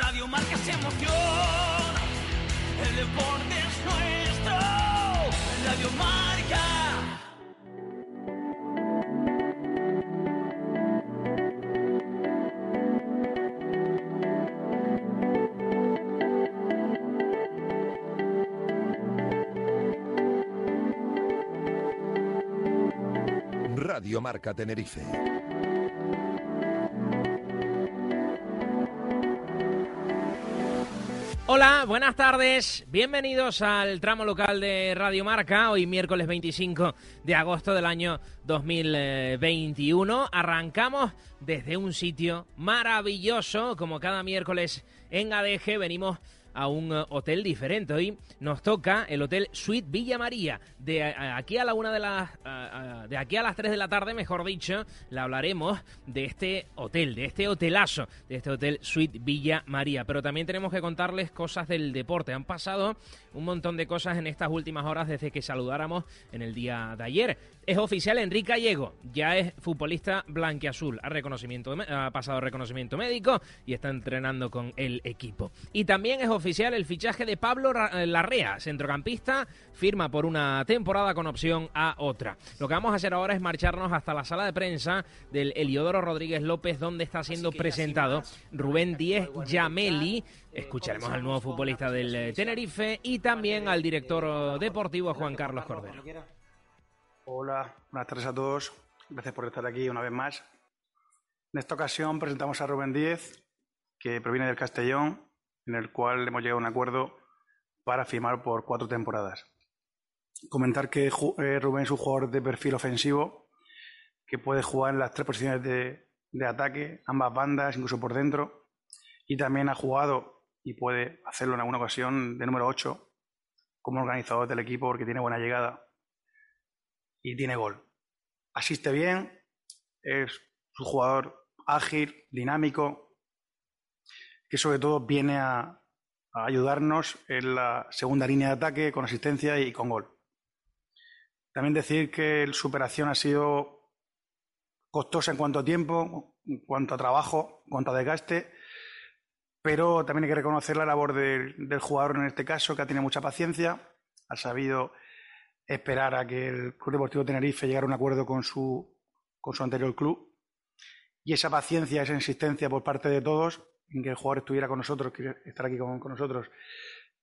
Radio Marca se emociona. El deporte es nuestro. Radio Marca. Radio Marca Tenerife. Hola, buenas tardes. Bienvenidos al tramo local de Radio Marca. Hoy miércoles 25 de agosto del año 2021. Arrancamos desde un sitio maravilloso, como cada miércoles en ADG. Venimos a un eh, hotel diferente. Hoy nos toca el hotel Suite Villa María. De eh, aquí a la una de las eh, de aquí a las 3 de la tarde, mejor dicho, le hablaremos de este hotel, de este hotelazo, de este hotel Suite Villa María. Pero también tenemos que contarles cosas del deporte. Han pasado un montón de cosas en estas últimas horas desde que saludáramos en el día de ayer. Es oficial Enrique Gallego, ya es futbolista blanquiazul, ha, reconocimiento, ha pasado reconocimiento médico y está entrenando con el equipo. Y también es oficial el fichaje de Pablo eh, Larrea, centrocampista, firma por una temporada con opción a otra. Lo que vamos a hacer ahora es marcharnos hasta la sala de prensa del Eliodoro Rodríguez López, donde está siendo presentado Rubén Díez Yameli. Escucharemos al nuevo futbolista del eh, Tenerife y también al director deportivo Juan Carlos Cordero. Hola, buenas tardes a todos. Gracias por estar aquí una vez más. En esta ocasión presentamos a Rubén Díez, que proviene del Castellón, en el cual hemos llegado a un acuerdo para firmar por cuatro temporadas. Comentar que eh, Rubén es un jugador de perfil ofensivo, que puede jugar en las tres posiciones de, de ataque, ambas bandas, incluso por dentro, y también ha jugado y puede hacerlo en alguna ocasión de número 8 como organizador del equipo porque tiene buena llegada y tiene gol. Asiste bien, es un jugador ágil, dinámico, que sobre todo viene a, ayudarnos en la segunda línea de ataque con asistencia y con gol. También decir que su superación ha sido costosa en cuanto a tiempo, en cuanto a trabajo, en cuanto a desgaste, pero también hay que reconocer la labor del, jugador en este caso, que ha tenido mucha paciencia, ha sabido esperar a que el Club Deportivo Tenerife llegara a un acuerdo con su, con su anterior club. Y esa paciencia, esa insistencia por parte de todos en que el jugador estuviera con nosotros, que estar aquí con, con, nosotros,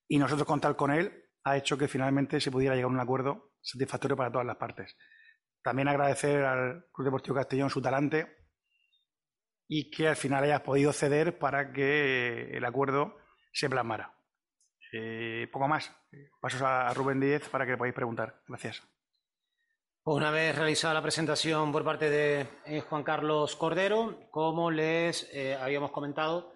y nosotros contar con él, ha hecho que finalmente se pudiera llegar a un acuerdo satisfactorio para todas las partes. También agradecer al Club Deportivo Castellón su talante y que al final hayas podido ceder para que el acuerdo se plasmara. Eh, poco más. Paso a Rubén Díez para que le podáis preguntar. Gracias. Una vez realizada la presentación por parte de eh, Juan Carlos Cordero, como les eh, habíamos comentado,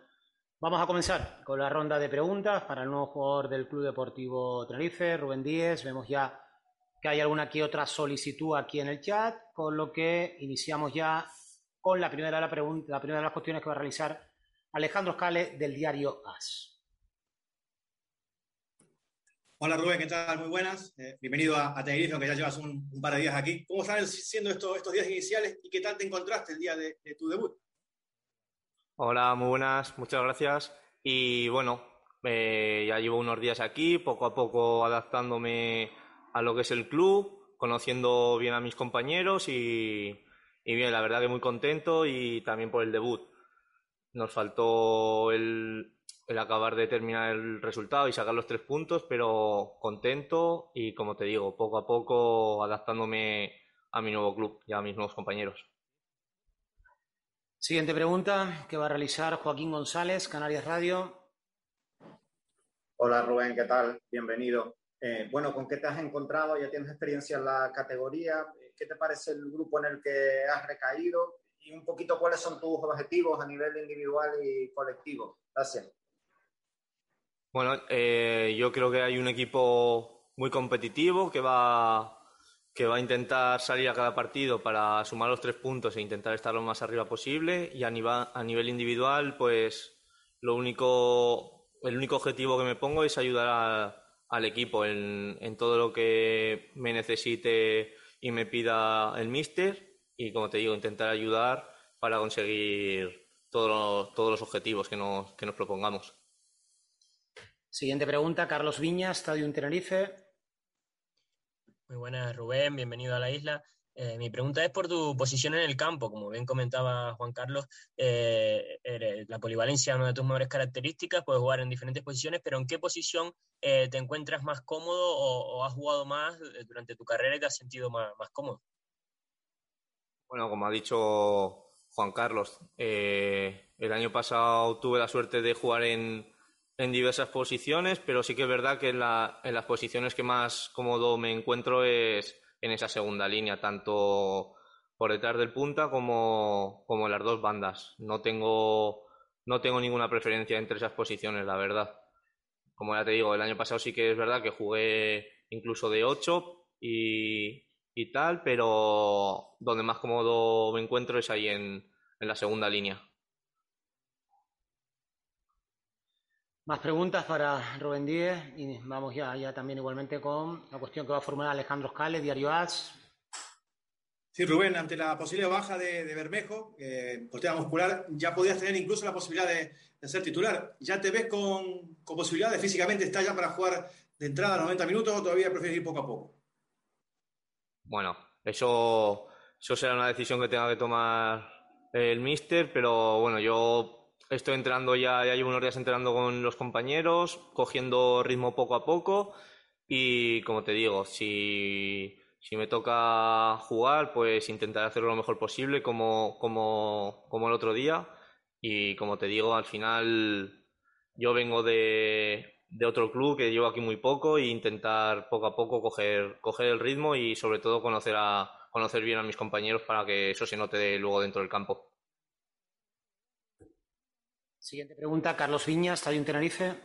vamos a comenzar con la ronda de preguntas para el nuevo jugador del Club Deportivo Tenerife, Rubén Díez. Vemos ya que hay alguna que otra solicitud aquí en el chat, con lo que iniciamos ya con la primera de, la pregunta, la primera de las cuestiones que va a realizar Alejandro Scale del diario AS. Hola Rubén, ¿qué tal? Muy buenas. Eh, bienvenido a, a, Tenerife, aunque ya llevas un, un, par de días aquí. ¿Cómo están siendo estos, estos días iniciales y qué tal te encontraste el día de, de, tu debut? Hola, muy buenas, muchas gracias. Y bueno, eh, ya llevo unos días aquí, poco a poco adaptándome a lo que es el club, conociendo bien a mis compañeros y, y bien, la verdad que muy contento y también por el debut. Nos faltó el, el acabar de terminar el resultado y sacar los tres puntos, pero contento y, como te digo, poco a poco adaptándome a mi nuevo club y a mis nuevos compañeros. Siguiente pregunta que va a realizar Joaquín González, Canarias Radio. Hola Rubén, ¿qué tal? Bienvenido. Eh, bueno, ¿con qué te has encontrado? ¿Ya tienes experiencia en la categoría? ¿Qué te parece el grupo en el que has recaído? Y un poquito cuáles son tus objetivos a nivel individual y colectivo. Gracias. Bueno, eh, yo creo que hay un equipo muy competitivo que va, que va a intentar salir a cada partido para sumar los tres puntos e intentar estar lo más arriba posible. Y a nivel, a nivel individual, pues lo único, el único objetivo que me pongo es ayudar a, al equipo en, en, todo lo que me necesite y me pida el míster. Y como te digo, intentar ayudar para conseguir todos los, todos los objetivos que nos, que nos propongamos. Siguiente pregunta, Carlos Viña, Estadio Tenerife. Muy buenas, Rubén, bienvenido a la isla. Eh, mi pregunta es por tu posición en el campo. Como bien comentaba Juan Carlos, eh, la polivalencia es una de tus mejores características, puedes jugar en diferentes posiciones, pero ¿en qué posición eh, te encuentras más cómodo o, has jugado más durante tu carrera y te has sentido más, cómodo? Bueno, como ha dicho Juan Carlos, el año pasado tuve la suerte de jugar en, diversas posiciones, pero sí que es verdad que en las posiciones que más cómodo me encuentro es en esa segunda línea, tanto por detrás del punta como, como en las dos bandas. No tengo, no tengo ninguna preferencia entre esas posiciones, la verdad. Como ya te digo, el año pasado sí que es verdad que jugué incluso de 8 y, y tal, pero donde más cómodo me encuentro es ahí en, en la segunda línea. Más preguntas para Rubén Díez y vamos ya, ya también igualmente con la cuestión que va a formular Alejandro Scales, Diario AS. Sí, Rubén, ante la posible baja de, Bermejo, eh, por tema muscular, ya podías tener incluso la posibilidad de, ser titular. ¿Ya te ves con, con posibilidades físicamente? ¿Estás ya para jugar de entrada a 90 minutos o todavía prefieres ir poco a poco? Bueno, eso, eso será una decisión que tenga que tomar el míster, pero bueno, yo Estoy entrenando ya, ya llevo unos días entrenando con los compañeros, cogiendo ritmo poco a poco y como te digo, si, si me toca jugar, pues intentaré hacerlo lo mejor posible como, como, como el otro día y como te digo, al final yo vengo de, de otro club que llevo aquí muy poco e intentar poco a poco coger, coger el ritmo y sobre todo conocer, a, conocer bien a mis compañeros para que eso se note luego dentro del campo. Siguiente pregunta, Carlos Viña, Estadio Tenerife.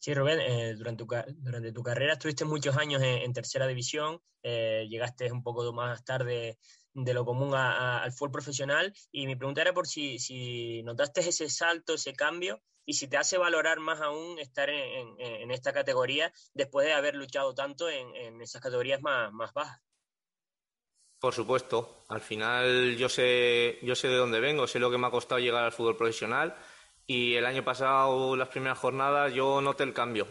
Sí, Rubén, eh, durante, tu, durante, tu, carrera estuviste muchos años en, tercera división, eh, llegaste un poco más tarde de lo común al fútbol profesional y mi pregunta era por si, notaste ese salto, ese cambio y si te hace valorar más aún estar en, esta categoría después de haber luchado tanto en, esas categorías más, más bajas. Por supuesto. Al final yo sé, yo sé de dónde vengo, sé lo que me ha costado llegar al fútbol profesional y el año pasado, las primeras jornadas, yo noté el cambio.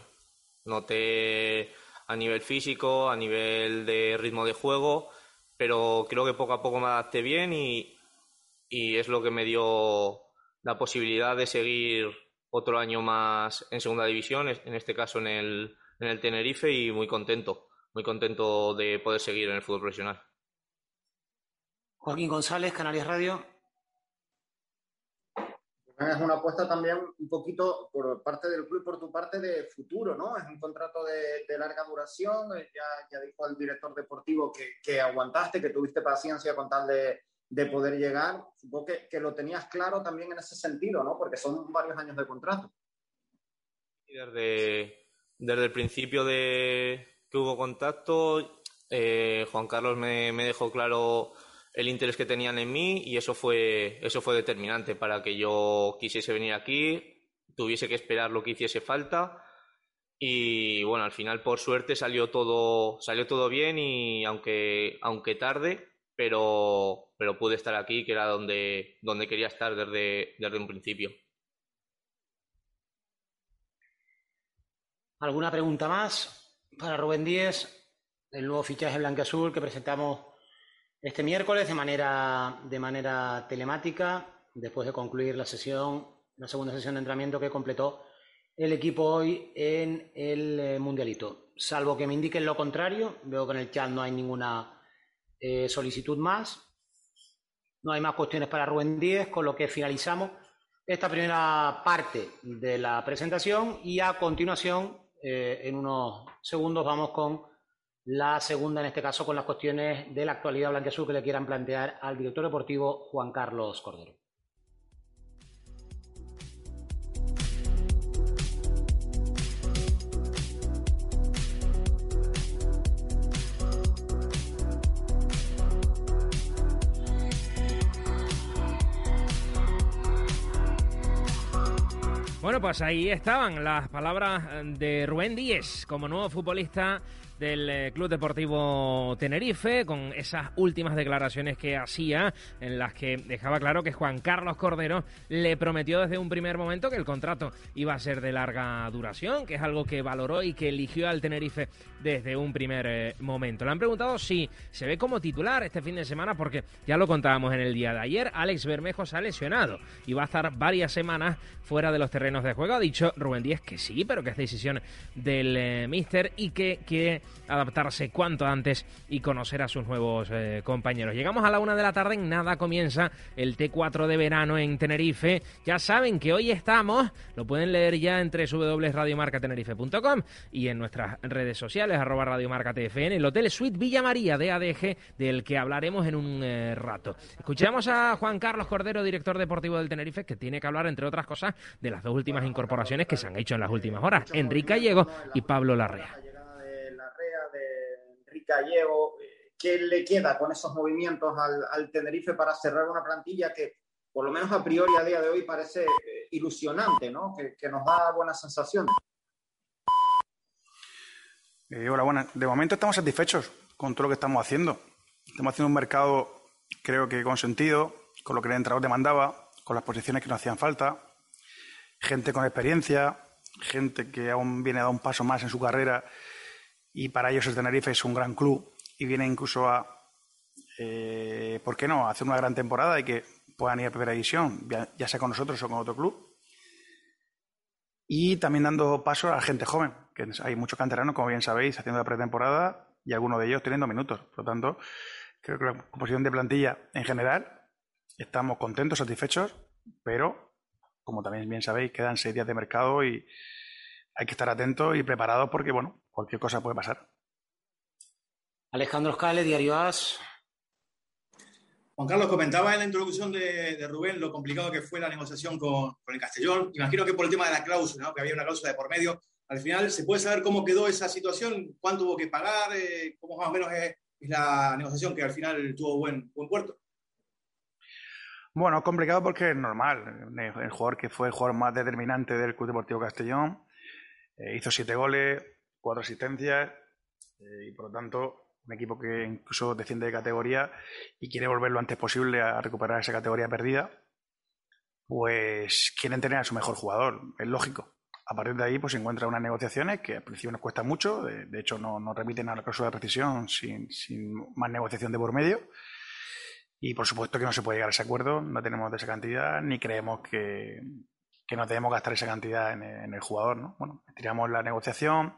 Noté a nivel físico, a nivel de ritmo de juego, pero creo que poco a poco me adapté bien y, y es lo que me dio la posibilidad de seguir otro año más en segunda división, en este caso en el, en el Tenerife y muy contento, muy contento de poder seguir en el fútbol profesional. Joaquín González, Canarias Radio. Es una apuesta también un poquito por parte del club y por tu parte de futuro, ¿no? Es un contrato de, larga duración. Eh, ya, ya, dijo el director deportivo que, que, aguantaste, que tuviste paciencia con tal de, de poder llegar. Supongo que, que, lo tenías claro también en ese sentido, ¿no? Porque son varios años de contrato. Desde, desde el principio de que hubo contacto, eh, Juan Carlos me, me dejó claro el interés que tenían en mí y eso fue, eso fue determinante para que yo quisiese venir aquí, tuviese que esperar lo que hiciese falta y bueno, al final por suerte salió todo, salió todo bien y aunque, aunque tarde, pero, pero pude estar aquí, que era donde, donde quería estar desde, desde un principio. ¿Alguna pregunta más para Rubén Díez? El nuevo fichaje blanco azul que presentamos este miércoles, de manera, de manera telemática, después de concluir la sesión, la segunda sesión de entrenamiento que completó el equipo hoy en el eh, Mundialito. Salvo que me indiquen lo contrario, veo que en el chat no hay ninguna eh, solicitud más. No hay más cuestiones para Rubén Díez, con lo que finalizamos esta primera parte de la presentación y a continuación, eh, en unos segundos, vamos con la segunda, en este caso, con las cuestiones de la actualidad blanqueazul que le quieran plantear al director deportivo Juan Carlos Cordero. Bueno, pues ahí estaban las palabras de Rubén Díez como nuevo futbolista del eh, Club Deportivo Tenerife, con esas últimas declaraciones que hacía, en las que dejaba claro que Juan Carlos Cordero le prometió desde un primer momento que el contrato iba a ser de larga duración, que es algo que valoró y que eligió al Tenerife desde un primer eh, momento. Le han preguntado si se ve como titular este fin de semana, porque ya lo contábamos en el día de ayer, Alex Bermejo se ha lesionado y va a estar varias semanas fuera de los terrenos de juego. Ha dicho Rubén Díez que sí, pero que es decisión del eh, míster y que quiere adaptarse cuanto antes y conocer a sus nuevos eh, compañeros. Llegamos a la una de la tarde, en nada comienza el T4 de verano en Tenerife. Ya saben que hoy estamos, lo pueden leer ya en www.radiomarcatenerife.com y en nuestras redes sociales, arroba Radiomarca TFN, el Hotel Suite Villa María de ADG, del que hablaremos en un eh, rato. Escuchamos a Juan Carlos Cordero, director deportivo del Tenerife, que tiene que hablar, entre otras cosas, de las dos últimas incorporaciones que se han hecho en las últimas horas, Enrique Gallego y Pablo Larrea. Gallego, ¿qué le queda con esos movimientos al, Tenerife para cerrar una plantilla que, por lo menos a priori a día de hoy, parece eh, ilusionante, ¿no? que, que nos da buenas sensaciones? Eh, hola, buenas. De momento estamos satisfechos con todo lo que estamos haciendo. Estamos haciendo un mercado, creo que con sentido, con lo que el entrenador demandaba, con las posiciones que nos hacían falta, gente con experiencia, gente que aún viene a dar un paso más en su carrera y para ellos el Tenerife es un gran club y viene incluso a, eh, ¿por qué no?, a hacer una gran temporada y que puedan ir a primera división, ya, ya sea con nosotros o con otro club. Y también dando paso a gente joven, que hay muchos canteranos, como bien sabéis, haciendo la pretemporada y algunos de ellos teniendo minutos. Por lo tanto, creo que la composición de plantilla en general estamos contentos, satisfechos, pero como también bien sabéis, quedan seis días de mercado y hay que estar atentos y preparados porque, bueno, cualquier cosa puede pasar. Alejandro Scale, Diario As. Juan Carlos, comentaba en la introducción de, de Rubén lo complicado que fue la negociación con, con, el Castellón. Imagino que por el tema de la cláusula, ¿no? que había una cláusula de por medio. Al final, ¿se puede saber cómo quedó esa situación? ¿Cuánto hubo que pagar? Eh, ¿Cómo más o menos es, es, la negociación que al final tuvo buen, buen puerto? Bueno, complicado porque es normal. El jugador que fue el jugador más determinante del Club Deportivo Castellón eh, hizo siete goles, cuatro asistencias eh, y por lo tanto un equipo que incluso desciende de categoría y quiere volver lo antes posible a recuperar esa categoría perdida, pues quieren tener a su mejor jugador, es lógico. A partir de ahí, pues se encuentran unas negociaciones que al principio nos cuesta mucho, de, hecho no, no, remiten a la cláusula de precisión sin, sin más negociación de por medio. Y por supuesto que no se puede llegar a ese acuerdo, no tenemos de esa cantidad, ni creemos que, que no debemos gastar esa cantidad en, en, el jugador. ¿no? Bueno, tiramos la negociación,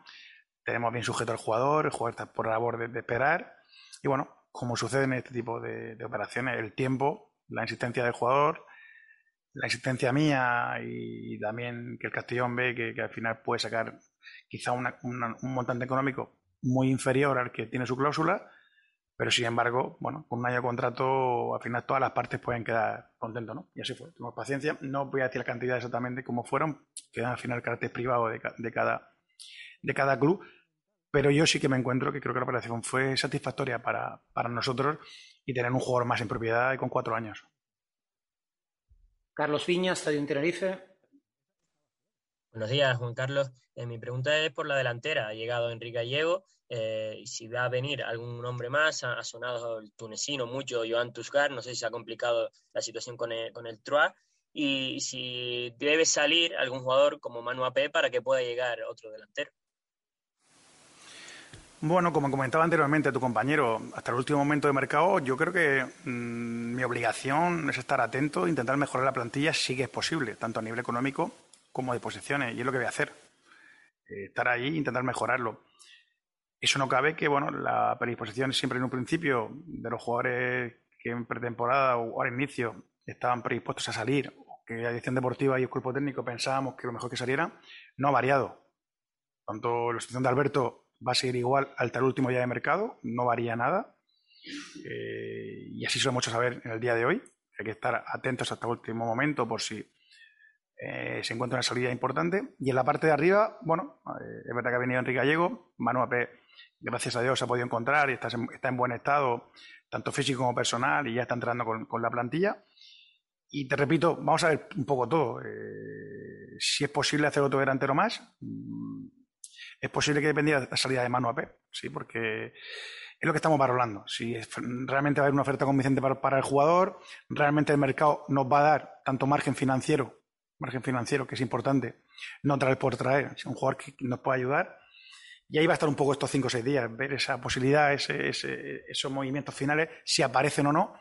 tenemos bien sujeto al jugador, el jugador está por la labor de, esperar. Y bueno, como sucede en este tipo de, de, operaciones, el tiempo, la insistencia del jugador, la insistencia mía y, también que el Castellón ve que, al final puede sacar quizá un montante económico muy inferior al que tiene su cláusula pero sin embargo, bueno, con un año de contrato, al final todas las partes pueden quedar contentos, ¿no? Y así fue. Tuvimos paciencia. No voy a decir la cantidad exactamente cómo fueron, quedan al final el carácter privado de, de, cada, de cada club. Pero yo sí que me encuentro que creo que la operación fue satisfactoria para, para nosotros y tener un jugador más en propiedad y con cuatro años. Carlos Viña, Estadio en Tenerife. Buenos días, Juan Carlos. Eh, mi pregunta es por la delantera. Ha llegado Enrique Gallego eh, y si va a venir algún nombre más. Ha, ha, sonado el tunecino mucho, Joan Tuscar. No sé si se ha complicado la situación con el, con el Troyes. Y si debe salir algún jugador como Manu AP para que pueda llegar otro delantero. Bueno, como comentaba anteriormente tu compañero, hasta el último momento de mercado, yo creo que mmm, mi obligación es estar atento, intentar mejorar la plantilla si es posible, tanto a nivel económico como de posiciones, y es lo que voy a hacer. Eh, estar ahí e intentar mejorarlo. Eso no cabe que, bueno, la predisposición siempre en un principio de los jugadores que en pretemporada o al inicio estaban predispuestos a salir, que la dirección deportiva y el cuerpo técnico pensábamos que lo mejor que saliera, no ha variado. Tanto la situación de Alberto va a seguir igual hasta el último día de mercado, no varía nada. Eh, y así se lo hemos hecho saber en el día de hoy. Hay que estar atentos hasta el último momento por si eh, se encuentra una salida importante. Y en la parte de arriba, bueno, eh, es verdad que ha venido Enrique Gallego, Manu AP, gracias a Dios, se ha podido encontrar y está en, está en, buen estado, tanto físico como personal, y ya está entrando con, con la plantilla. Y te repito, vamos a ver un poco todo. Si es posible hacer otro delantero más, es posible que dependiera de la salida de mano a P, sí, porque es lo que estamos valorando. Si realmente va a haber una oferta convincente para, el jugador, realmente el mercado nos va a dar tanto margen financiero, margen financiero que es importante, no traer por traer, sino un jugador que nos pueda ayudar. Y ahí va a estar un poco estos cinco o seis días, ver esa posibilidad, esos movimientos finales, si aparecen o no.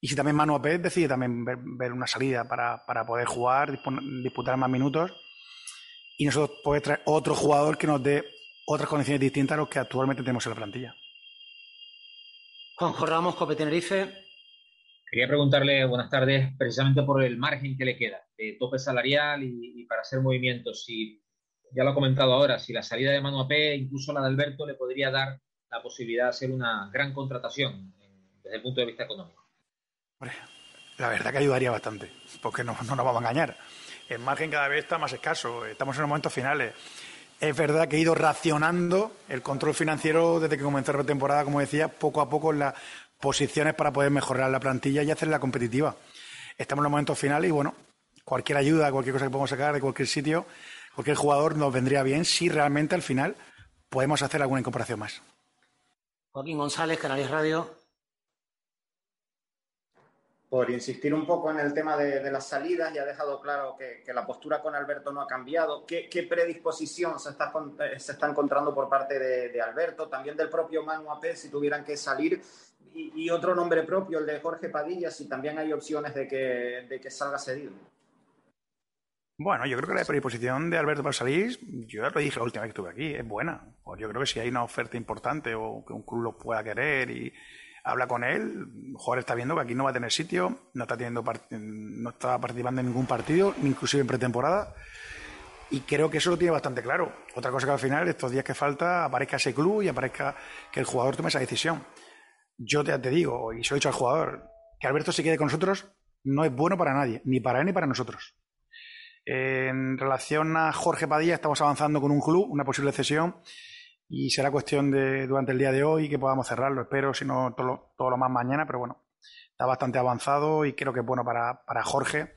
Y si también Manu Pérez decide también ver, una salida para, poder jugar, disputar más minutos y nosotros poder traer otro jugador que nos dé otras condiciones distintas a los que actualmente tenemos en la plantilla. Juanjo Ramos, Cope Tenerife. Quería preguntarle, buenas tardes, precisamente por el margen que le queda de tope salarial y, para hacer movimientos. Si, ya lo ha comentado ahora, si la salida de Manu P, incluso la de Alberto, le podría dar la posibilidad de hacer una gran contratación desde el punto de vista económico. la verdad que ayudaría bastante, porque no, no nos vamos a engañar. El margen cada vez está más escaso, estamos en los momentos finales es verdad que he ido racionando el control financiero desde que comenzó la temporada, como decía, poco a poco en las posiciones para poder mejorar la plantilla y hacerla competitiva. Estamos en los momentos finales y bueno, cualquier ayuda, cualquier cosa que podamos sacar de cualquier sitio, cualquier jugador nos vendría bien si realmente al final podemos hacer alguna incorporación más. Joaquín González, Canales Radio por insistir un poco en el tema de, las salidas, y ha dejado claro que, la postura con Alberto no ha cambiado. ¿Qué, predisposición se está, eh, se está encontrando por parte de, Alberto, también del propio Manu AP, si tuvieran que salir? Y, otro nombre propio, el de Jorge Padilla, si también hay opciones de que, de que salga cedido. Bueno, yo creo que la predisposición de Alberto para salir, yo ya lo dije la última vez que estuve aquí, es buena. Pues yo creo que si hay una oferta importante o que un club lo pueda querer y habla con él, el jugador está viendo que aquí no va a tener sitio, no está, teniendo no está participando en ningún partido, inclusive en pretemporada, y creo que eso lo tiene bastante claro. Otra cosa que al final, estos días que falta, aparezca ese club y aparezca que el jugador tome esa decisión. Yo te, te digo, y se lo he dicho al jugador, que Alberto se quede con nosotros no es bueno para nadie, ni para él ni para nosotros. En relación a Jorge Padilla, estamos avanzando con un club, una posible cesión, y será cuestión de durante el día de hoy que podamos cerrarlo. Espero, si no, todo lo, más mañana, pero bueno, está bastante avanzado y creo que es bueno para, Jorge.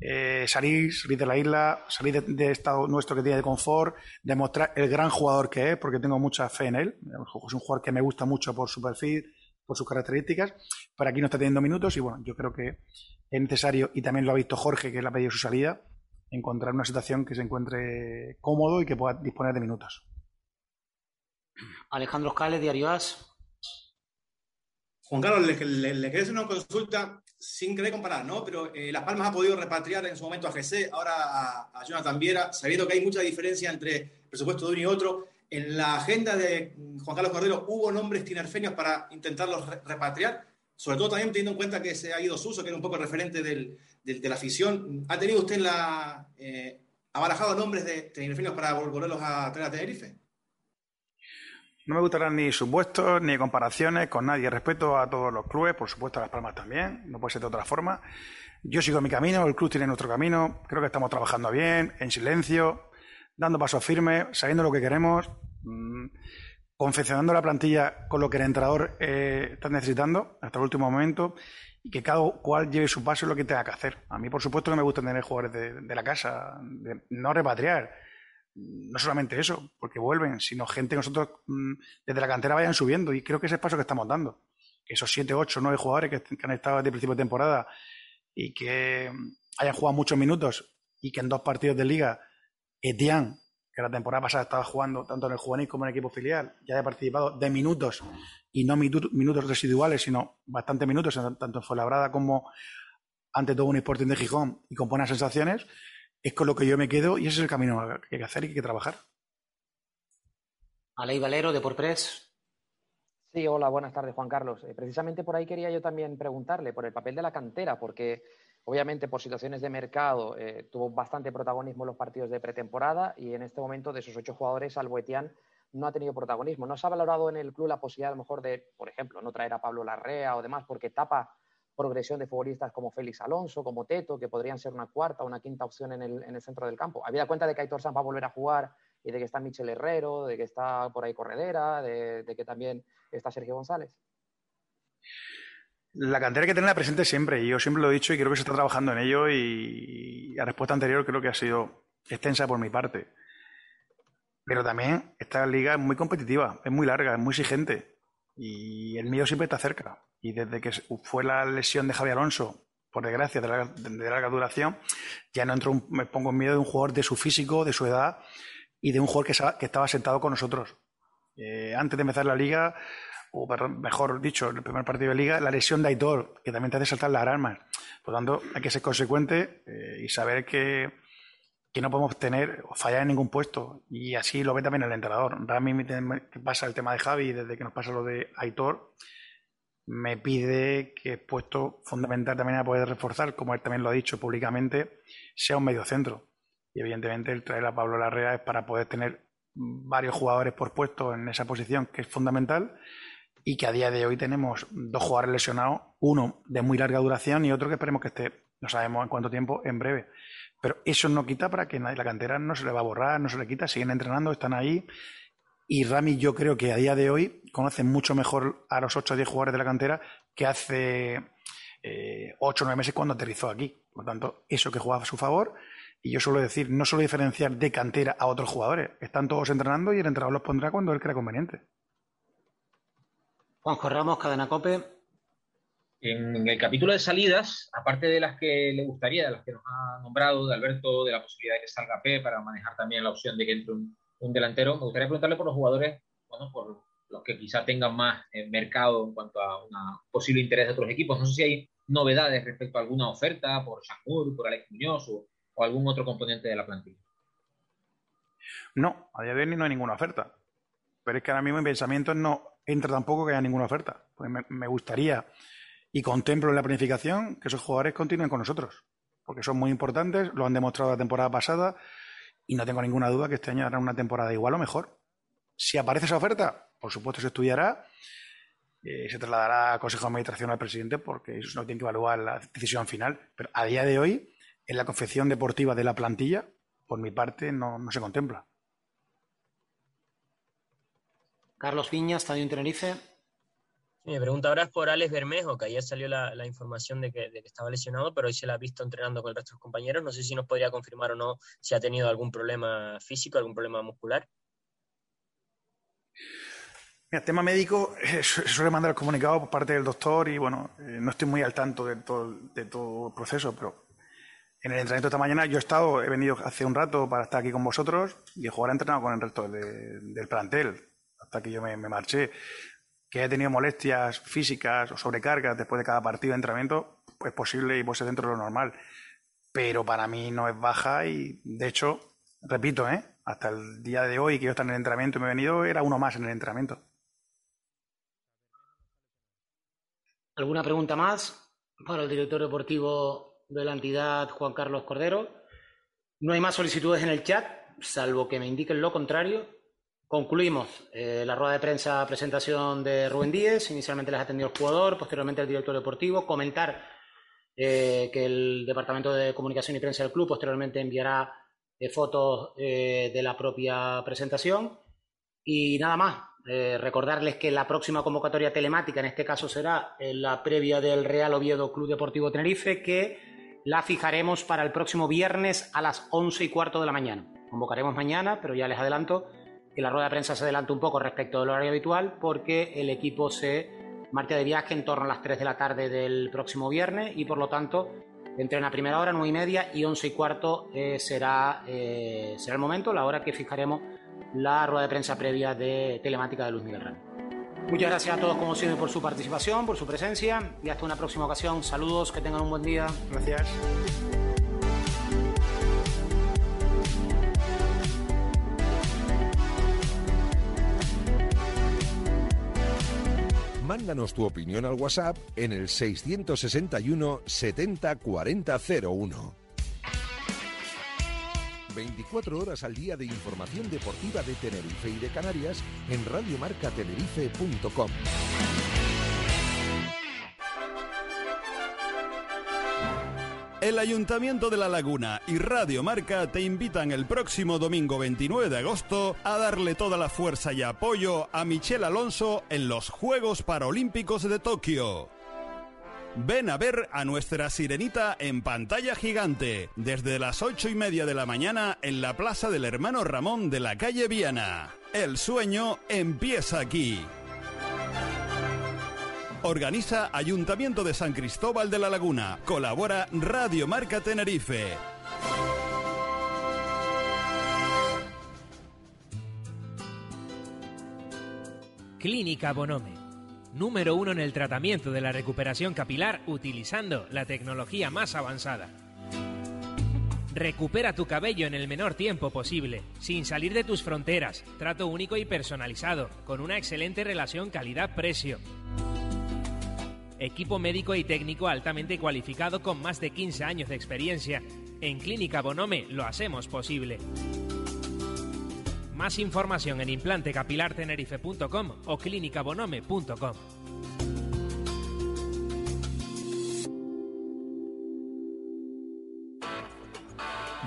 Eh, salir, salir de la isla, salir de, de, estado nuestro que tiene de confort, demostrar el gran jugador que es, porque tengo mucha fe en él. Es un jugador que me gusta mucho por su perfil, por sus características, pero aquí no está teniendo minutos y bueno, yo creo que es necesario, y también lo ha visto Jorge, que le ha pedido su salida, encontrar una situación que se encuentre cómodo y que pueda disponer de minutos. Alejandro Scales, Diario As. Juan Carlos, le, le, quería hacer una consulta sin querer comparar, ¿no? Pero eh, Las Palmas ha podido repatriar en su momento a GC, ahora a, a, Jonathan Viera, sabiendo que hay mucha diferencia entre presupuesto de uno y otro. En la agenda de Juan Carlos Cordero, ¿hubo nombres tinerfeños para intentarlos repatriar? Sobre todo también teniendo en cuenta que se ha ido Suso, que era un poco referente del, de la afición. ¿Ha tenido usted la... Eh, ¿Ha barajado nombres de tinerfeños para volverlos a traer a Tenerife? No me gustarán ni supuestos ni comparaciones con nadie. Respeto a todos los clubes, por supuesto a Las Palmas también, no puede ser de otra forma. Yo sigo mi camino, el club tiene nuestro camino, creo que estamos trabajando bien, en silencio, dando pasos firmes, sabiendo lo que queremos, mm, confeccionando la plantilla con lo que el entrenador eh, está necesitando hasta el último momento y que cada cual lleve su paso en lo que tenga que hacer. A mí, por supuesto, que me gusta tener jugadores de, la casa, no repatriar no solamente eso, porque vuelven, sino gente que nosotros mm, desde la cantera vayan subiendo. Y creo que ese es el paso que estamos dando. Que esos 7, 8, 9 jugadores que, han estado desde el principio de temporada y que hayan jugado muchos minutos y que en dos partidos de liga, Etienne, que la temporada pasada estaba jugando tanto en el juvenil como en el equipo filial, ya haya participado de minutos y no minutos residuales, sino bastantes minutos, tanto en Fuenlabrada como ante todo un Sporting de Gijón y con buenas sensaciones, es con lo que yo me quedo y ese es el camino que hay que hacer y que hay que trabajar. Aley Valero, de Porpress. Sí, hola, buenas tardes, Juan Carlos. Eh, precisamente por ahí quería yo también preguntarle por el papel de la cantera, porque obviamente por situaciones de mercado eh, tuvo bastante protagonismo en los partidos de pretemporada y en este momento de esos ocho jugadores, Albo no ha tenido protagonismo. ¿No se ha valorado en el club la posibilidad a lo mejor de, por ejemplo, no traer a Pablo Larrea o demás porque tapa progresión de futbolistas como Félix Alonso, como Teto, que podrían ser una cuarta o una quinta opción en el, en el centro del campo. Había cuenta de que Aitor Sanz va a volver a jugar y de que está Michel Herrero, de que está por ahí Corredera, de, que también está Sergio González. La cantera hay que tenerla presente siempre, y yo siempre lo he dicho y creo que se está trabajando en ello y la respuesta anterior creo que ha sido extensa por mi parte. Pero también esta liga es muy competitiva, es muy larga, es muy exigente. Y el mío siempre está cerca. Y desde que fue la lesión de Javi Alonso, por desgracia, de larga, de larga duración, ya no entro, me pongo en miedo de un jugador de su físico, de su edad y de un jugador que, que estaba sentado con nosotros. Eh, antes de empezar la liga, o mejor dicho, el primer partido de liga, la lesión de Aitor, que también te hace saltar las armas. Por lo tanto, hay que ser consecuente eh, y saber que, que, no podemos tener o fallar en ningún puesto. Y así lo ve también el entrenador. Que pasa el tema de Javi, desde que nos pasa lo de Aitor, me pide que puesto fundamental también a poder reforzar, como él también lo ha dicho públicamente, sea un medio centro. Y evidentemente el traer a Pablo Larrea es para poder tener varios jugadores por puesto en esa posición, que es fundamental, y que a día de hoy tenemos dos jugadores lesionados, uno de muy larga duración y otro que esperemos que esté, no sabemos en cuánto tiempo, en breve. Pero eso no quita para que la cantera no se le va a borrar, no se le quita, siguen entrenando, están ahí. Y Rami yo creo que a día de hoy conoce mucho mejor a los 8 o 10 jugadores de la cantera que hace eh, 8 o 9 meses cuando aterrizó aquí. Por lo tanto, eso que jugaba a su favor. Y yo suelo decir, no suelo diferenciar de cantera a otros jugadores. Están todos entrenando y el entrenador los pondrá cuando él crea conveniente. Juanjo Ramos, Cadena Cope. En el capítulo de salidas, aparte de las que le gustaría, de las que nos ha nombrado, de Alberto, de la posibilidad de que salga P para manejar también la opción de que entre un, delantero, me gustaría preguntarle por los jugadores, bueno, por los que quizá tengan más eh, mercado en cuanto a un posible interés de otros equipos. No sé si hay novedades respecto a alguna oferta por Shangur, por Alex Muñoz o, algún otro componente de la plantilla. No, a día de hoy no hay ninguna oferta. Pero es que ahora mismo en pensamientos no, entra tampoco que haya ninguna oferta. Pues me, gustaría y contemplo en la planificación que esos jugadores continúen con nosotros, porque son muy importantes, lo han demostrado la temporada pasada y no tengo ninguna duda que este año harán una temporada igual o mejor. Si aparece esa oferta, por supuesto se estudiará, eh, se trasladará al Consejo de Administración al presidente porque eso no tiene que evaluar la decisión final. Pero a día de hoy, en la confección deportiva de la plantilla, por mi parte, no se contempla. Carlos Piña, Estadio Tenerife. Mi pregunta ahora es por Alex Bermejo, que ayer salió la, información de que, estaba lesionado, pero hoy se la ha visto entrenando con el resto de compañeros. No sé si nos podría confirmar o no si ha tenido algún problema físico, algún problema muscular. El tema médico eh, suele mandar el comunicado por parte del doctor y bueno, eh, no estoy muy al tanto de todo, el proceso, pero en el entrenamiento de esta mañana yo he estado, he venido hace un rato para estar aquí con vosotros y el jugador entrenado con el resto del plantel hasta que yo me, marché, que he tenido molestias físicas o sobrecargas después de cada partido de entrenamiento, es posible y puede ser dentro de lo normal. Pero para mí no es baja y, de hecho, repito, ¿eh? hasta el día de hoy que yo estaba en el entrenamiento y me he venido, era uno más en el entrenamiento. ¿Alguna pregunta más para el director deportivo de la entidad, Juan Carlos Cordero? No hay más solicitudes en el chat, salvo que me indiquen lo contrario. Concluimos eh, la rueda de prensa presentación de Rubén Díez. Inicialmente les ha atendido el jugador, posteriormente el director deportivo. Comentar eh, que el Departamento de Comunicación y Prensa del club posteriormente enviará eh, fotos de la propia presentación. Y nada más, recordarles que la próxima convocatoria telemática, en este caso será la previa del Real Oviedo Club Deportivo Tenerife, que la fijaremos para el próximo viernes a las once y cuarto de la mañana. Convocaremos mañana, pero ya les adelanto que la rueda de prensa se adelanta un poco respecto del horario habitual porque el equipo se marcha de viaje en torno a las 3 de la tarde del próximo viernes y por lo tanto entre a primera hora, 9 y media y 11 y cuarto eh, será, eh, será el momento, la hora que fijaremos la rueda de prensa previa de telemática de Luis Miguel Ramos. Muchas gracias a todos como siempre por su participación, por su presencia y hasta una próxima ocasión. Saludos, que tengan un buen día. Gracias. Mándanos tu opinión al WhatsApp en el 661 70 40 01. 24 horas al día de información deportiva de Tenerife y de Canarias en radiomarcatenerife.com. El Ayuntamiento de La Laguna y Radio Marca te invitan el próximo domingo 29 de agosto a darle toda la fuerza y apoyo a Michelle Alonso en los Juegos Paralímpicos de Tokio. Ven a ver a nuestra sirenita en pantalla gigante, desde las ocho y media de la mañana en la Plaza del Hermano Ramón de la calle Viana. El sueño empieza aquí. Organiza Ayuntamiento de San Cristóbal de la Laguna. Colabora Radio Marca Tenerife. Clínica Bonome. Número uno en el tratamiento de la recuperación capilar utilizando la tecnología más avanzada. Recupera tu cabello en el menor tiempo posible, sin salir de tus fronteras. Trato único y personalizado, con una excelente relación calidad-precio. Equipo médico y técnico altamente cualificado con más de 15 años de experiencia. En Clínica Bonome lo hacemos posible. Más información en implantecapilartenerife.com o clinicabonome.com.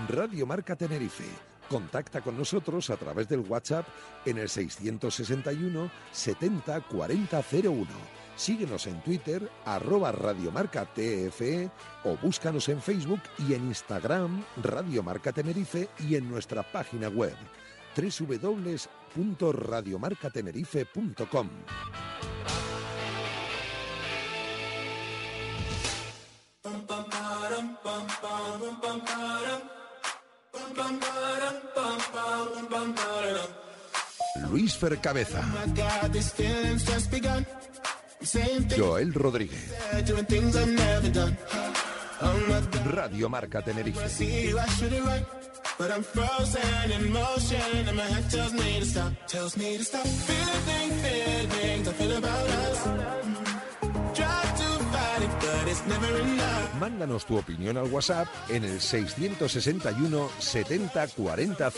Radio Marca Tenerife. Contacta con nosotros a través del WhatsApp en el 661 70 40 01. Síguenos en Twitter, arroba Radiomarca TFE o búscanos en Facebook y en Instagram, Radio Marca Tenerife y en nuestra página web www.radiomarcatenerife.com. Luis Fercabeza. Joel Rodríguez. Radio Marca Tenerife. Mándanos tu opinión al WhatsApp en el 661 70 40 01.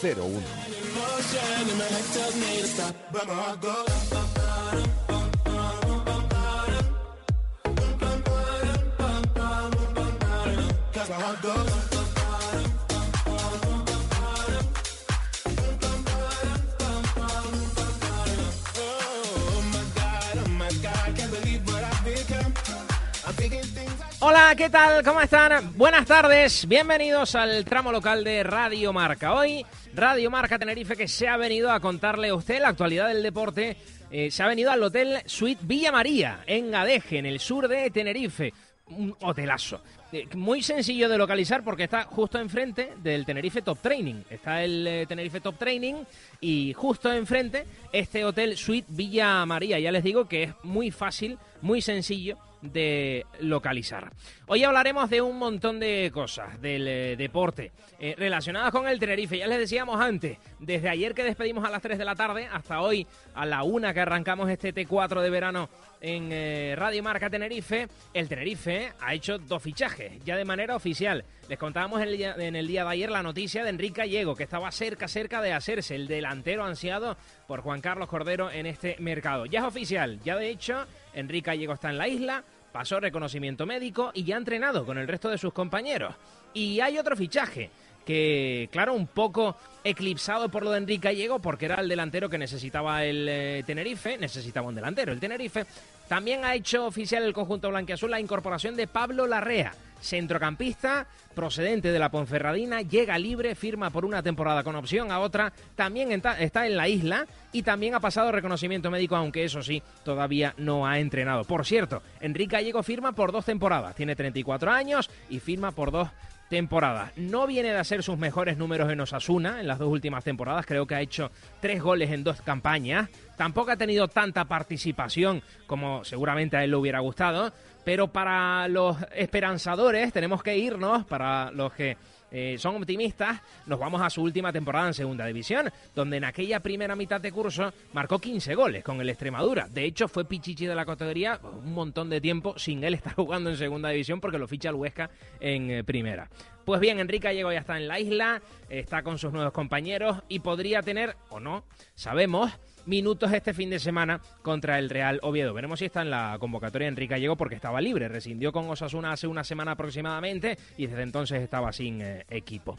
Hola, ¿qué tal? ¿Cómo están? Buenas tardes, bienvenidos al tramo local de Radio Marca. Hoy, Radio Marca Tenerife, que se ha venido a contarle a usted la actualidad del deporte, eh, se ha venido al Hotel Suite Villa María, en Gadeje, en el sur de Tenerife. Un hotelazo. Eh, Muy sencillo de localizar porque está justo enfrente del Tenerife Top Training. Está el eh, Tenerife Top Training y justo enfrente este Hotel Suite Villa María. Ya les digo que es muy fácil, muy sencillo de localizar. Hoy hablaremos de un montón de cosas del eh, deporte relacionadas con el Tenerife. Ya les decíamos antes, desde ayer que despedimos a las 3 de la tarde hasta hoy a la 1 que arrancamos este T4 de verano en eh, Radio Marca Tenerife, el Tenerife ha hecho dos fichajes ya de manera oficial. Les contábamos en el, día, en el día de ayer la noticia de Enrique Gallego, que estaba cerca, cerca de hacerse el delantero ansiado por Juan Carlos Cordero en este mercado. Ya es oficial, ya de hecho, Enrique Gallego está en la isla, pasó reconocimiento médico y ya ha entrenado con el resto de sus compañeros. Y hay otro fichaje que, claro, un poco eclipsado por lo de Enrique Gallego, porque era el delantero que necesitaba el eh, Tenerife, necesitaba un delantero, el Tenerife. También ha hecho oficial el conjunto blanquiazul la incorporación de Pablo Larrea, centrocampista procedente de la Ponferradina, llega libre, firma por una temporada con opción a otra, también está en la isla y también ha pasado reconocimiento médico, aunque eso sí, todavía no ha entrenado. Por cierto, Enrique Gallego firma por dos temporadas, tiene 34 años y firma por dos temporadas. No viene de hacer sus mejores números en Osasuna en las dos últimas temporadas, creo que ha hecho tres goles en dos campañas. Tampoco ha tenido tanta participación como seguramente a él le hubiera gustado, pero para los esperanzadores tenemos que irnos, para los que eh, son optimistas, nos vamos a su última temporada en Segunda División, donde en aquella primera mitad de curso marcó 15 goles con el Extremadura. De hecho, fue Pichichi de la categoría un montón de tiempo sin él estar jugando en Segunda División porque lo ficha el Huesca en eh, Primera. Pues bien, Enrique Gallego ya está en la isla, está con sus nuevos compañeros y podría tener, o no, sabemos, minutos este fin de semana contra el Real Oviedo. Veremos si está en la convocatoria Enrique Gallego porque estaba libre, rescindió con Osasuna hace una semana aproximadamente y desde entonces estaba sin eh, equipo.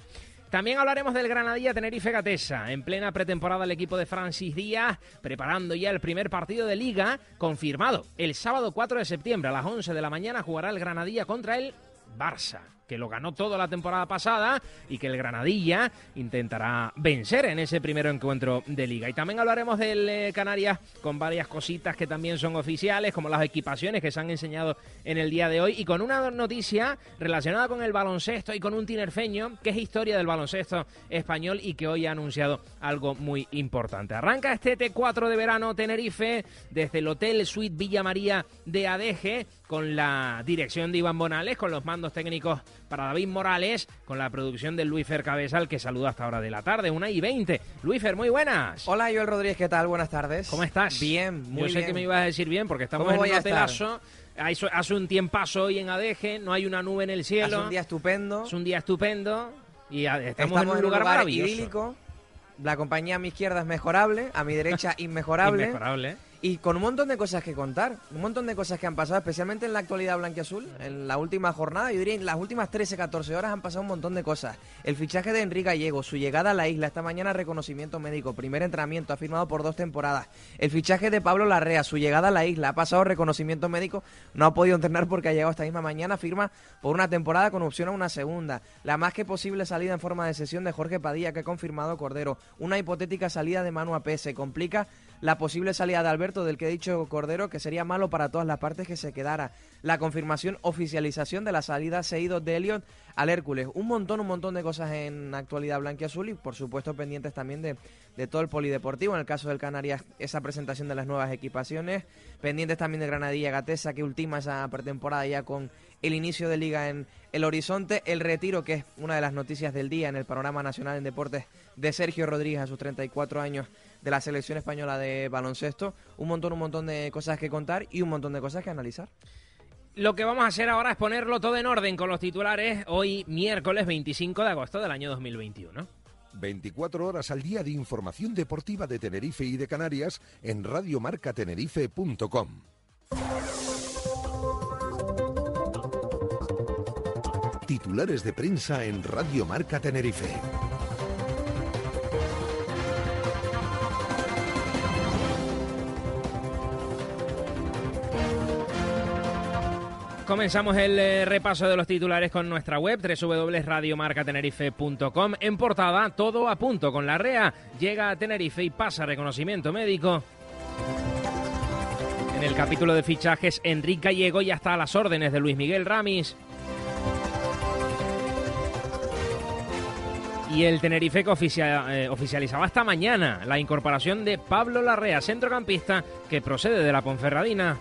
También hablaremos del Granadilla Tenerife Gatesa. En plena pretemporada el equipo de Francis Díaz preparando ya el primer partido de liga confirmado. El sábado 4 de septiembre a las 11 de la mañana jugará el Granadilla contra el Barça que lo ganó toda la temporada pasada y que el Granadilla intentará vencer en ese primer encuentro de liga. Y también hablaremos del eh, Canarias con varias cositas que también son oficiales, como las equipaciones que se han enseñado en el día de hoy y con una noticia relacionada con el baloncesto y con un tinerfeño que es historia del baloncesto español y que hoy ha anunciado algo muy importante. Arranca este T4 de verano Tenerife desde el Hotel Suite Villa María de Adeje con la dirección de Iván Bonales, con los mandos técnicos para David Morales, con la producción de Luis Fer Cabezal, que saluda hasta hora de la tarde, una y veinte. Luis Fer, muy buenas. Hola, Joel Rodríguez, ¿qué tal? Buenas tardes. ¿Cómo estás? Bien, muy bien. Yo sé que me ibas a decir bien, porque estamos en un hotelazo. Hace un tiempazo hoy en Adeje, no hay una nube en el cielo. Es un día estupendo. Es un día estupendo. Y estamos, en un lugar, maravilloso. idílico. La compañía a mi izquierda es mejorable, a mi derecha inmejorable. inmejorable y con un montón de cosas que contar, un montón de cosas que han pasado, especialmente en la actualidad blanquiazul, en la última jornada, yo diría en las últimas 13-14 horas han pasado un montón de cosas. El fichaje de Enrique Gallego, su llegada a la isla esta mañana, reconocimiento médico, primer entrenamiento, ha firmado por dos temporadas. El fichaje de Pablo Larrea, su llegada a la isla, ha pasado reconocimiento médico, no ha podido entrenar porque ha llegado esta misma mañana, firma por una temporada con opción a una segunda. La más que posible salida en forma de sesión de Jorge Padilla, que ha confirmado Cordero. Una hipotética salida de Manu AP se complica la posible salida de Alberto, del que ha dicho Cordero que sería malo para todas las partes que se quedara. La confirmación, oficialización de la salida seguido de Elliot al Hércules. Un montón, un montón de cosas en actualidad blanquiazul y por supuesto pendientes también de, de todo el polideportivo. En el caso del Canarias, esa presentación de las nuevas equipaciones. Pendientes también de Granadilla Gatesa, que ultima esa pretemporada ya con el inicio de liga en el horizonte. El retiro, que es una de las noticias del día en el panorama nacional en deportes de Sergio Rodríguez a sus 34 años de la selección española de baloncesto. Un montón, un montón de cosas que contar y un montón de cosas que analizar. Lo que vamos a hacer ahora es ponerlo todo en orden con los titulares hoy miércoles 25 de agosto del año 2021. 24 horas al día de información deportiva de Tenerife y de Canarias en radiomarcatenerife.com. Titulares de prensa en Radio Marca Tenerife. Comenzamos el eh, repaso de los titulares con nuestra web www.radiomarcatenerife.com. En portada, todo a punto con la REA. Llega a Tenerife y pasa reconocimiento médico. En el capítulo de fichajes, Enrique Gallego ya está a las órdenes de Luis Miguel Ramis. Y el Tenerife que eh, oficializaba esta mañana la incorporación de Pablo Larrea, centrocampista que procede de la Ponferradina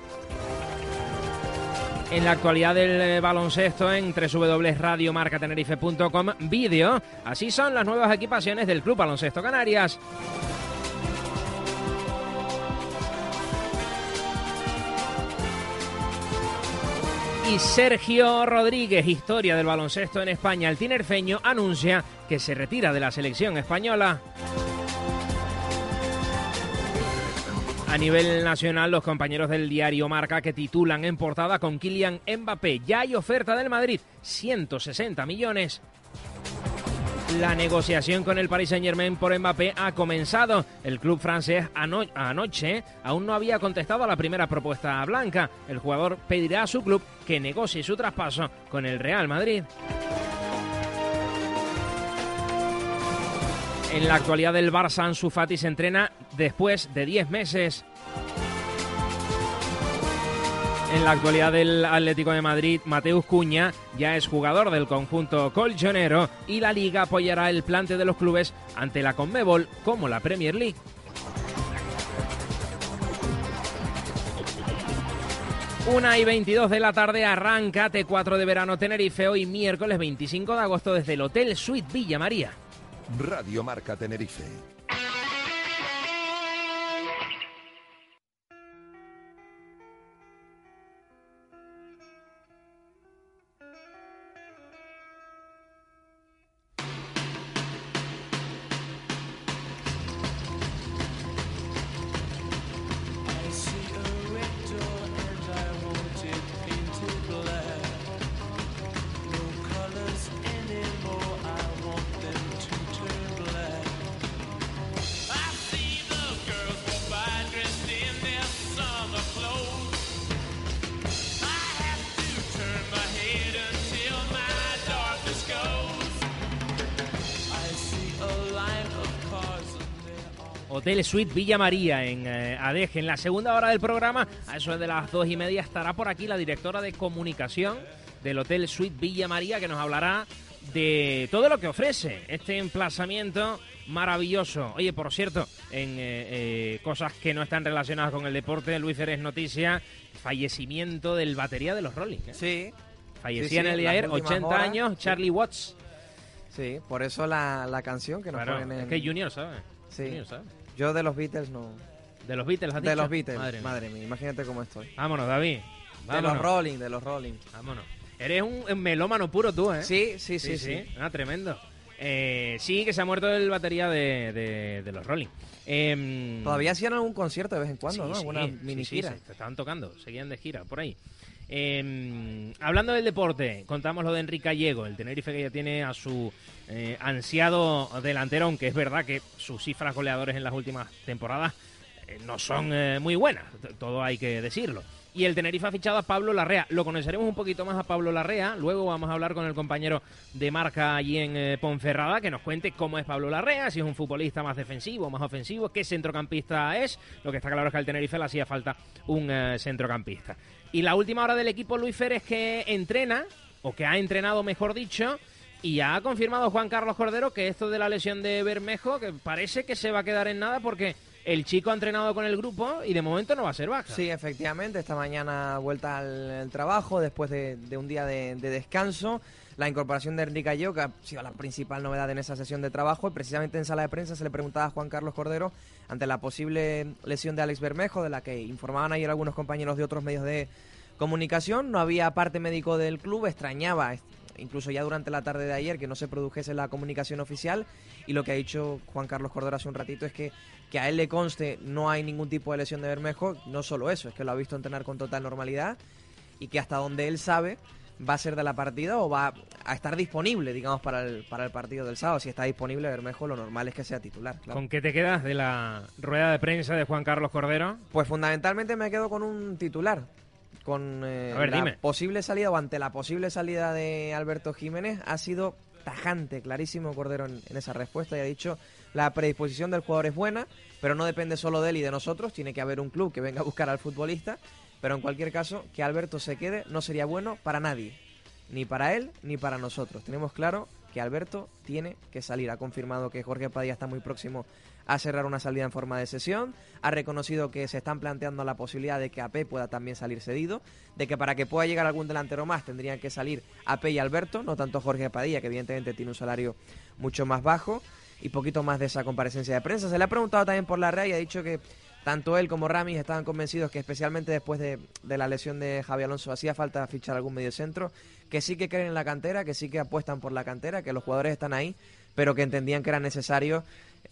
en la actualidad del eh, baloncesto en www.radiomarcatenerife.com vídeo. Así son las nuevas equipaciones del Club Baloncesto Canarias. Y Sergio Rodríguez, historia del baloncesto en España, el tinerfeño, anuncia que se retira de la selección española. A nivel nacional, los compañeros del diario Marca que titulan en portada con Kylian Mbappé. Ya hay oferta del Madrid, 160 millones. La negociación con el Paris Saint-Germain por Mbappé ha comenzado. El club francés anoche aún no había contestado a la primera propuesta blanca. El jugador pedirá a su club que negocie su traspaso con el Real Madrid. En la actualidad del Barça, Ansu Fati se entrena después de 10 meses. En la actualidad del Atlético de Madrid, Mateus Cuña ya es jugador del conjunto colchonero y la liga apoyará el plante de los clubes ante la Conmebol como la Premier League. Una y 22 de la tarde arranca T4 de verano Tenerife hoy miércoles 25 de agosto desde el Hotel Suite Villa María. Radio Marca Tenerife. Hotel Suite Villa María en eh, Adeje. En la segunda hora del programa, a eso de las dos y media, estará por aquí la directora de comunicación del Hotel Suite Villa María que nos hablará de todo lo que ofrece este emplazamiento maravilloso. Oye, por cierto, en eh, eh, cosas que no están relacionadas con el deporte, Luis Ferez noticia, fallecimiento del batería de los Rolling. ¿eh? Sí. Fallecía Sí, en el día ayer, últimas 80 horas, años, sí. Charlie Watts. Sí, por eso la, la canción que nos Claro, ponen en... es que Junior, ¿sabes? Sí. Junior. Yo de los Beatles no... ¿De los Beatles has De dicho? los Beatles, Madre madre mía. mía. imagínate cómo estoy. Vámonos, David. De los Rolling, de los Rolling. Vámonos. Eres un un melómano puro tú, ¿eh? Sí, sí, sí, sí. Ah, tremendo. Eh, sí, que se ha muerto el batería de, de- de los Rolling. Em, Todavía hacían algún concierto de vez en cuando, sí, ¿no? sí, Alguna sí, mini sí, gira. se estaban tocando, seguían de gira, por ahí. Eh, hablando del deporte, contamos lo de Enrique Gallego, el Tenerife que ya tiene a su eh, ansiado delantero, aunque es verdad que sus cifras goleadores en las últimas temporadas eh, no son eh, muy buenas, todo hay que decirlo. Y el Tenerife ha fichado a Pablo Larrea. Lo conoceremos un poquito más a Pablo Larrea. Luego vamos a hablar con el compañero de marca allí en Ponferrada que nos cuente cómo es Pablo Larrea, si es un futbolista más defensivo, más ofensivo, qué centrocampista es. Lo que está claro es que al Tenerife le hacía falta un centrocampista. Y la última hora del equipo Luis Férez que entrena, o que ha entrenado mejor dicho, y ha confirmado Juan Carlos Cordero que esto de la lesión de Bermejo, que parece que se va a quedar en nada porque el chico ha entrenado con el grupo y de momento no va a ser baja. Sí, efectivamente, esta mañana vuelta al, al trabajo después de, un día de descanso. La incorporación de Enrique Gallego, que ha sido la principal novedad en esa sesión de trabajo, y precisamente en sala de prensa se le preguntaba a Juan Carlos Cordero ante la posible lesión de Alex Bermejo, de la que informaban ayer algunos compañeros de otros medios de comunicación. No había parte médico del club, extrañaba, incluso ya durante la tarde de ayer, que no se produjese la comunicación oficial. Y lo que ha dicho Juan Carlos Cordero hace un ratito es que, que a él le conste no hay ningún tipo de lesión de Bermejo. No solo eso, es que lo ha visto entrenar con total normalidad y que hasta donde él sabe va a ser de la partida o va a estar disponible, digamos, para el, para el partido del sábado. Si está disponible Bermejo, lo normal es que sea titular. claro. ¿Con qué te quedas de la rueda de prensa de Juan Carlos Cordero? Pues fundamentalmente me quedo con un titular. Con eh, ver, la dime. posible salida o ante la posible salida de Alberto Jiménez ha sido tajante, clarísimo Cordero en, en esa respuesta y ha dicho la predisposición del jugador es buena, pero no depende solo de él y de nosotros, tiene que haber un club que venga a buscar al futbolista, pero en cualquier caso que Alberto se quede no sería bueno para nadie, ni para él ni para nosotros. Tenemos claro que Alberto tiene que salir, ha confirmado que Jorge Padilla está muy próximo a cerrar una salida en forma de sesión, ha reconocido que se están planteando la posibilidad de que AP pueda también salir cedido, de que para que pueda llegar algún delantero más tendrían que salir AP y Alberto, no tanto Jorge Padilla, que evidentemente tiene un salario mucho más bajo, y poquito más de esa comparecencia de prensa. Se le ha preguntado también por la red y ha dicho que tanto él como Ramis estaban convencidos que especialmente después de, de la lesión de Javi Alonso hacía falta fichar algún mediocentro, que sí que creen en la cantera, que sí que apuestan por la cantera, que los jugadores están ahí, pero que entendían que era necesario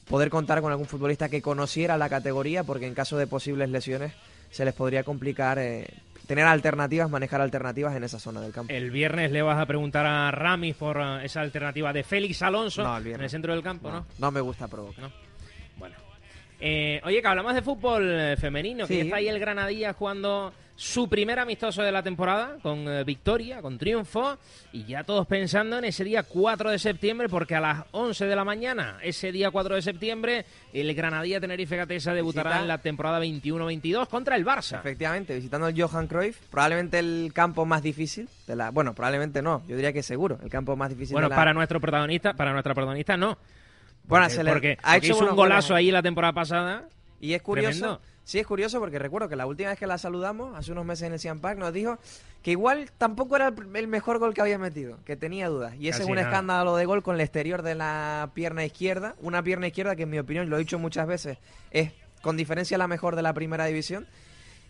poder contar con algún futbolista que conociera la categoría, porque en caso de posibles lesiones se les podría complicar eh, tener alternativas, manejar alternativas en esa zona del campo. El viernes le vas a preguntar a Ramis por eh, esa alternativa de Félix Alonso No, el en el centro del campo, ¿no? No me gusta provocar. Bueno. Eh, oye, que hablamos de fútbol eh, femenino, Sí. que está ahí el Granadilla jugando su primer amistoso de la temporada, con eh, victoria, con triunfo, y ya todos pensando en ese día 4 de septiembre, porque a las 11 de la mañana, ese día 4 de septiembre, el Granadilla Tenerife Gatesa debutará Visita- en la temporada 21-22 contra el Barça. Efectivamente, visitando el Johan Cruyff, probablemente el campo más difícil de la, bueno, probablemente no, yo diría que seguro, el campo más difícil Bueno, de la para nuestro protagonista, para nuestra protagonista no. Bueno, Porque- se le- porque, ha porque hecho hizo un goles, golazo ahí la temporada pasada. Y es curioso, Tremendo. sí es curioso porque recuerdo que la última vez que la saludamos, hace unos meses en el Siam Park, nos dijo que igual tampoco era el- el mejor gol que había metido, que tenía dudas. Y ese Casi es un nada. escándalo de gol con el exterior de la pierna izquierda, una pierna izquierda que en mi opinión, lo he dicho muchas veces, es con diferencia la mejor de la primera división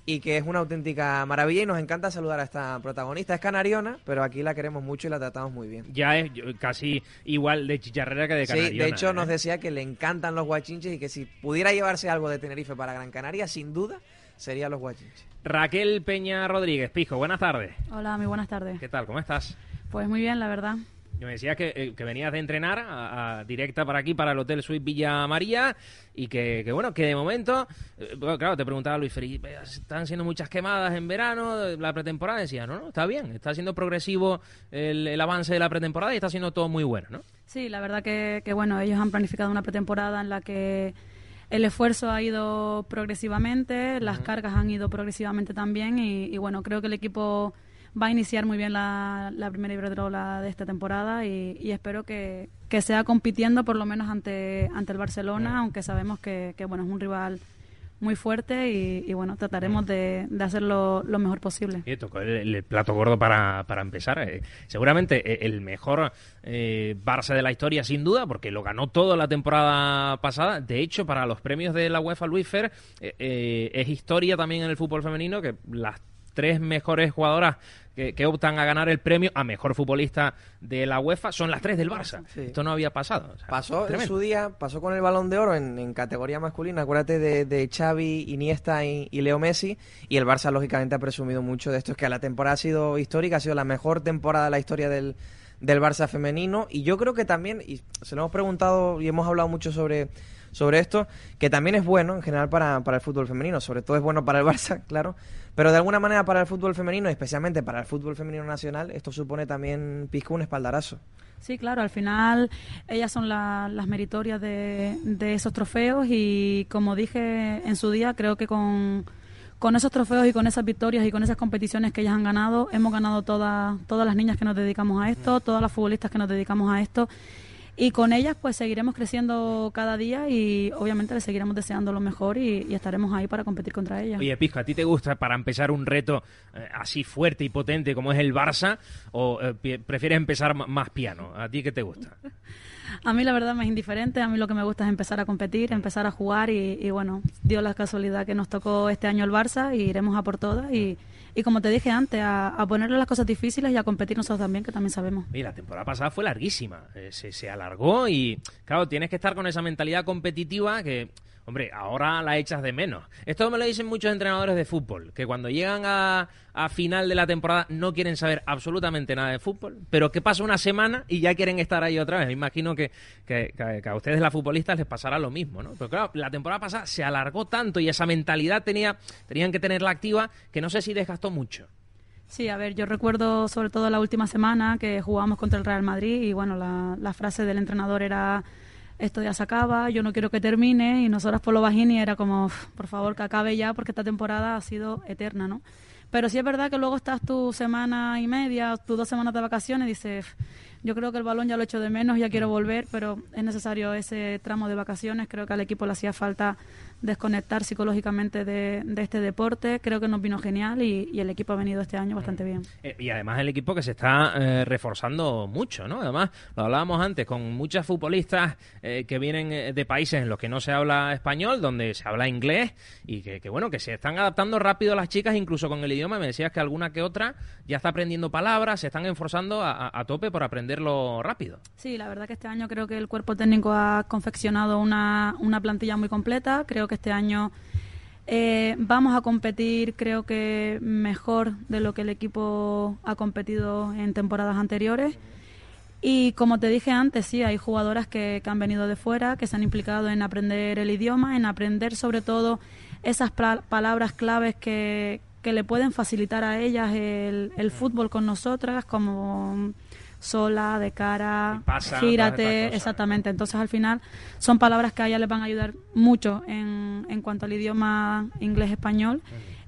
y que es una auténtica maravilla y nos encanta saludar a esta protagonista. Es canariona, pero aquí la queremos mucho y la tratamos muy bien. Ya es casi igual de chicharrera que de Sí, canariona. de hecho ¿eh? nos decía que le encantan los guachinches y que si pudiera llevarse algo de Tenerife para Gran Canaria, sin duda, sería los guachinches. Raquel Peña Rodríguez, Pijo, buenas tardes. Hola, muy buenas tardes. ¿Qué tal? ¿Cómo estás? Pues muy bien, la verdad. Me decías que, eh, que venías de entrenar a, a- directa para aquí, para el Hotel Suite Villa María, y que, que, bueno, que de momento, eh, bueno, claro, te preguntaba Luis Felipe, están siendo muchas quemadas en verano, eh, la pretemporada, decía, no, no, está bien, está siendo progresivo el, el avance de la pretemporada y está siendo todo muy bueno, ¿no? Sí, la verdad que, que, bueno, ellos han planificado una pretemporada en la que el esfuerzo ha ido progresivamente, las cargas han ido progresivamente también y, y, bueno, creo que el equipo va a iniciar muy bien la, la primera Iberdrola de esta temporada y, y espero que, que, sea compitiendo por lo menos ante, ante el Barcelona, aunque sabemos que, que bueno, es un rival muy fuerte y, y bueno, trataremos de, de hacerlo lo mejor posible. Y tocó el, el, plato gordo para, para empezar. Eh, seguramente eh, el mejor eh, Barça de la historia, sin duda, porque lo ganó todo la temporada pasada. De hecho, para los premios de la UEFA Luis Fer, eh, es historia también en el fútbol femenino que las tres mejores jugadoras que, que, optan a ganar el premio a mejor futbolista de la UEFA son las tres del Barça. Sí. Esto no había pasado. O sea, pasó en su día, pasó con el Balón de Oro en, en categoría masculina. Acuérdate de, de Xavi, Iniesta y, y, Leo Messi. Y el Barça, lógicamente, ha presumido mucho de esto. Es que la temporada ha sido histórica, ha sido la mejor temporada de la historia del, del Barça femenino. Y yo creo que también, y se lo hemos preguntado y hemos hablado mucho sobre sobre esto, que también es bueno en general para, para el fútbol femenino, sobre todo es bueno para el Barça, claro, pero de alguna manera para el fútbol femenino, especialmente para el fútbol femenino nacional, esto supone también, Pisco, un espaldarazo. Sí, claro, al final ellas son la, las meritorias de, de, esos trofeos y como dije en su día, creo que con, con esos trofeos y con esas victorias y con esas competiciones que ellas han ganado, hemos ganado todas todas las niñas que nos dedicamos a esto, todas las futbolistas que nos dedicamos a esto y con ellas pues seguiremos creciendo cada día y obviamente les seguiremos deseando lo mejor y, y estaremos ahí para competir contra ellas. Oye, Pisco, ¿a ti te gusta para empezar un reto eh, así fuerte y potente como es el Barça o eh, prefieres empezar más piano? ¿A ti qué te gusta? a mí la verdad me es indiferente, a mí lo que me gusta es empezar a competir, empezar a jugar y, y bueno, dio la casualidad que nos tocó este año el Barça y iremos a por todas y y como te dije antes, a, a, ponerle las cosas difíciles y a competir nosotros también, que también sabemos. Y la temporada pasada fue larguísima, eh, se, se alargó y, claro, tienes que estar con esa mentalidad competitiva que Hombre, ahora la echas de menos. Esto me lo dicen muchos entrenadores de fútbol, que cuando llegan a, a, final de la temporada no quieren saber absolutamente nada de fútbol, pero que pasa una semana y ya quieren estar ahí otra vez. Me imagino que, a ustedes, las futbolistas, les pasará lo mismo, ¿no? Pero claro, la temporada pasada se alargó tanto y esa mentalidad tenía, tenían que tenerla activa que no sé si desgastó mucho. Sí, a ver, yo recuerdo sobre todo la última semana que jugamos contra el Real Madrid y bueno, la frase del entrenador era esto ya se acaba, yo no quiero que termine y nosotras por lo bajini era como, por favor que acabe ya porque esta temporada ha sido eterna, ¿no? Pero sí es verdad que luego estás tu semana y media, tus dos semanas de vacaciones y dices, yo creo que el balón ya lo echo de menos, ya quiero volver, pero es necesario ese tramo de vacaciones, creo que al equipo le hacía falta desconectar psicológicamente de, de, este deporte. Creo que nos vino genial y, y, el equipo ha venido este año bastante bien. Eh, y además el equipo que se está eh, reforzando mucho, ¿no? Además, lo hablábamos antes, con muchas futbolistas eh, que vienen de países en los que no se habla español, donde se habla inglés y que, que, bueno, que se están adaptando rápido las chicas, incluso con el idioma. Me decías que alguna que otra ya está aprendiendo palabras, se están esforzando a, a tope por aprenderlo rápido. Sí, la verdad que este año creo que el cuerpo técnico ha confeccionado una, una plantilla muy completa. Creo que este año eh, vamos a competir, creo que mejor de lo que el equipo ha competido en temporadas anteriores. Y como te dije antes, sí, hay jugadoras que, que han venido de fuera, que se han implicado en aprender el idioma, en aprender sobre todo esas palabras claves que, que le pueden facilitar a ellas el, el fútbol con nosotras, como sola, de cara, pasa, gírate, exactamente. Entonces al final son palabras que a ella les van a ayudar mucho en, en cuanto al idioma inglés-español.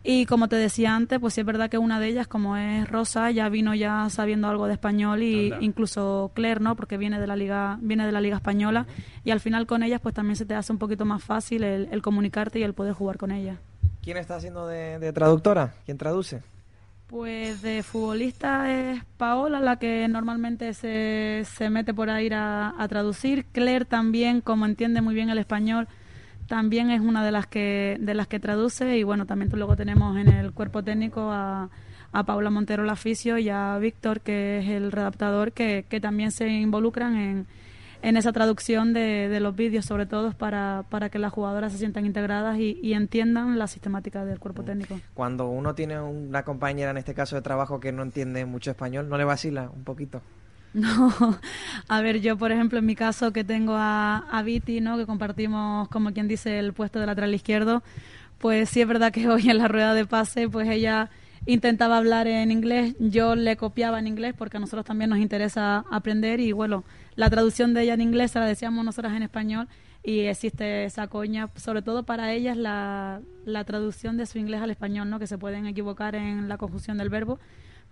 Y como te decía antes, pues sí es verdad que una de ellas, como es Rosa, ya vino ya sabiendo algo de español y Anda. incluso Claire, ¿no? Porque viene de la liga, viene de la liga española y al final con ellas pues también se te hace un poquito más fácil el, el comunicarte y el poder jugar con ellas. ¿Quién está haciendo de, de traductora? ¿Quién traduce? Pues de futbolista es Paola la que normalmente se, se mete por ahí a, a, traducir. Claire también, como entiende muy bien el español, también es una de las que de las que traduce y bueno, también luego tenemos en el cuerpo técnico a, a Paula Montero Laficio y a Víctor, que es el redactador, que, que también se involucran en, en esa traducción de, de los vídeos, sobre todo para, para, que las jugadoras se sientan integradas y, y, entiendan la sistemática del cuerpo técnico. Cuando uno tiene una compañera, en este caso de trabajo, que no entiende mucho español, ¿no le vacila un poquito? No, a ver, yo por ejemplo en mi caso que tengo a, a Viti, ¿no? que compartimos como quien dice el puesto de lateral izquierdo, pues sí es verdad que hoy en la rueda de pase pues ella intentaba hablar en inglés, yo le copiaba en inglés porque a nosotros también nos interesa aprender y bueno, la traducción de ella en inglés se la decíamos nosotras en español y existe esa coña, sobre todo para ellas la, la traducción de su inglés al español, ¿no? que se pueden equivocar en la conjunción del verbo,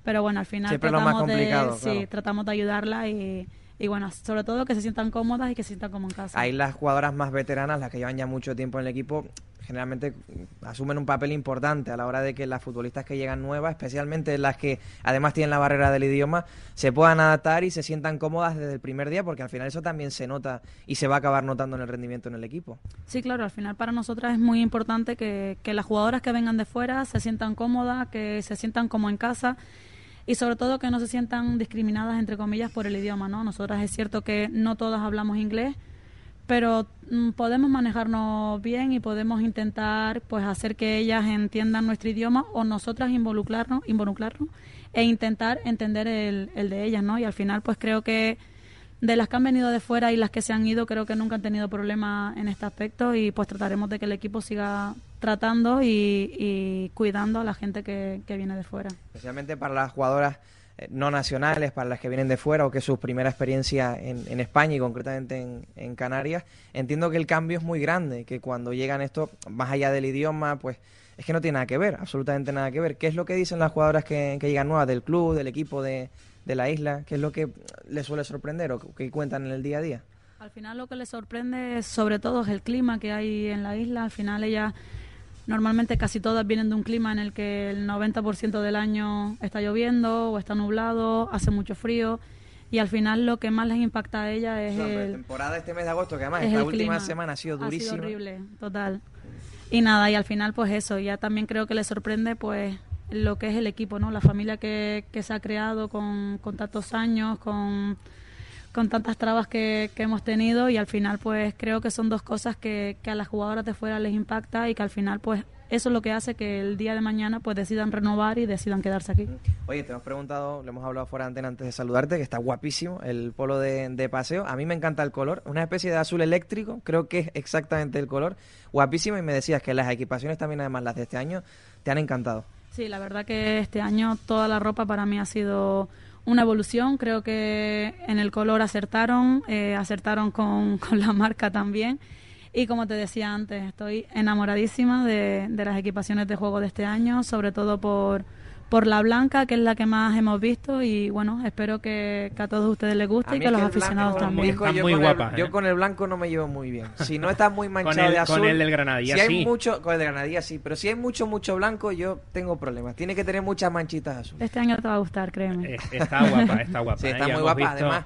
pero bueno, al final tratamos, de, sí, tratamos de ayudarla y y bueno, sobre todo que se sientan cómodas y que se sientan como en casa. Ahí las jugadoras más veteranas, las que llevan ya mucho tiempo en el equipo, generalmente asumen un papel importante a la hora de que las futbolistas que llegan nuevas, especialmente las que además tienen la barrera del idioma, se puedan adaptar y se sientan cómodas desde el primer día, porque al final eso también se nota y se va a acabar notando en el rendimiento en el equipo. Sí, claro, al final para nosotras es muy importante que, que las jugadoras que vengan de fuera se sientan cómodas, que se sientan como en casa y sobre todo que no se sientan discriminadas entre comillas por el idioma, ¿no? Nosotras es cierto que no todas hablamos inglés, pero mm, podemos manejarnos bien y podemos intentar pues hacer que ellas entiendan nuestro idioma o nosotras involucrarnos, involucrarnos e intentar entender el, el de ellas, ¿no? Y al final pues creo que de las que han venido de fuera y las que se han ido, creo que nunca han tenido problemas en este aspecto y pues trataremos de que el equipo siga tratando y, cuidando a la gente que, viene de fuera. Especialmente para las jugadoras eh, no nacionales, para las que vienen de fuera o que es su primera experiencia en, España y concretamente en, Canarias, entiendo que el cambio es muy grande, que cuando llegan esto, más allá del idioma, pues es que no tiene nada que ver, absolutamente nada que ver. ¿Qué es lo que dicen las jugadoras que, que llegan nuevas del club, del equipo de, de la isla? ¿Qué es lo que les suele sorprender o que cuentan en el día a día? Al final lo que les sorprende sobre todo es el clima que hay en la isla. Al final ellas normalmente casi todas vienen de un clima en el que el 90% del año está lloviendo o está nublado, hace mucho frío y al final lo que más les impacta a ellas es la temporada este mes de agosto que además esta última semana ha sido durísima. Ha sido horrible, total. Y nada, y al final pues eso, ya también creo que les sorprende pues lo que es el equipo, ¿no? La familia que, que se ha creado con, con tantos años, con, con tantas trabas que, que, hemos tenido y al final pues creo que son dos cosas que, que, a las jugadoras de fuera les impacta y que al final pues eso es lo que hace que el día de mañana pues decidan renovar y decidan quedarse aquí. Oye, te hemos preguntado, le hemos hablado fuera antena antes de saludarte, que está guapísimo el polo de, de, paseo. A mí me encanta el color, una especie de azul eléctrico, creo que es exactamente el color. Guapísimo y me decías que las equipaciones también además las de este año te han encantado. Sí, la verdad que este año toda la ropa para mí ha sido una evolución. Creo que en el color acertaron, eh, acertaron con, con, la marca también. Y como te decía antes, estoy enamoradísima de, de las equipaciones de juego de este año, sobre todo por por la blanca, que es la que más hemos visto y bueno, espero que, a todos ustedes les guste y que, los aficionados también. Muy, muy guapa. yo con el blanco no me llevo muy bien. Si no está muy manchado de azul. Con el del Granadilla, si hay mucho, con el de Granadilla sí, pero si hay mucho, mucho blanco, yo tengo problemas. Tiene que tener muchas manchitas azules. Este año te va a gustar, créeme. Eh, está guapa, está guapa. Sí, está ¿eh? muy guapa. Además,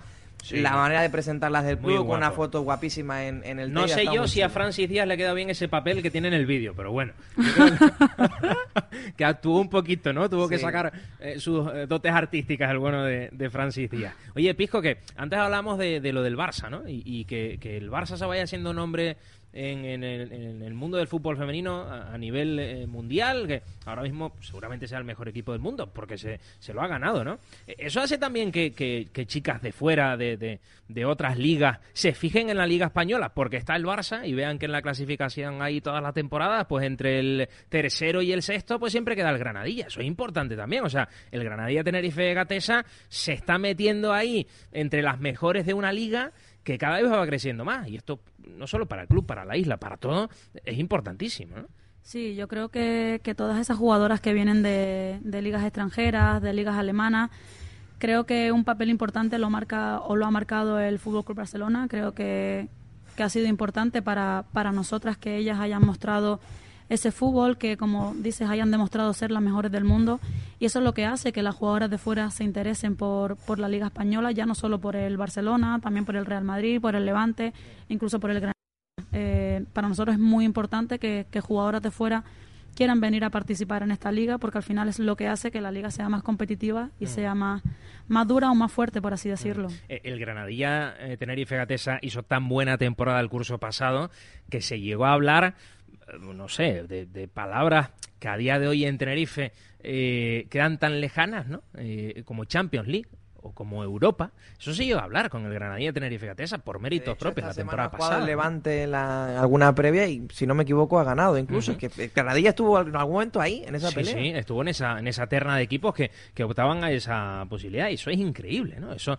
la manera de presentarlas del club con una foto guapísima en, en el No sé yo si a Francis Díaz le queda bien ese papel que tiene en el vídeo, pero bueno. que, actuó un poquito, ¿no? Tuvo que sacar eh, sus eh, dotes artísticas el bueno de, de, Francis Díaz. Oye, Pisco, que antes hablamos de, de lo del Barça, ¿no? Y, y que, que, el Barça se vaya siendo nombre en, el, mundo del fútbol femenino a, nivel eh, mundial, que ahora mismo seguramente sea el mejor equipo del mundo, porque se, se lo ha ganado, ¿no? E, eso hace también que, que, chicas de fuera, de, de, otras ligas, se fijen en la liga española, porque está el Barça y vean que en la clasificación hay todas las temporadas, pues entre el tercero y el sexto, pues siempre queda el Granadilla. Eso es importante también, o sea, el Granadilla Tenerife Gatesa se está metiendo ahí entre las mejores de una liga que cada vez va creciendo más. Y esto no solo para el club, para la isla, para todo, es importantísimo. Sí, yo creo que, que, todas esas jugadoras que vienen de, de, ligas extranjeras, de ligas alemanas, creo que un papel importante lo marca o lo ha marcado el Fútbol Club Barcelona. Creo que, que ha sido importante para, para nosotras que ellas hayan mostrado ese fútbol que, como dices, hayan demostrado ser las mejores del mundo. Y eso es lo que hace que las jugadoras de fuera se interesen por, por la Liga Española, ya no solo por el Barcelona, también por el Real Madrid, por el Levante, incluso por el Gran. Eh, para nosotros es muy importante que, que jugadoras de fuera quieran venir a participar en esta liga porque al final es lo que hace que la liga sea más competitiva y mm. sea más, más dura o más fuerte, por así mm. decirlo. Eh, el Granadilla eh, Tenerife Gatesa hizo tan buena temporada el curso pasado que se llegó a hablar no sé, de, palabras que a día de hoy en Tenerife eh, quedan tan lejanas, ¿no? Eh, como Champions League o como Europa, eso sí iba a hablar con el Granadilla Tenerife Gatesa por méritos propios la temporada pasada. Levante la, alguna previa y si no me equivoco ha ganado incluso. que Granadilla estuvo en algún momento ahí en esa pelea. Sí, estuvo en esa, en esa terna de equipos que, que optaban a esa posibilidad y eso es increíble, ¿no? Eso,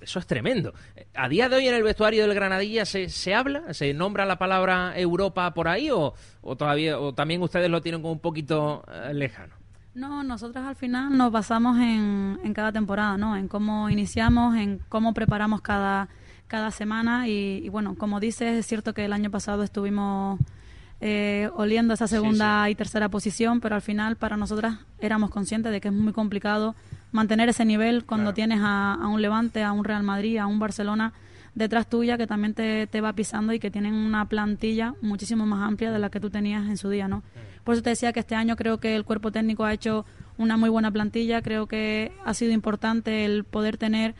eso es tremendo. A día de hoy en el vestuario del Granadilla se, se habla, se nombra la palabra Europa por ahí o, o todavía o también ustedes lo tienen como un poquito eh, lejano. No, nosotros al final nos basamos en, en cada temporada, ¿no? En cómo iniciamos, en cómo preparamos cada, cada semana y, bueno, como dices, es cierto que el año pasado estuvimos eh, oliendo esa segunda y tercera posición, pero al final para nosotras éramos conscientes de que es muy complicado mantener ese nivel cuando tienes a, a, un Levante, a un Real Madrid, a un Barcelona detrás tuya que también te, te, va pisando y que tienen una plantilla muchísimo más amplia de la que tú tenías en su día, ¿no? Por eso te decía que este año creo que el cuerpo técnico ha hecho una muy buena plantilla, creo que ha sido importante el poder tener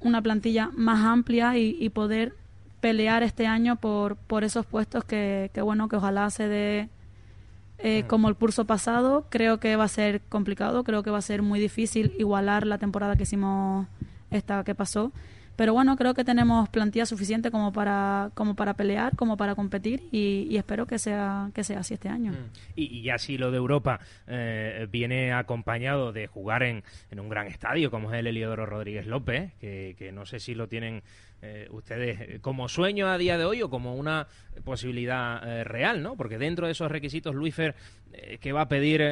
una plantilla más amplia y, poder pelear este año por, por esos puestos que, que bueno, que ojalá se dé eh, como el curso pasado. Creo que va a ser complicado, creo que va a ser muy difícil igualar la temporada que hicimos esta que pasó pero bueno, creo que tenemos plantilla suficiente como para, como para pelear, como para competir y, espero que sea, que sea así este año. Mm. Y, ya si lo de Europa eh, viene acompañado de jugar en, en, un gran estadio como es el Eliodoro Rodríguez López, que, que no sé si lo tienen eh, ustedes eh, como sueño a día de hoy o como una posibilidad eh, real, ¿no? Porque dentro de esos requisitos, Luisfer, que va a pedir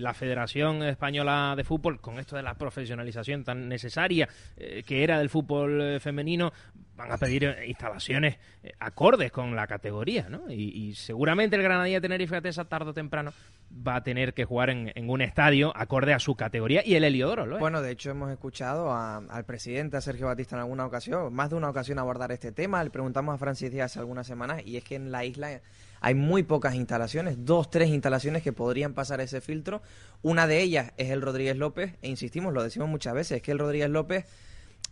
la Federación Española de Fútbol con esto de la profesionalización tan necesaria que era del fútbol femenino, van a pedir eh, instalaciones eh, acordes con la categoría, ¿no? Y, seguramente el Granadilla Tenerife Atesa tarde o temprano va a tener que jugar en, un estadio acorde a su categoría y el Heliodoro, ¿lo Bueno, de hecho hemos escuchado al presidente, a Sergio Batista en alguna ocasión, más de una ocasión abordar este tema, le preguntamos a Francis Díaz hace algunas semanas y es que en la isla hay muy pocas instalaciones, dos, tres instalaciones que podrían pasar ese filtro. Una de ellas es el Rodríguez López, e insistimos, lo decimos muchas veces, es que el Rodríguez López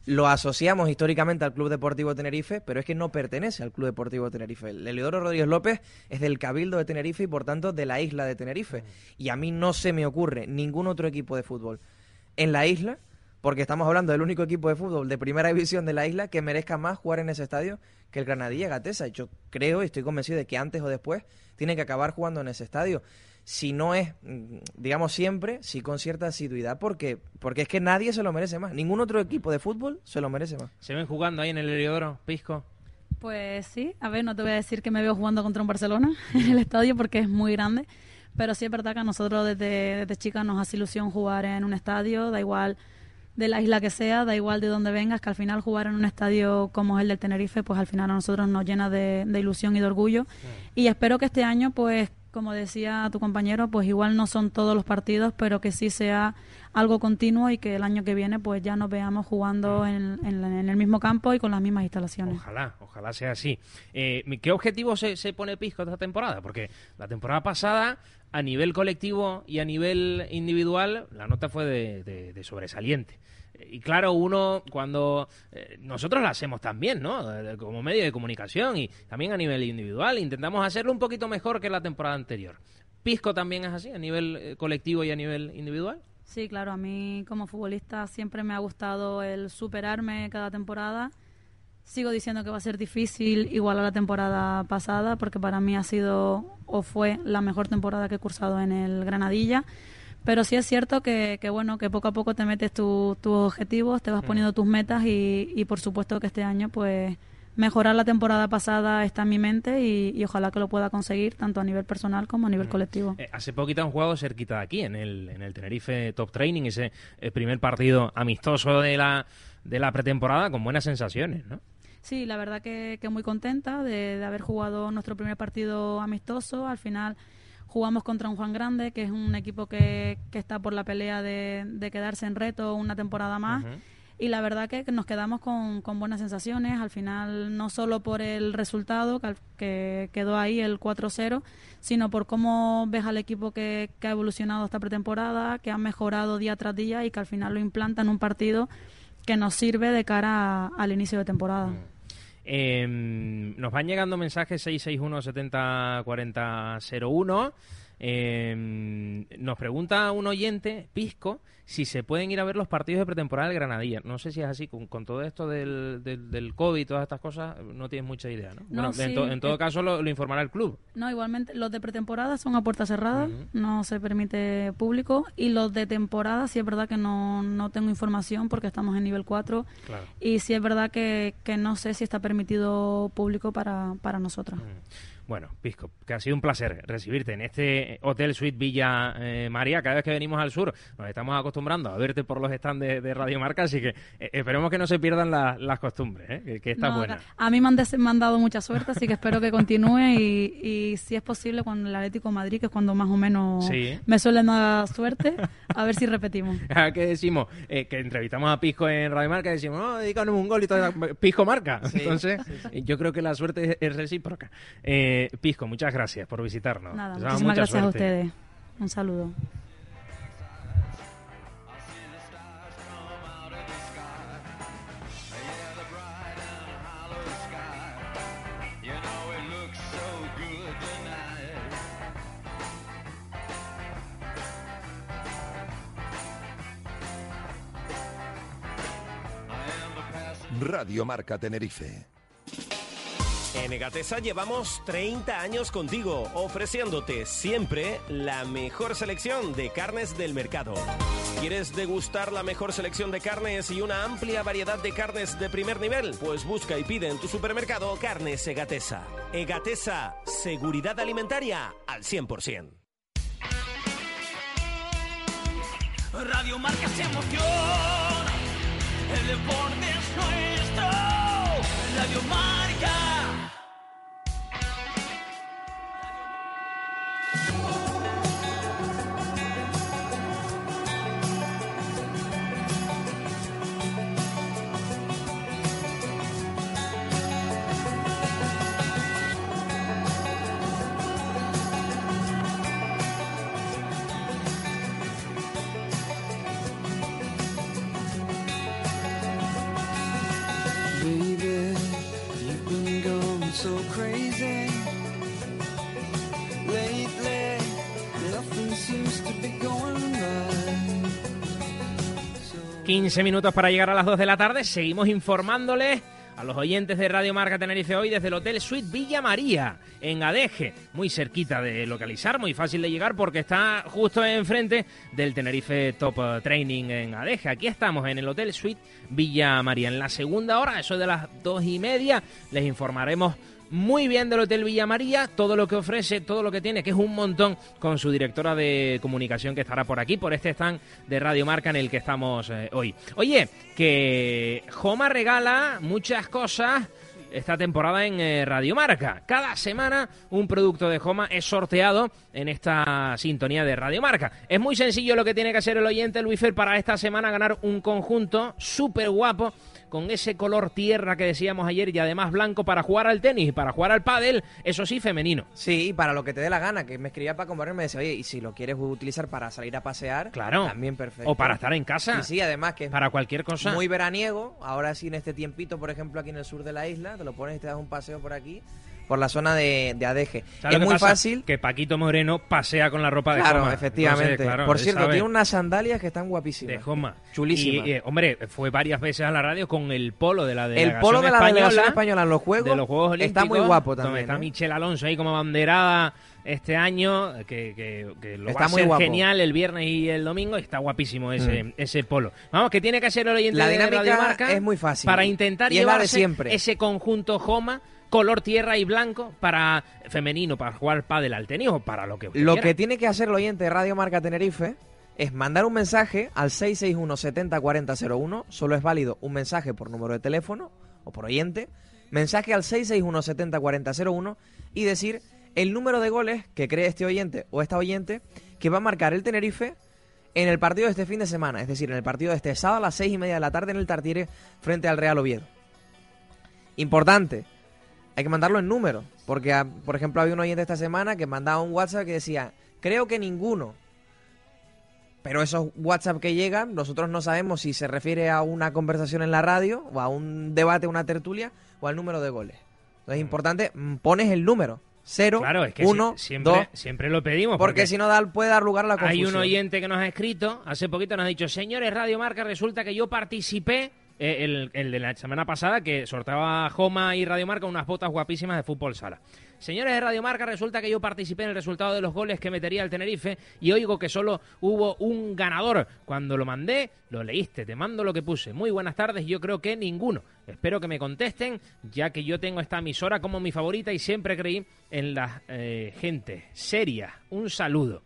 lo asociamos históricamente al Club Deportivo Tenerife, pero es que no pertenece al Club Deportivo Tenerife. El Eliodoro Rodríguez López es del Cabildo de Tenerife y por tanto de la isla de Tenerife. Y a mí no se me ocurre ningún otro equipo de fútbol en la isla, porque estamos hablando del único equipo de fútbol de primera división de la isla que merezca más jugar en ese estadio que el Granadilla Gatesa. Yo creo y estoy convencido de que antes o después tiene que acabar jugando en ese estadio si no es, mm, digamos siempre, sí con cierta asiduidad, porque, porque es que nadie se lo merece más. Ningún otro equipo de fútbol se lo merece más. ¿Se ven jugando ahí en el Heliodoro, Pisco? Pues sí, a ver, no te voy a decir que me veo jugando contra un Barcelona en el estadio porque es muy grande, pero sí es verdad que a nosotros desde, desde chicas nos hace ilusión jugar en un estadio, da igual de la isla que sea, da igual de dónde vengas, que al final jugar en un estadio como es el del Tenerife, pues al final a nosotros nos llena de, de ilusión y de orgullo. Y espero que este año, pues como decía tu compañero, pues igual no son todos los partidos, pero que sí sea algo continuo y que el año que viene pues ya nos veamos jugando en, el mismo campo y con las mismas instalaciones. Ojalá, ojalá sea así. Eh, ¿Qué objetivo se, pone Pisco esta temporada? Porque la temporada pasada, a nivel colectivo y a nivel individual, la nota fue de sobresaliente y claro, uno cuando eh, nosotros lo hacemos también, ¿no? Como medio de comunicación y también a nivel individual, intentamos hacerlo un poquito mejor que la temporada anterior. ¿Pisco también es así, a nivel eh, colectivo y a nivel individual? Sí, claro, a mí como futbolista siempre me ha gustado el superarme cada temporada. Sigo diciendo que va a ser difícil igual a la temporada pasada porque para mí ha sido o fue la mejor temporada que he cursado en el Granadilla pero sí es cierto que, que bueno, que poco a poco te metes tus objetivos, te vas mm. poniendo tus metas y, y por supuesto que este año pues mejorar la temporada pasada está en mi mente y, ojalá que lo pueda conseguir tanto a nivel personal como a nivel mm. colectivo. Eh, hace poquito han jugado cerquita de aquí, en el, en el Tenerife Top Training, ese eh, primer partido amistoso de la, de la pretemporada con buenas sensaciones, ¿no? Sí, la verdad que, que muy contenta de, de haber jugado nuestro primer partido amistoso. Al final Jugamos contra un Juan Grande, que es un equipo que, que está por la pelea de, de, quedarse en reto una temporada más. Y la verdad que nos quedamos con, con, buenas sensaciones, al final no solo por el resultado, que, que quedó ahí el 4-0, sino por cómo ves al equipo que, que, ha evolucionado esta pretemporada, que ha mejorado día tras día y que al final lo implanta en un partido que nos sirve de cara al inicio de temporada. Mm. Eh, nos van llegando mensajes 661 70 40 01. nos pregunta un oyente, Pisco, si se pueden ir a ver los partidos de pretemporada del Granadilla. No sé si es así, con, con todo esto del, del, del COVID y todas estas cosas, no tienes mucha idea, ¿no? No, bueno, en, sí, to- en todo eh, caso lo, lo informará el club. No, igualmente los de pretemporada son a puerta cerrada, no se permite público y los de temporada sí es verdad que no, no tengo información porque estamos en nivel 4 Claro. y sí es verdad que, que no sé si está permitido público para, para nosotros. Bueno, Pisco, que ha sido un placer recibirte en este Hotel Suite Villa eh, María. Cada vez que venimos al sur nos estamos acostumbrando a verte por los stands de, de Radio Marca, así que eh, esperemos que no se pierdan la- las costumbres, ¿eh? que, que está No, buena. A mí me han, des- me han dado mucha suerte, así que espero que continúe y, y si es posible con el Atlético de Madrid, que es cuando más o menos Sí. me suelen dar suerte, a ver si repetimos. Ah, que decimos eh, que entrevistamos a Pisco en Radio Marca y decimos, no, dedícanos un gol y todo. Pisco marca. Sí, Entonces, sí, yo creo que la suerte es, es recíproca. Eh, Pisco, muchas gracias por visitarnos. Nada, muchísimas mucha gracias suerte. a ustedes. Un saludo. Radio Marca Tenerife. En Egatesa llevamos 30 años contigo, ofreciéndote siempre la mejor selección de carnes del mercado. ¿Quieres degustar la mejor selección de carnes y una amplia variedad de carnes de primer nivel? Pues busca y pide en tu supermercado Carnes Egatesa. Egatesa, seguridad alimentaria al 100%. Radio Marca se emociona, el deporte es nuestro. Radio Marca. 15 minutos para llegar a las 2 de la tarde. Seguimos informándoles a los oyentes de Radio Marca Tenerife hoy desde el Hotel Suite Villa María, en Adeje, muy cerquita de localizar, muy fácil de llegar porque está justo enfrente del Tenerife Top Training en Adeje. Aquí estamos en el Hotel Suite Villa María. En la segunda hora, eso de las dos y media, les informaremos muy bien del Hotel Villa María, todo lo que ofrece, todo lo que tiene, que es un montón, con su directora de comunicación que estará por aquí, por este stand de Radio Marca en el que estamos eh, hoy. Oye, que Joma regala muchas cosas esta temporada en eh, Radio Marca. Cada semana un producto de Joma es sorteado en esta sintonía de Radio Marca. Es muy sencillo lo que tiene que hacer el oyente Luifer para esta semana ganar un conjunto súper guapo con ese color tierra que decíamos ayer y además blanco para jugar al tenis y para jugar al pádel, eso sí, femenino. Sí, y para lo que te dé la gana, que me escribía para comprarme y me decía, oye, y si lo quieres utilizar para salir a pasear, Claro. también perfecto. O para estar en casa. Sí, sí, además que es Para cualquier cosa. muy veraniego, ahora sí en este tiempito, por ejemplo, aquí en el sur de la isla, te lo pones y te das un paseo por aquí, por la zona de, de Adeje. ¿Sabes Es muy pasa? fácil. Que Paquito Moreno pasea con la ropa de Claro, Joma. efectivamente. Entonces, claro, por cierto, sabe tiene unas sandalias que están guapísimas. de Joma. Chulísimas. Y, eh, hombre, fue varias veces a la radio con el polo de la el delegación polo de la española, delegación española en los Juegos, de los Juegos Olímpicos. está muy guapo Donde también. está ¿eh? Michelle Alonso ahí como banderada este año, que, que- que lo Está va a muy ser guapo. genial el viernes y el domingo. y Está guapísimo ese, Mm. ese polo. Vamos, que tiene que hacer el oyente La de dinámica Radio Marca es muy fácil. Para intentar Y de llevarse siempre. ese conjunto Joma, color tierra y blanco, para femenino, para jugar pádel al tenis o para lo que usted Lo quiera. que tiene que hacer el oyente de Radio Marca Tenerife es mandar un mensaje al 661 70 40 01. Solo es válido un mensaje por número de teléfono o por oyente. Mensaje al 661 70 40 01 y decir el número de goles que cree este oyente o esta oyente que va a marcar el Tenerife en el partido de este fin de semana. Es decir, en el partido de este sábado a las 6 y media de la tarde en el Tartiere frente al Real Oviedo. Importante, hay que mandarlo en número. Porque, ah, por ejemplo, había un oyente esta semana que mandaba un WhatsApp que decía, creo que ninguno. Pero esos WhatsApp que llegan, nosotros no sabemos si se refiere a una conversación en la radio, o a un debate, una tertulia, o al número de goles. Entonces es importante, mm, pones el número. 0, Claro, es que 1, si- siempre, 2. siempre lo pedimos. Porque si no da- puede dar lugar a la Hay confusión. un oyente que nos ha escrito, hace poquito nos ha dicho, señores Radio Marca, resulta que yo participé, eh, el, de la semana pasada, que sorteaba Joma y Radio Marca unas botas guapísimas de fútbol sala. Señores de Radio Marca, resulta que yo participé en el resultado de los goles que metería el Tenerife y oigo que solo hubo un ganador. Cuando lo mandé, lo leíste, te mando lo que puse. Muy buenas tardes, yo creo que ninguno. Espero que me contesten, ya que yo tengo esta emisora como mi favorita y siempre creí en la eh, gente seria. Un saludo.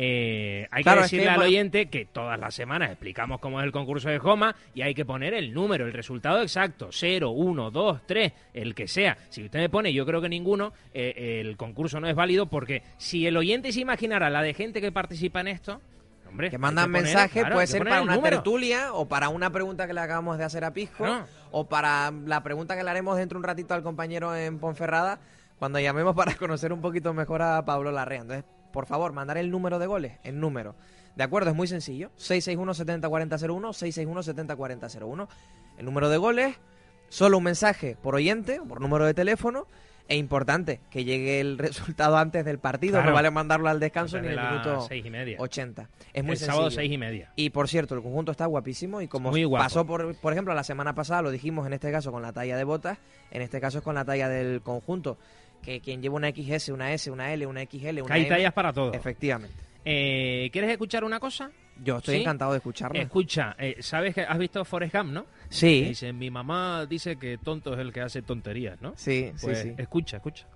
Eh, hay Claro, que es que decirle al oyente que todas las semanas explicamos cómo es el concurso de Joma y hay que poner el número, el resultado exacto, 0, 1, 2, 3, el que sea. Si usted me pone yo creo que ninguno, eh, el concurso no es válido porque si el oyente se imaginara la de gente que participa en esto, hombre, Que mandan mensajes, claro, puede ser para una número. tertulia o para una pregunta que le acabamos de hacer a Pisco o para la pregunta que le haremos dentro de un ratito al compañero en Ponferrada cuando llamemos para conocer un poquito mejor a Pablo Larrea. Entonces, por favor, mandar el número de goles, el número. ¿De acuerdo? Es muy sencillo. 661-704001, 661-704001. El número de goles, solo un mensaje por oyente, por número de teléfono. E importante, que llegue el resultado antes del partido. Claro. No vale mandarlo al descanso ni en el minuto seis y media. 80. Es muy El sencillo. sábado seis y media. Y por cierto, el conjunto está guapísimo y como pasó por, por ejemplo la semana pasada, lo dijimos en este caso con la talla de botas, en este caso es con la talla del conjunto, que quien lleva una XS, una S, una L, una XL, una Hay M, tallas para todo. Efectivamente. Eh, ¿Quieres escuchar una cosa? Yo estoy ¿Sí? encantado de escucharlo. Escucha, eh, ¿sabes que has visto Forrest Gump, no? Sí. Dice, mi mamá dice que tonto es el que hace tonterías, ¿no? Sí, sí, Pues, sí. Escucha, escucha.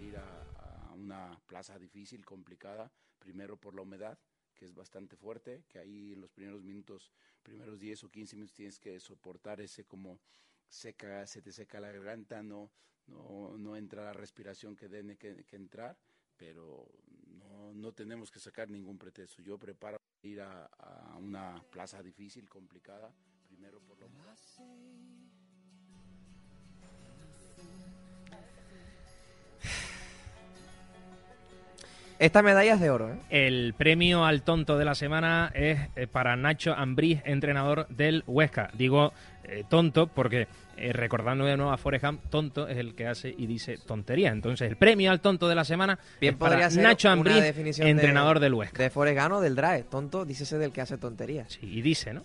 ir a, a una plaza difícil, complicada, primero por la humedad, que es bastante fuerte, que ahí en los primeros minutos, primeros 10 o 15 minutos tienes que soportar ese como seca, se te seca la garganta, no, no, no entra la respiración que tiene que, que entrar, pero no, no tenemos que sacar ningún pretexto. Yo preparo ir a, a una plaza difícil, complicada, primero por la humedad. Esta medalla es de oro, ¿eh? El premio al tonto de la semana es eh, para Nacho Ambriz, entrenador del Huesca. Digo eh, tonto porque, eh, recordando de nuevo a Forrest Gump, tonto es el que hace y dice tontería. Entonces, el premio al tonto de la semana Bien es para ser Nacho Ambriz, de- entrenador del Huesca. De Foregano del DRAE. Tonto, dícese del que hace tonterías. Sí, y dice, ¿no?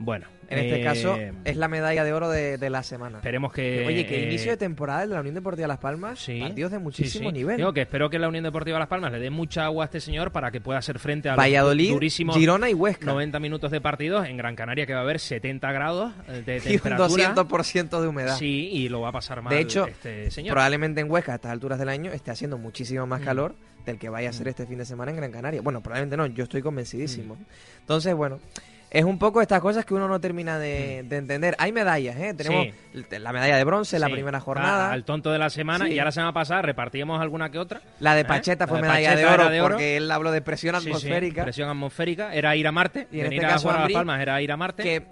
Bueno. En este eh, caso, es la medalla de oro de, de la semana. Esperemos que... Oye, que eh, inicio de temporada de la Unión Deportiva Las Palmas, Sí, partidos de muchísimo sí. nivel. Digo que espero que la Unión Deportiva Las Palmas le dé mucha agua a este señor para que pueda hacer frente a Valladolid, los durísimos Girona y Huesca. 90 minutos de partidos en Gran Canaria que va a haber 70 grados eh, de y un temperatura. 200% de humedad. Sí, y lo va a pasar mal De hecho, este señor. probablemente en Huesca a estas alturas del año esté haciendo muchísimo más Mm. calor del que vaya a ser este fin de semana en Gran Canaria. Bueno, probablemente no, yo estoy convencidísimo. Mm. Entonces, bueno, es un poco estas cosas que uno no termina de, de entender. Hay medallas, ¿eh? Tenemos la medalla de bronce, la Sí. primera Ah, jornada. al tonto de la semana Sí. y ya la semana pasada repartíamos alguna que otra. La de ¿eh? Pacheta fue La de medalla de oro, porque él habló de presión atmosférica. presión atmosférica. Era ir a Marte. Y en Venir este a caso, a Las Palmas era ir a Marte. Que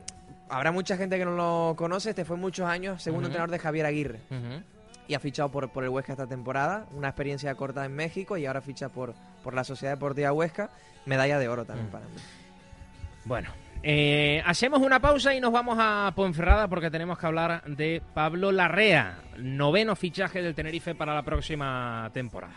habrá mucha gente que no lo conoce. Este fue muchos años segundo Ujú. entrenador de Javier Aguirre. Y ha fichado por, por el Huesca esta temporada. Una experiencia corta en México y ahora ficha por, por la Sociedad Deportiva Huesca. Medalla de oro también Mm. para mí. Bueno, eh, hacemos una pausa y nos vamos a Ponferrada porque tenemos que hablar de Pablo Larrea, noveno fichaje del Tenerife para la próxima temporada.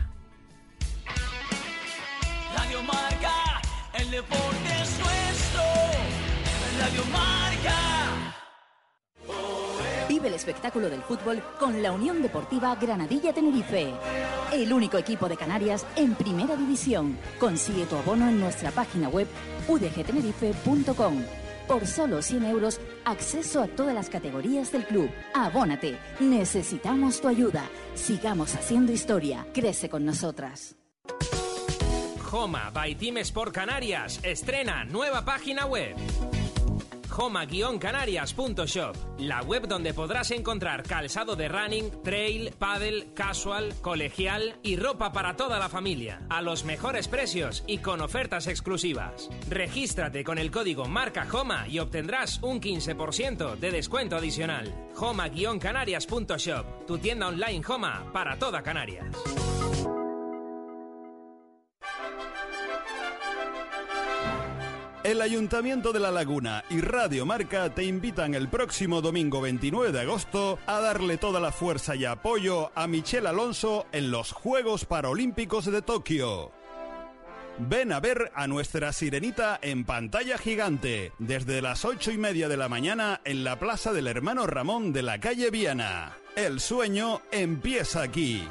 El espectáculo del fútbol con la Unión Deportiva Granadilla Tenerife. El único equipo de Canarias en primera división. Consigue tu abono en nuestra página web udgtenerife.com. Por solo 100 euros, acceso a todas las categorías del club. Abónate. Necesitamos tu ayuda. Sigamos haciendo historia. Crece con nosotras. Joma by Team Sport Canarias estrena nueva página web. Joma-canarias.shop, la web donde podrás encontrar calzado de running, trail, paddle, casual, colegial y ropa para toda la familia, a los mejores precios y con ofertas exclusivas. Regístrate con el código marca Joma y obtendrás un 15% de descuento adicional. Joma-canarias.shop, tu tienda online Joma para toda Canarias. El Ayuntamiento de La Laguna y Radio Marca te invitan el próximo domingo 29 de agosto a darle toda la fuerza y apoyo a Michelle Alonso en los Juegos Paralímpicos de Tokio. Ven a ver a nuestra sirenita en pantalla gigante desde las ocho y media de la mañana en la Plaza del Hermano Ramón de la calle Viana. El sueño empieza aquí.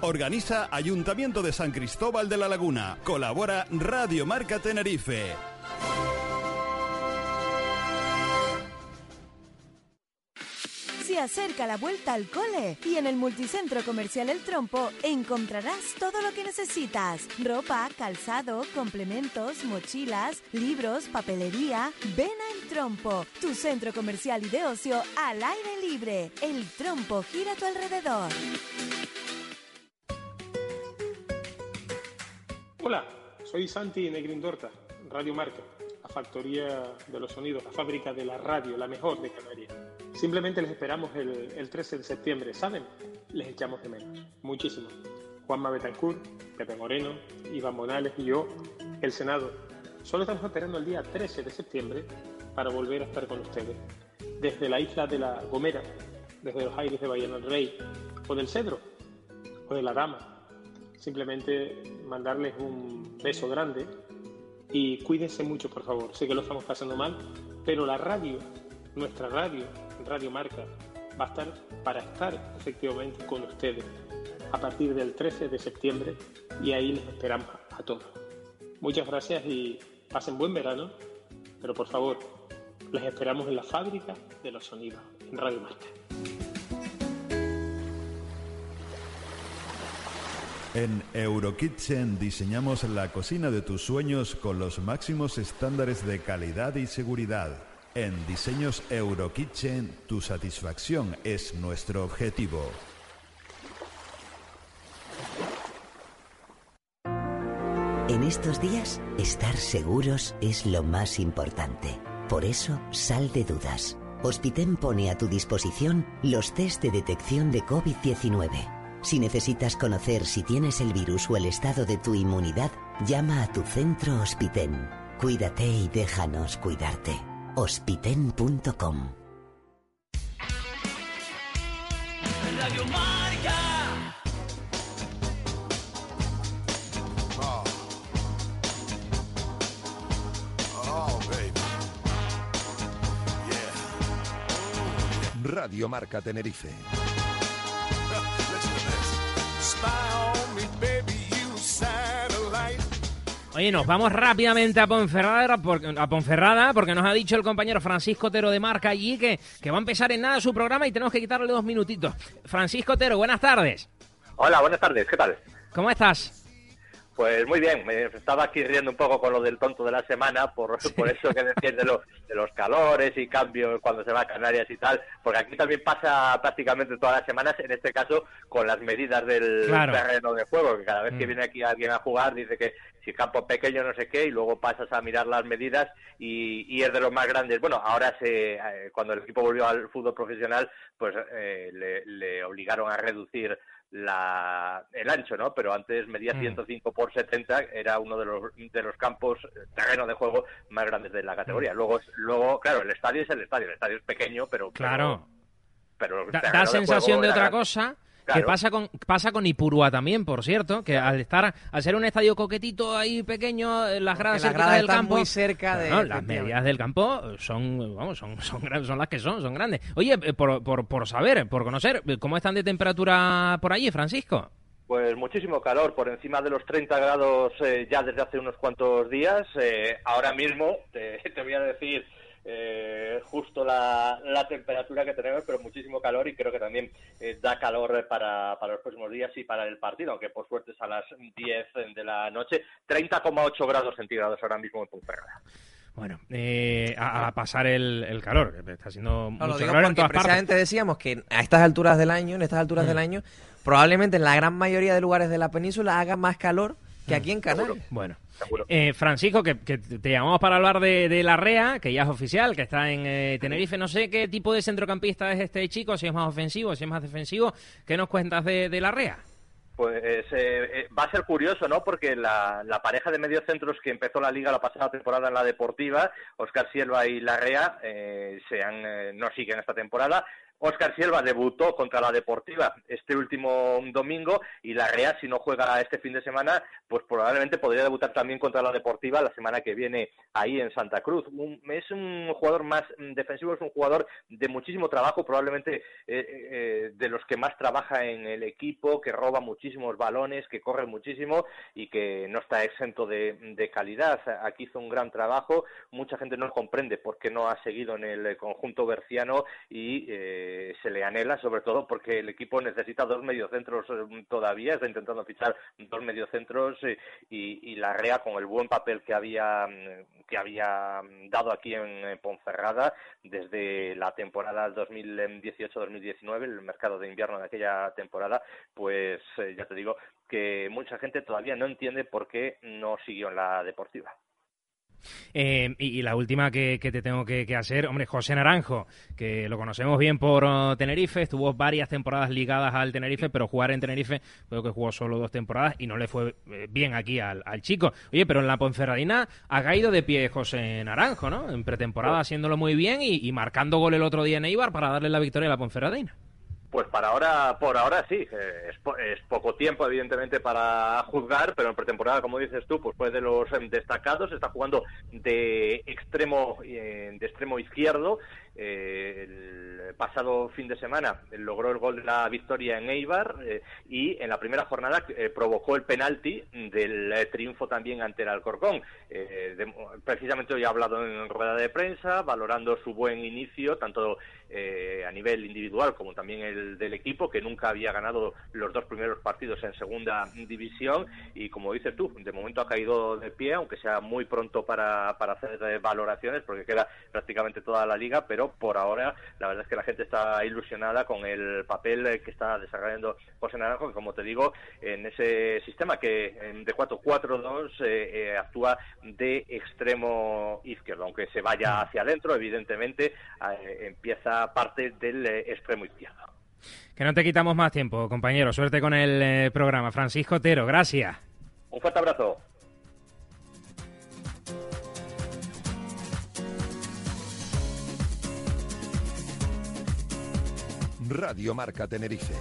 Organiza Ayuntamiento de San Cristóbal de la Laguna. Colabora Radio Marca Tenerife. Se acerca la vuelta al cole y en el multicentro comercial El Trompo encontrarás todo lo que necesitas. Ropa, calzado, complementos, mochilas, libros, papelería. Ven a El Trompo, tu centro comercial y de ocio al aire libre. El Trompo gira a tu alrededor. Hola, soy Santi Negrindorta, Radio Marca, la factoría de los sonidos, la fábrica de la radio, la mejor de Canarias. Simplemente les esperamos el, el 13 de septiembre, ¿saben? Les echamos de menos, muchísimo. Juanma Betancourt, Pepe Moreno, Iván Monales y yo, el Senado. Solo estamos esperando el día 13 de septiembre para volver a estar con ustedes. Desde la isla de la Gomera, desde los aires de Bahía del Rey, o del Cedro, o de la Dama, simplemente mandarles un beso grande y cuídense mucho, por favor. Sé que lo estamos pasando mal, pero la radio, nuestra radio, Radio Marca, va a estar para estar efectivamente con ustedes a partir del 13 de septiembre y ahí les esperamos a todos. Muchas gracias y pasen buen verano, pero por favor, les esperamos en la fábrica de los sonidos, en Radio Marca. En Eurokitchen diseñamos la cocina de tus sueños con los máximos estándares de calidad y seguridad. En Diseños Eurokitchen, tu satisfacción es nuestro objetivo. En estos días, estar seguros es lo más importante. Por eso, sal de dudas. Hospitén pone a tu disposición los test de detección de COVID-19. Si necesitas conocer si tienes el virus o el estado de tu inmunidad, llama a tu centro Hospitén. Cuídate y déjanos cuidarte. Hospitén.com Radio Marca. Radio Marca Tenerife. Oye, nos vamos rápidamente a Ponferrada, porque, a Ponferrada porque nos ha dicho el compañero Francisco Otero de Marca allí que, que va a empezar en nada su programa y tenemos que quitarle dos minutitos. Francisco Otero, buenas tardes. Hola, buenas tardes, ¿qué tal? ¿Cómo estás? Pues muy bien, me estaba aquí riendo un poco con lo del tonto de la semana, por, por eso que decías de, lo- de los calores y cambios cuando se va a Canarias y tal, porque aquí también pasa prácticamente todas las semanas, en este caso con las medidas del Claro. terreno de juego, que cada vez que Mm. viene aquí alguien a jugar dice que si campo pequeño no sé qué, y luego pasas a mirar las medidas y, y es de los más grandes. Bueno, ahora se, eh, cuando el equipo volvió al fútbol profesional, pues eh, le, le obligaron a reducir la, el ancho, ¿no? Pero antes medía Mm. 105 por 70, era uno de los, de los campos, terreno de juego más grandes de la categoría. Luego, es- luego, claro, el estadio es el estadio, el estadio es pequeño, pero... Claro. Pero, pero Da, da sensación de otra grande. cosa que pasa con pasa con Ipurúa también, por cierto, que al estar al ser un estadio coquetito ahí pequeño, eh, las gradas las cerquitas gradas del están campo, muy cerca de- Claro, las medidas del campo son vamos, son son, gran- son las que son, son grandes. Oye, eh, por, por, por saber, por conocer, eh, ¿cómo están de temperatura por allí, Francisco? Pues muchísimo calor, por encima de los 30 grados eh, ya desde hace unos cuantos días. Eh, ahora mismo te, te voy a decir eh, justo la, la temperatura que tenemos, pero muchísimo calor y creo que también eh, da calor para, para los próximos días y para el partido, aunque por suerte es a las 10 de la noche. 30,8 grados centígrados ahora mismo en Ponferrada. Bueno, eh, a, a pasar el, el calor, que está haciendo No, lo mucho digo calor en todas partes. precisamente decíamos que a estas alturas del año, en estas alturas Mm. del año, probablemente en la gran mayoría de lugares de la península haga más calor que aquí en Canarias. Bueno, Eh, Francisco, que, que te llamamos para hablar de, de la REA, que ya es oficial, que está en eh, Tenerife. No sé qué tipo de centrocampista es este chico, si es más ofensivo, si es más defensivo. ¿Qué nos cuentas de, de la REA? Pues eh, eh, va a ser curioso, ¿no? Porque la, la pareja de mediocentros que empezó la liga la pasada temporada en la deportiva, Oscar Silva y Larrea, eh, se han, eh, no siguen esta temporada. Oscar Silva debutó contra la Deportiva este último domingo y la Real, si no juega este fin de semana, pues probablemente podría debutar también contra la Deportiva la semana que viene ahí en Santa Cruz. Es un jugador más mm, defensivo, es un jugador de muchísimo trabajo, probablemente eh, eh, de los que más trabaja en el equipo, que roba muchísimos balones, que corre muchísimo y que no está exento de, de calidad. Aquí hizo un gran trabajo, mucha gente no comprende por qué no ha seguido en el conjunto berciano y eh, se le anhela, sobre todo porque el equipo necesita dos mediocentros eh, todavía, está intentando fichar dos mediocentros eh, y, la REA con el buen papel que había mm, que había dado aquí en eh, Ponferrada desde la temporada 2018-2019, el mercado de invierno de aquella temporada, pues eh, ya te digo que mucha gente todavía no entiende por qué no siguió en la deportiva. Eh, y, y la última que, que te tengo que, que hacer, hombre, José Naranjo, que lo conocemos bien por oh, Tenerife, estuvo varias temporadas ligadas al Tenerife, pero jugar en Tenerife, creo que jugó solo dos temporadas y no le fue eh, bien aquí al, al chico. Oye, pero en la Ponferradina ha caído de pie José Naranjo, ¿no? En pretemporada haciéndolo muy bien y, y marcando gol el otro día en Eibar para darle la victoria a la Ponferradina. Pues para ahora, por ahora sí, eh, es, es poco tiempo evidentemente para juzgar, pero en pretemporada, como dices tú, pues fue de los em, destacados, está jugando de extremo, eh, de extremo izquierdo. Eh, el pasado fin de semana logró el gol de la victoria en Eibar eh, y en la primera jornada eh, provocó el penalti del eh, triunfo también ante el Alcorcón. De- precisamente hoy ha hablado en rueda de prensa, valorando su buen inicio, tanto a nivel individual como también el del equipo, que nunca había ganado los dos primeros partidos en segunda división. Y como dices tú, de momento ha caído de pie, aunque sea muy pronto para, para hacer valoraciones, porque queda prácticamente toda la liga, pero por ahora la verdad es que la gente está ilusionada con el papel que está desarrollando José Naranjo, que como te digo, en ese sistema que de 4-4-2 eh, eh, actúa de extremo izquierdo, aunque se vaya hacia adentro, evidentemente eh, empieza parte del extremo izquierdo. Que no te quitamos más tiempo, compañero. Suerte con el programa. Francisco Otero, gracias. Un fuerte abrazo. Radio Marca Tenerife.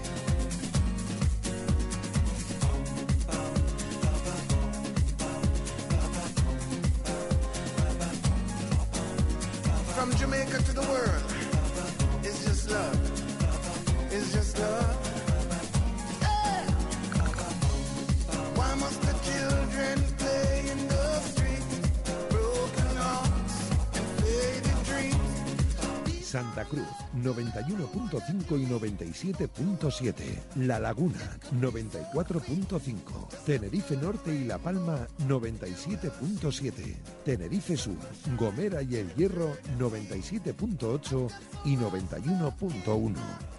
From Jamaica to the world, it's just love. It's just love. Hey! Why must the children play in the streets? Broken hearts and faded dreams. Santa Cruz 91.5 y 97.7. La Laguna 94.5. Tenerife Norte y La Palma 97.7. Tenerife Sur, Gomera y El Hierro 97.8 y 91.1.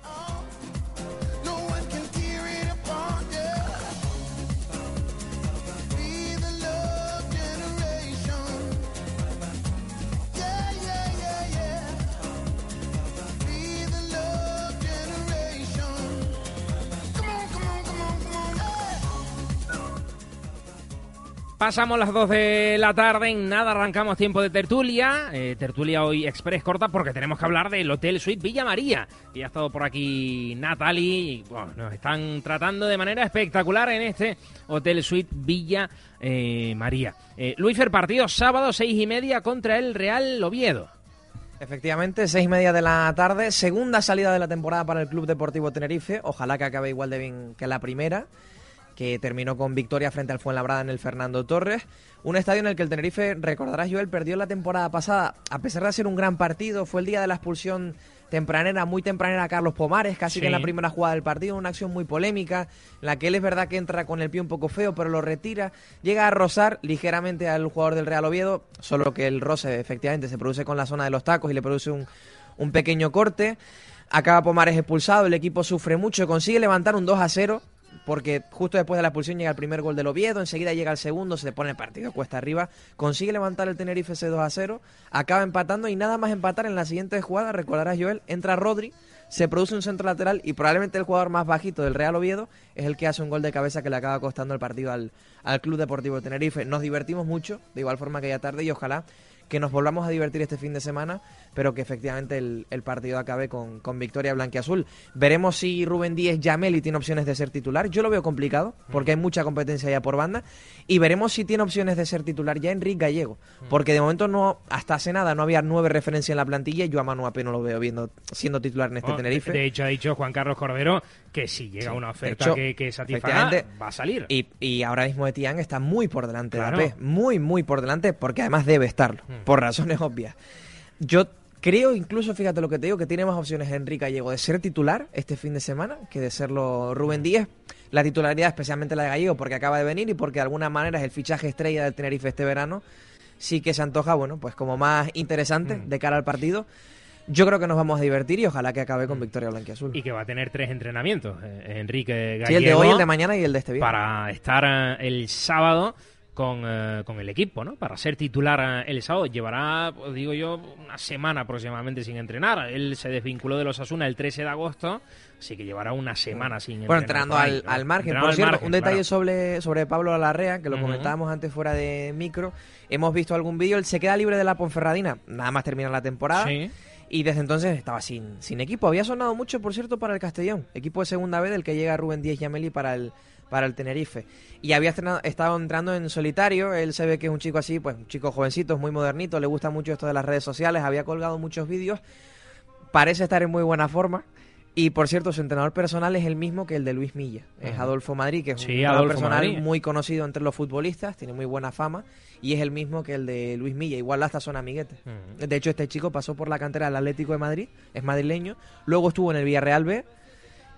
Pasamos las 2 de la tarde, en nada arrancamos tiempo de tertulia. Eh, tertulia hoy express corta porque tenemos que hablar del Hotel Suite Villa María. Y ha estado por aquí Natalie y nos están tratando de manera espectacular en este Hotel Suite Villa eh, María. Eh, Luis Fer, partido sábado, seis y media contra el Real Oviedo. Efectivamente, seis y media de la tarde, segunda salida de la temporada para el Club Deportivo Tenerife. Ojalá que acabe igual de bien que la primera, que terminó con victoria frente al Fuenlabrada en el Fernando Torres. Un estadio en el que el Tenerife, recordarás Joel, perdió la temporada pasada, a pesar de ser un gran partido, fue el día de la expulsión tempranera, muy tempranera a Carlos Pomares, casi Sí. que en la primera jugada del partido, una acción muy polémica, en la que él es verdad que entra con el pie un poco feo, pero lo retira, llega a rozar ligeramente al jugador del Real Oviedo, solo que el roce efectivamente se produce con la zona de los tacos y le produce un, un pequeño corte. Acaba Pomares expulsado, el equipo sufre mucho, consigue levantar un 2 a 0, porque justo después de la expulsión llega el primer gol del Oviedo, enseguida llega el segundo, se pone el partido cuesta arriba, consigue levantar el Tenerife ese 2 a 0, acaba empatando y nada más empatar en la siguiente jugada, recordarás Joel, entra Rodri, se produce un centro lateral y probablemente el jugador más bajito del Real Oviedo es el que hace un gol de cabeza que le acaba costando el partido al, al Club Deportivo Tenerife. Nos divertimos mucho, de igual forma que ya tarde, y ojalá que nos volvamos a divertir este fin de semana, pero que efectivamente el, el partido acabe con, con victoria blanquiazul. Veremos si Rubén Díez Yameli tiene opciones de ser titular. Yo lo veo complicado, porque hay mucha competencia ya por banda. Y veremos si tiene opciones de ser titular ya Enrique Gallego, porque de momento no, hasta hace nada, no había nueve referencias en la plantilla y yo a Manu Apé no lo veo viendo, siendo titular en este Oh, Tenerife. De hecho, ha dicho Juan Carlos Cordero que si llega una oferta hecho, que, que satisfaga, va a salir. Y, y ahora mismo Etienne está muy por delante Claro. de AP, muy, muy por delante, porque además debe estarlo, Hmm. por razones obvias. Yo creo, incluso, fíjate lo que te digo, que tiene más opciones Enrique Gallego de ser titular este fin de semana que de serlo Rubén Díez. La titularidad, especialmente la de Gallego, porque acaba de venir y porque de alguna manera es el fichaje estrella del Tenerife este verano. Sí que se antoja, bueno, pues como más interesante Hmm. de cara al partido. Yo creo que nos vamos a divertir y ojalá que acabe con victoria blanquiazul. Y que va a tener tres entrenamientos, eh, Enrique Gallego. Sí, el de hoy, el de mañana y el de este viernes. Para estar eh, el sábado con, eh, con el equipo, ¿no? Para ser titular el sábado. Llevará, pues, digo yo, una semana aproximadamente sin entrenar. Él se desvinculó de los Asuna el 13 de agosto, así que llevará una semana sin Bueno, entrenar. entrenando por ahí, al, al margen. Entrenando Por al cierto, margen, un detalle claro. sobre, sobre Pablo Alarrea, que lo comentábamos antes fuera de micro. Hemos visto algún vídeo, él se queda libre de la Ponferradina, nada más termina la temporada. Sí. Y desde entonces estaba sin, sin equipo. Había sonado mucho, por cierto, para el Castellón, equipo de segunda vez del que llega Rubén Díez Yameli para el, para el Tenerife. Y había estado entrando en solitario, él se ve que es un chico así, pues un chico jovencito, muy modernito, le gusta mucho esto de las redes sociales, había colgado muchos vídeos, parece estar en muy buena forma. Y por cierto, su entrenador personal es el mismo que el de Luis Milla. Es. Adolfo Madrid, que es un entrenador personal Madrid. muy conocido entre los futbolistas, tiene muy buena fama. Y es el mismo que el de Luis Milla. Igual hasta son amiguetes. De hecho, este chico pasó por la cantera del Atlético de Madrid, es madrileño. Luego estuvo en el Villarreal B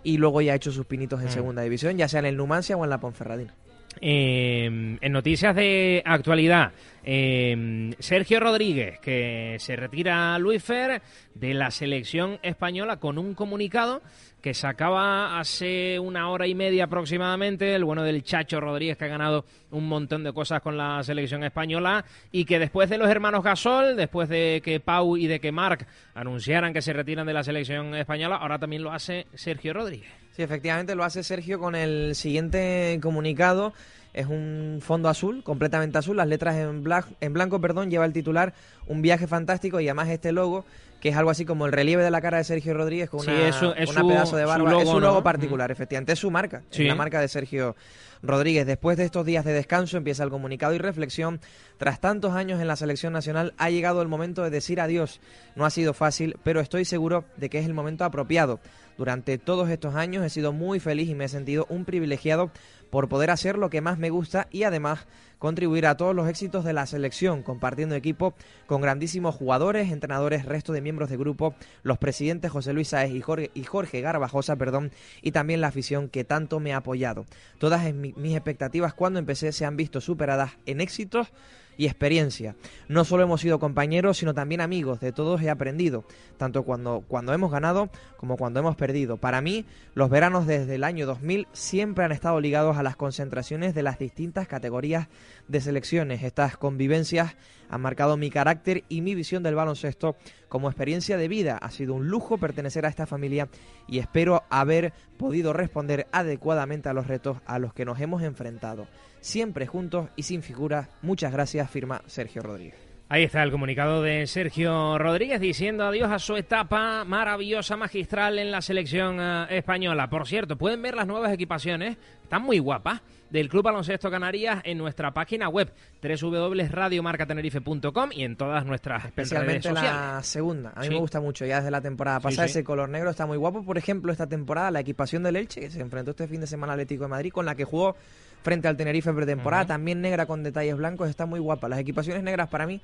y luego ya ha hecho sus pinitos en segunda división, ya sea en el Numancia o en la Ponferradina. Eh, en noticias de actualidad, eh, Sergio Rodríguez, que se retira Luis Fer de la selección española con un comunicado que sacaba hace una hora y media aproximadamente, el bueno del Chacho Rodríguez, que ha ganado un montón de cosas con la selección española, y que después de los hermanos Gasol, después de que Pau y de que Marc anunciaran que se retiran de la selección española, ahora también lo hace Sergio Rodríguez. Sí, efectivamente lo hace Sergio con el siguiente comunicado. Es un fondo azul, completamente azul, las letras en, bla- en blanco, perdón, lleva el titular Un viaje fantástico y además este logo, que es algo así como el relieve de la cara de Sergio Rodríguez con una, es su- es una su- pedazo de su barba. logo, es un logo ¿no? particular, efectivamente, es su marca, Sí. es la marca de Sergio Rodríguez. Después de estos días de descanso empieza el comunicado y reflexión. Tras tantos años en la selección nacional ha llegado el momento de decir adiós. No ha sido fácil, pero estoy seguro de que es el momento apropiado. Durante todos estos años he sido muy feliz y me he sentido un privilegiado por poder hacer lo que más me gusta y además contribuir a todos los éxitos de la selección, compartiendo equipo con grandísimos jugadores, entrenadores, resto de miembros de grupo, los presidentes José Luis Sáez y Jorge, y Jorge Garbajosa, perdón, y también la afición que tanto me ha apoyado. Todas mis expectativas cuando empecé se han visto superadas en éxitos y experiencia. No solo hemos sido compañeros, sino también amigos. De todos he aprendido, tanto cuando, cuando hemos ganado como cuando hemos perdido. Para mí, los veranos desde el año 2000 siempre han estado ligados a las concentraciones de las distintas categorías de selecciones. Estas convivencias han marcado mi carácter y mi visión del baloncesto como experiencia de vida. Ha sido un lujo pertenecer a esta familia y espero haber podido responder adecuadamente a los retos a los que nos hemos enfrentado. Siempre juntos y sin figuras. Muchas gracias, firma Sergio Rodríguez. Ahí está el comunicado de Sergio Rodríguez diciendo adiós a su etapa maravillosa, magistral en la selección eh, española. Por cierto, pueden ver las nuevas equipaciones, están muy guapas, del Club Baloncesto Canarias en nuestra página web www.radiomarcatenerife.com y en todas nuestras redes Especialmente sociales. la segunda. A mí Sí. me gusta mucho, ya desde la temporada Sí, pasada. sí. Ese color negro está muy guapo. Por ejemplo, esta temporada, la equipación del Elche, que se enfrentó este fin de semana al Atlético de Madrid, con la que jugó frente al Tenerife en pretemporada, también negra con detalles blancos, está muy guapa. Las equipaciones negras para mí,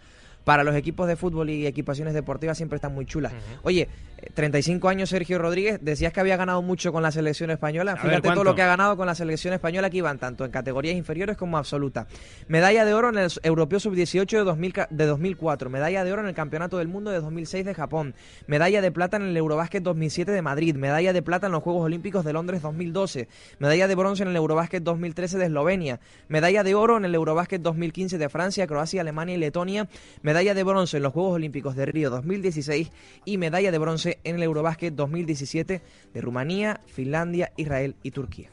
para los equipos de fútbol y equipaciones deportivas siempre están muy chulas. Oye, eh, 35 años Sergio Rodríguez, decías que había ganado mucho con la selección española. Fíjate todo lo que ha ganado con la selección española que iban tanto en categorías inferiores como absoluta. Medalla de oro en el Europeo Sub-18 de, 2000 ca- de 2004, medalla de oro en el Campeonato del Mundo de 2006 de Japón, medalla de plata en el Eurobásquet 2007 de Madrid, medalla de plata en los Juegos Olímpicos de Londres 2012, medalla de bronce en el Eurobásquet 2013 de Eslovenia, medalla de oro en el Eurobásquet 2015 de Francia, Croacia, Alemania y Letonia, medalla medalla de bronce en los Juegos Olímpicos de Río 2016 y medalla de bronce en el Eurobásquet 2017 de Rumanía, Finlandia, Israel y Turquía.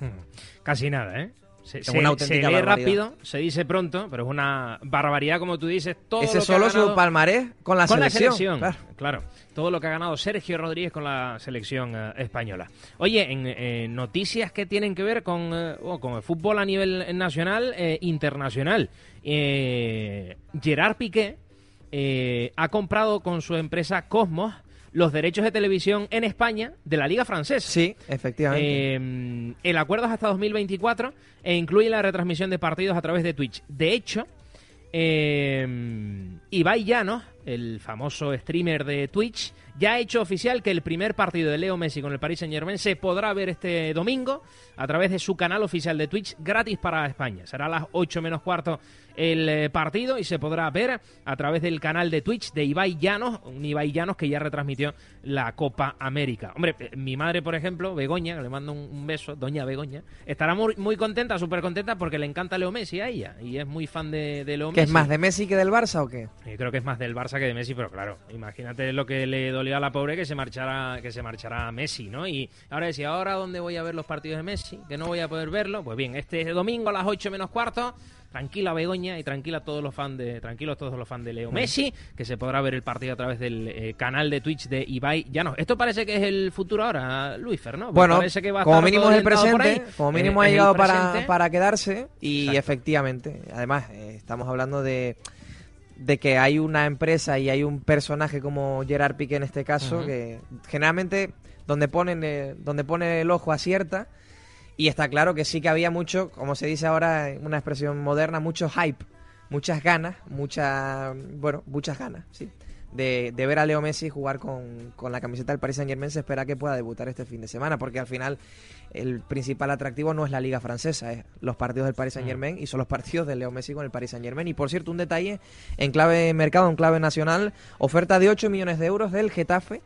Casi nada, ¿eh? Se, Es una se lee rápido, se dice pronto, pero es una barbaridad, como tú dices. Todo Ese lo que ha solo su palmarés con la con selección, la selección, claro. claro. Todo lo que ha ganado Sergio Rodríguez con la selección eh, española. Oye, en eh, noticias que tienen que ver con, eh, oh, con el fútbol a nivel nacional e internacional. Gerard Piqué eh, ha comprado con su empresa Cosmos los derechos de televisión en España de la Liga Francesa. Sí, efectivamente. Eh, el acuerdo es hasta 2024 e incluye la retransmisión de partidos a través de Twitch. De hecho, eh, Ibai Llanos, el famoso streamer de Twitch, ya ha hecho oficial que el primer partido de Leo Messi con el Paris Saint Germain se podrá ver este domingo a través de su canal oficial de Twitch gratis para España. Será a las 8 menos cuarto el eh, partido y se podrá ver a través del canal de Twitch de Ibai Llanos, un Ibai Llanos que ya retransmitió la Copa América. Hombre, eh, mi madre, por ejemplo, Begoña, que le mando un, beso, doña Begoña, estará muy, muy contenta, súper contenta porque le encanta Leo Messi a ella y es muy fan de, de Leo ¿Qué Messi. es más, de Messi que del Barça o qué? Yo creo que es más del Barça que de Messi, pero claro, imagínate lo que le dolió a la pobre que se marchara, que se marchara Messi, ¿no? Y ahora decía, ¿ahora dónde voy a ver los partidos de Messi? Que no voy a poder verlo. Pues bien, este domingo a las 8 menos cuarto, tranquila Begoña y tranquila todos los fans de, tranquilos todos los fans de Leo. Messi, que se podrá ver el partido a través del eh, canal de Twitch de Ibai. Ya no, esto parece que es el futuro ahora, Luis ¿no? Pues Bueno, parece que va a como estar mínimo es el presente, como Eh, mínimo ha llegado para, para quedarse y Exacto. efectivamente, además, eh, estamos hablando de, de que hay una empresa y hay un personaje como Gerard Piqué en este caso, que generalmente donde, ponen, eh, donde pone el ojo acierta y está claro que sí que había mucho, como se dice ahora, en una expresión moderna, mucho hype, muchas ganas, mucha, bueno, muchas ganas, sí. De, de ver a Leo Messi jugar con, con la camiseta del Paris Saint Germain se espera que pueda debutar este fin de semana porque al final el principal atractivo no es la liga francesa, es los partidos del Paris Saint Germain y son los partidos de Leo Messi con el Paris Saint Germain. Y por cierto, un detalle en clave mercado, en clave nacional, oferta de 8 millones de euros del Getafe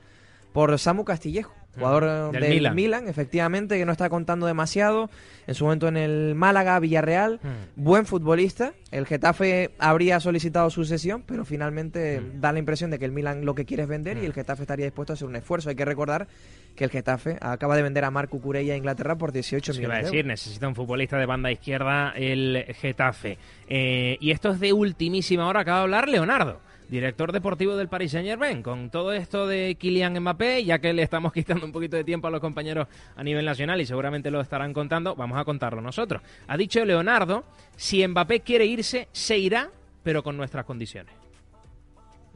por Samu Castillejo, jugador Mm, del, del Milan. Milan. efectivamente, que no está contando demasiado. En su momento en el Málaga, Villarreal, Mm. buen futbolista. El Getafe habría solicitado su cesión, pero finalmente Mm. da la impresión de que el Milan lo que quiere es vender y el Getafe estaría dispuesto a hacer un esfuerzo. Hay que recordar que el Getafe acaba de vender a Marco Curella a Inglaterra por 18 Eso iba a millones de decir, necesita un futbolista de banda izquierda el Getafe. Eh, y esto es de ultimísima hora, acaba de hablar Leonardo, director deportivo del Paris Saint Germain. Con todo esto de Kylian Mbappé, ya que le estamos quitando un poquito de tiempo a los compañeros a nivel nacional y seguramente lo estarán contando, vamos a contarlo nosotros. Ha dicho Leonardo, si Mbappé quiere irse, se irá, pero con nuestras condiciones.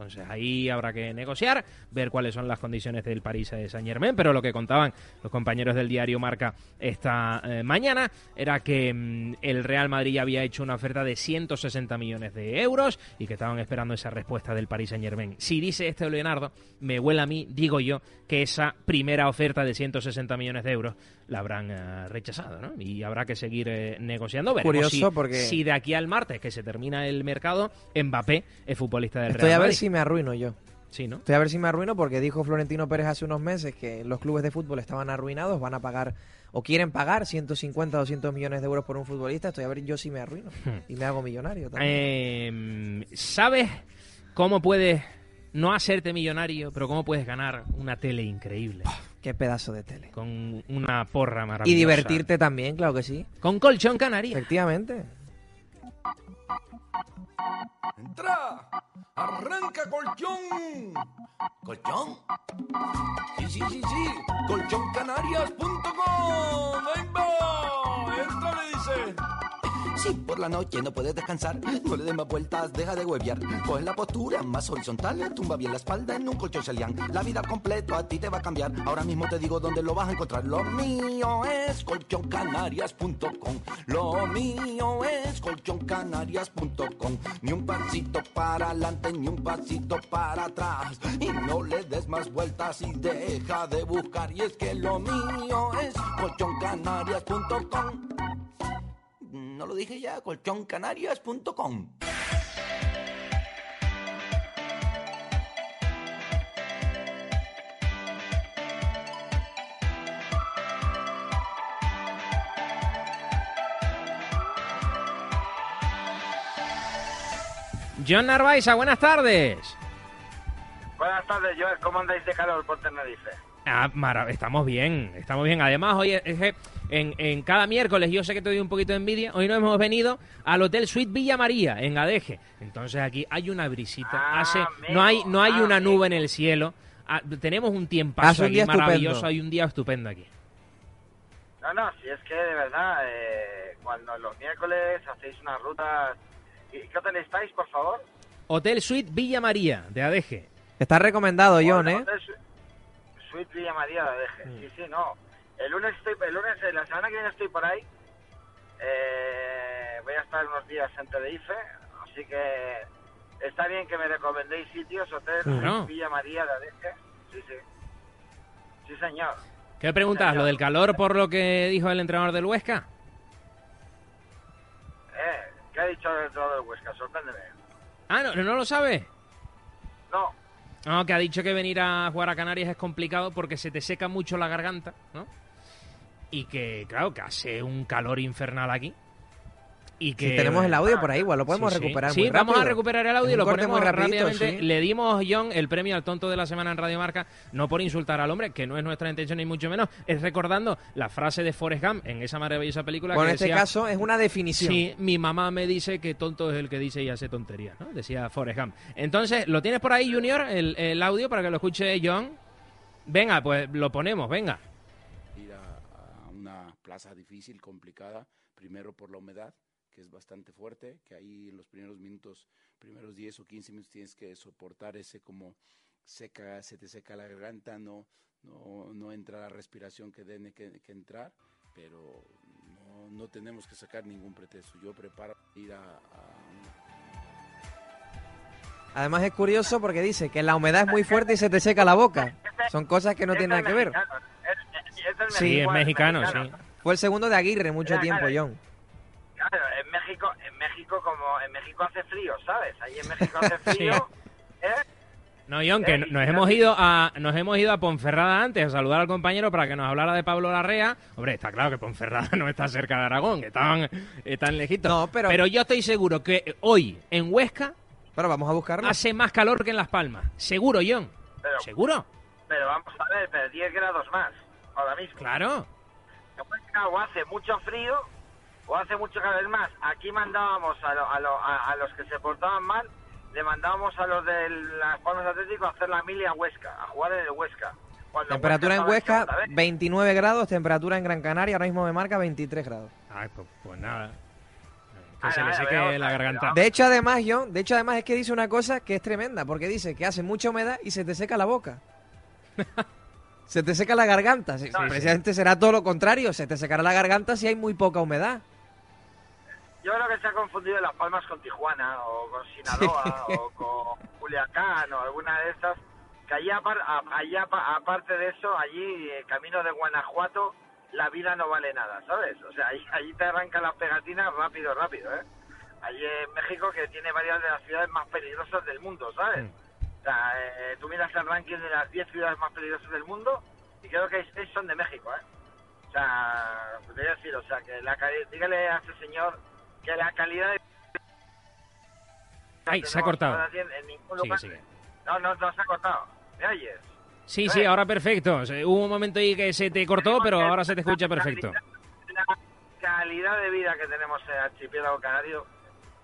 Entonces ahí habrá que negociar, ver cuáles son las condiciones del París Saint Germain, pero lo que contaban los compañeros del diario Marca esta eh, mañana era que mm, el Real Madrid había hecho una oferta de 160 millones de euros y que estaban esperando esa respuesta del Paris Saint Germain. Si dice este Leonardo, me huele a mí, digo yo, que esa primera oferta de 160 millones de euros la habrán eh, rechazado, ¿no? Y habrá que seguir eh, negociando. Veremos Curioso si, porque- si de aquí al martes, que se termina el mercado, Mbappé es futbolista del Estoy Real a ver Madrid. si me arruino yo. Sí, ¿no? Estoy a ver si me arruino porque dijo Florentino Pérez hace unos meses que los clubes de fútbol estaban arruinados, van a pagar o quieren pagar 150 o 200 millones de euros por un futbolista. Estoy a ver yo si me arruino y me hago millonario también. Eh, ¿Sabes cómo puedes no hacerte millonario, pero cómo puedes ganar una tele increíble? Qué pedazo de tele. Con una porra maravillosa. Y divertirte también, claro que sí. Con Colchón Canaria. Efectivamente. ¡Entra! ¡Arranca colchón! ¿Colchón? Sí, sí, sí, sí. Colchoncanarias.com. ¡Venga! ¡Entra, me dice! Si por la noche no puedes descansar, no le des más vueltas, deja de hueviar. Coge la postura más horizontal, tumba bien la espalda en un colchón Celian. La vida al completo a ti te va a cambiar. Ahora mismo te digo dónde lo vas a encontrar. Lo mío es colchoncanarias.com. Lo mío es colchoncanarias.com. Ni un pasito para adelante, ni un pasito para atrás. Y no le des más vueltas y deja de buscar. Y es que lo mío es colchoncanarias.com. No lo dije ya, colchoncanarias.com. John Narváez, buenas tardes. Buenas tardes, Joel. ¿Cómo andáis de calor por Tenerife? Ah, mara- estamos bien, estamos bien. Además, hoy es que en, en cada miércoles, yo sé que te doy un poquito de envidia, hoy nos hemos venido al Hotel Suite Villa María, en Adeje. Entonces aquí hay una brisita, hace, no hay, no hay una nube en el cielo, ah, tenemos un tiempazo Hace un aquí día maravilloso, estupendo. hay un día estupendo aquí. No, no, si es que de verdad, eh, cuando los miércoles hacéis unas rutas... ¿Y qué hotel estáis, por favor? Hotel Suite Villa María, de Adeje. Está recomendado, John, ¿eh? Hotel Suite Villa María de Deje. Sí, sí, no. El lunes estoy, el lunes, eh, la semana que viene estoy por ahí. Eh, voy a estar unos días en Tenerife, así que está bien que me recomendéis sitios, Hotel Villa María de Deje. Sí, sí. Sí, señor. ¿Qué preguntas? ¿Lo del calor por lo que dijo el entrenador del Huesca? Eh, ¿Qué ha dicho el entrenador del Huesca? Sorpréndeme. Ah, ¿no, no lo sabe? No. No, que ha dicho que venir a jugar a Canarias es complicado porque se te seca mucho la garganta, ¿no? Y que, claro, que hace un calor infernal aquí. Y que Si tenemos el audio por ahí, igual lo podemos Sí, sí. recuperar Sí, muy vamos a recuperar el En audio, un lo ponemos muy rapidito, rápidamente. sí. Le dimos, John, el premio al tonto de la semana en Radio Marca, no por insultar al hombre, que no es nuestra intención ni mucho menos, es recordando la frase de Forrest Gump en esa maravillosa película Con que este decía, caso es una definición. Sí, mi mamá me dice que tonto es el que dice y hace tonterías, ¿no? Decía Forrest Gump. Entonces, ¿lo tienes por ahí, Junior, el, el audio para que lo escuche John? Venga, pues lo ponemos, venga. ir a, a una plaza difícil, complicada, primero por la humedad, que es bastante fuerte, que ahí en los primeros minutos, primeros 10 o 15 minutos tienes que soportar ese como seca, se te seca la garganta, no, no, no entra la respiración que tiene que, que entrar, pero no, no tenemos que sacar ningún pretexto. Yo preparo ir a, a Además es curioso porque dice que la humedad es muy fuerte y se te seca la boca. Son cosas que no tienen nada que ver. Sí, es mexicano, sí. Fue el segundo de Aguirre mucho tiempo. John. Claro, en México, en México como en México hace frío, ¿sabes? Ahí en México hace frío, ¿eh? No, John, que Eh, nos hemos ido a nos hemos ido a Ponferrada antes a saludar al compañero para que nos hablara de Pablo Larrea. Hombre, está claro que Ponferrada no está cerca de Aragón, que están, están lejitos. pero... yo estoy seguro que hoy en Huesca pero vamos a buscarlo. hace más calor que en Las Palmas. Seguro, John. Pero- ¿Seguro? Pero vamos a ver, pero 10 grados más, ahora mismo. Claro. En Huesca o hace mucho frío o hace mucho. Es más, aquí mandábamos a, lo- a, lo- a- a los que se portaban mal, le mandábamos a los de Las Palmas Atlético a hacer la mili a Huesca, a jugar en el Huesca. Cuando Temperatura en Huesca, segunda vez. 29 grados. Temperatura en Gran Canaria, ahora mismo me marca 23 grados. Ay, pues, pues nada. Que se le seque la garganta. De hecho, además, John, de hecho, además es que dice una cosa que es tremenda, porque dice que hace mucha humedad y se te seca la boca. se te seca la garganta. Sí, Precisamente será todo lo contrario, se te secará la garganta si hay muy poca humedad. Yo creo que se ha confundido Las Palmas con Tijuana o con Sinaloa o con Culiacán o alguna de estas. Que allí, aparte de eso, allí, eh, camino de Guanajuato, la vida no vale nada, ¿sabes? O sea, allí, allí te arrancan las pegatinas rápido, rápido, ¿eh? Allí en México, que tiene varias de las ciudades más peligrosas del mundo, ¿sabes? O sea, eh, tú miras el ranking de las 10 ciudades más peligrosas del mundo y creo que 6 son de México, ¿eh? O sea, te voy a decir, o sea, que la dígale a ese señor que la calidad de... Ay, se ha cortado. Sigue, sigue. No, no, no se ha cortado. ¿Me oyes? Sí, sí, ahora perfecto. Hubo un momento ahí que se te cortó, pero ahora se te escucha perfecto. La calidad de vida que tenemos en el archipiélago canario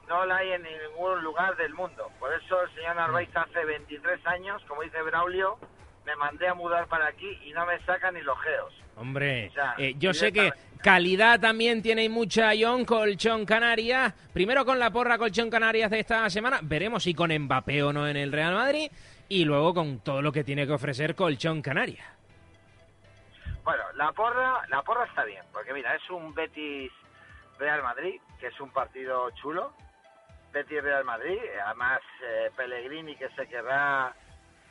no la hay en ningún lugar del mundo. Por eso el señor Narváez hace 23 años, como dice Braulio, me mandé a mudar para aquí y no me sacan ni los geos. Hombre, O sea, eh, yo sé que calidad también tiene mucha John Colchón Canarias. Primero con la porra Colchón Canarias de esta semana. Veremos si con Mbappé o no en el Real Madrid. Y luego con todo lo que tiene que ofrecer Colchón Canarias. Bueno, la porra, la porra está bien, porque mira, es un Betis Real Madrid, que es un partido chulo. Betis Real Madrid, además eh, Pellegrini que se querrá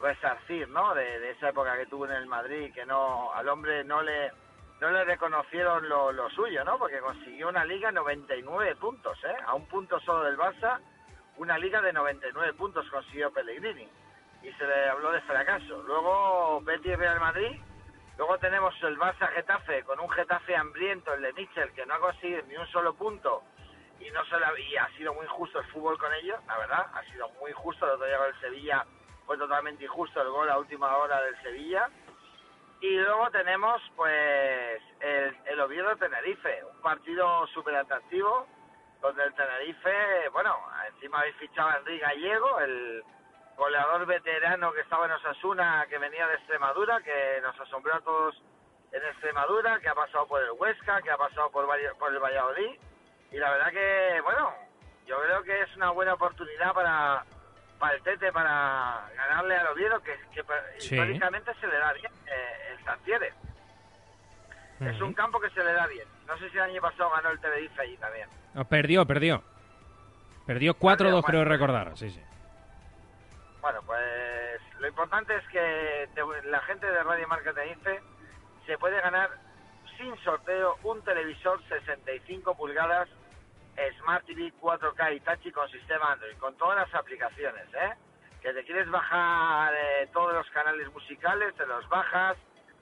resarcir, ¿no? De, de esa época que tuvo en el Madrid, que no al hombre no le no le reconocieron lo, suyo, ¿no? Porque consiguió una liga 99 puntos, ¿eh? A un punto solo del Barça, una liga de 99 puntos consiguió Pellegrini y se le habló de fracaso. Luego Betis Real Madrid, luego tenemos el Barça Getafe con un Getafe hambriento, el de Mitchell, que no ha conseguido ni un solo punto y no se la- y ha sido muy injusto el fútbol con ellos, la verdad, ha sido muy injusto. El otro día con el Sevilla fue totalmente injusto el gol a última hora del Sevilla. Y luego tenemos, pues, el, el Oviedo-Tenerife, un partido súper atractivo, donde el Tenerife, bueno, encima habéis fichado a Enrique Gallego, el goleador veterano que estaba en Osasuna, que venía de Extremadura, que nos asombró a todos en Extremadura, que ha pasado por el Huesca, que ha pasado por, por el Valladolid. Y la verdad que, bueno, yo creo que es una buena oportunidad para, para el Tete, para ganarle al Oviedo, que, que Sí. históricamente se le da bien eh, el Santiere. Es un campo que se le da bien. No sé si el año pasado ganó el Tenerife allí también. No, perdió, perdió. Perdió 4-2, bueno, creo pues- recordar. Sí, sí. Bueno, pues lo importante es que te- la gente de Radio Marca Tenerife se puede ganar sin sorteo un televisor 65 pulgadas Smart TV 4K Itachi con sistema Android, con todas las aplicaciones, ¿eh? Que te quieres bajar eh, todos los canales musicales, te los bajas,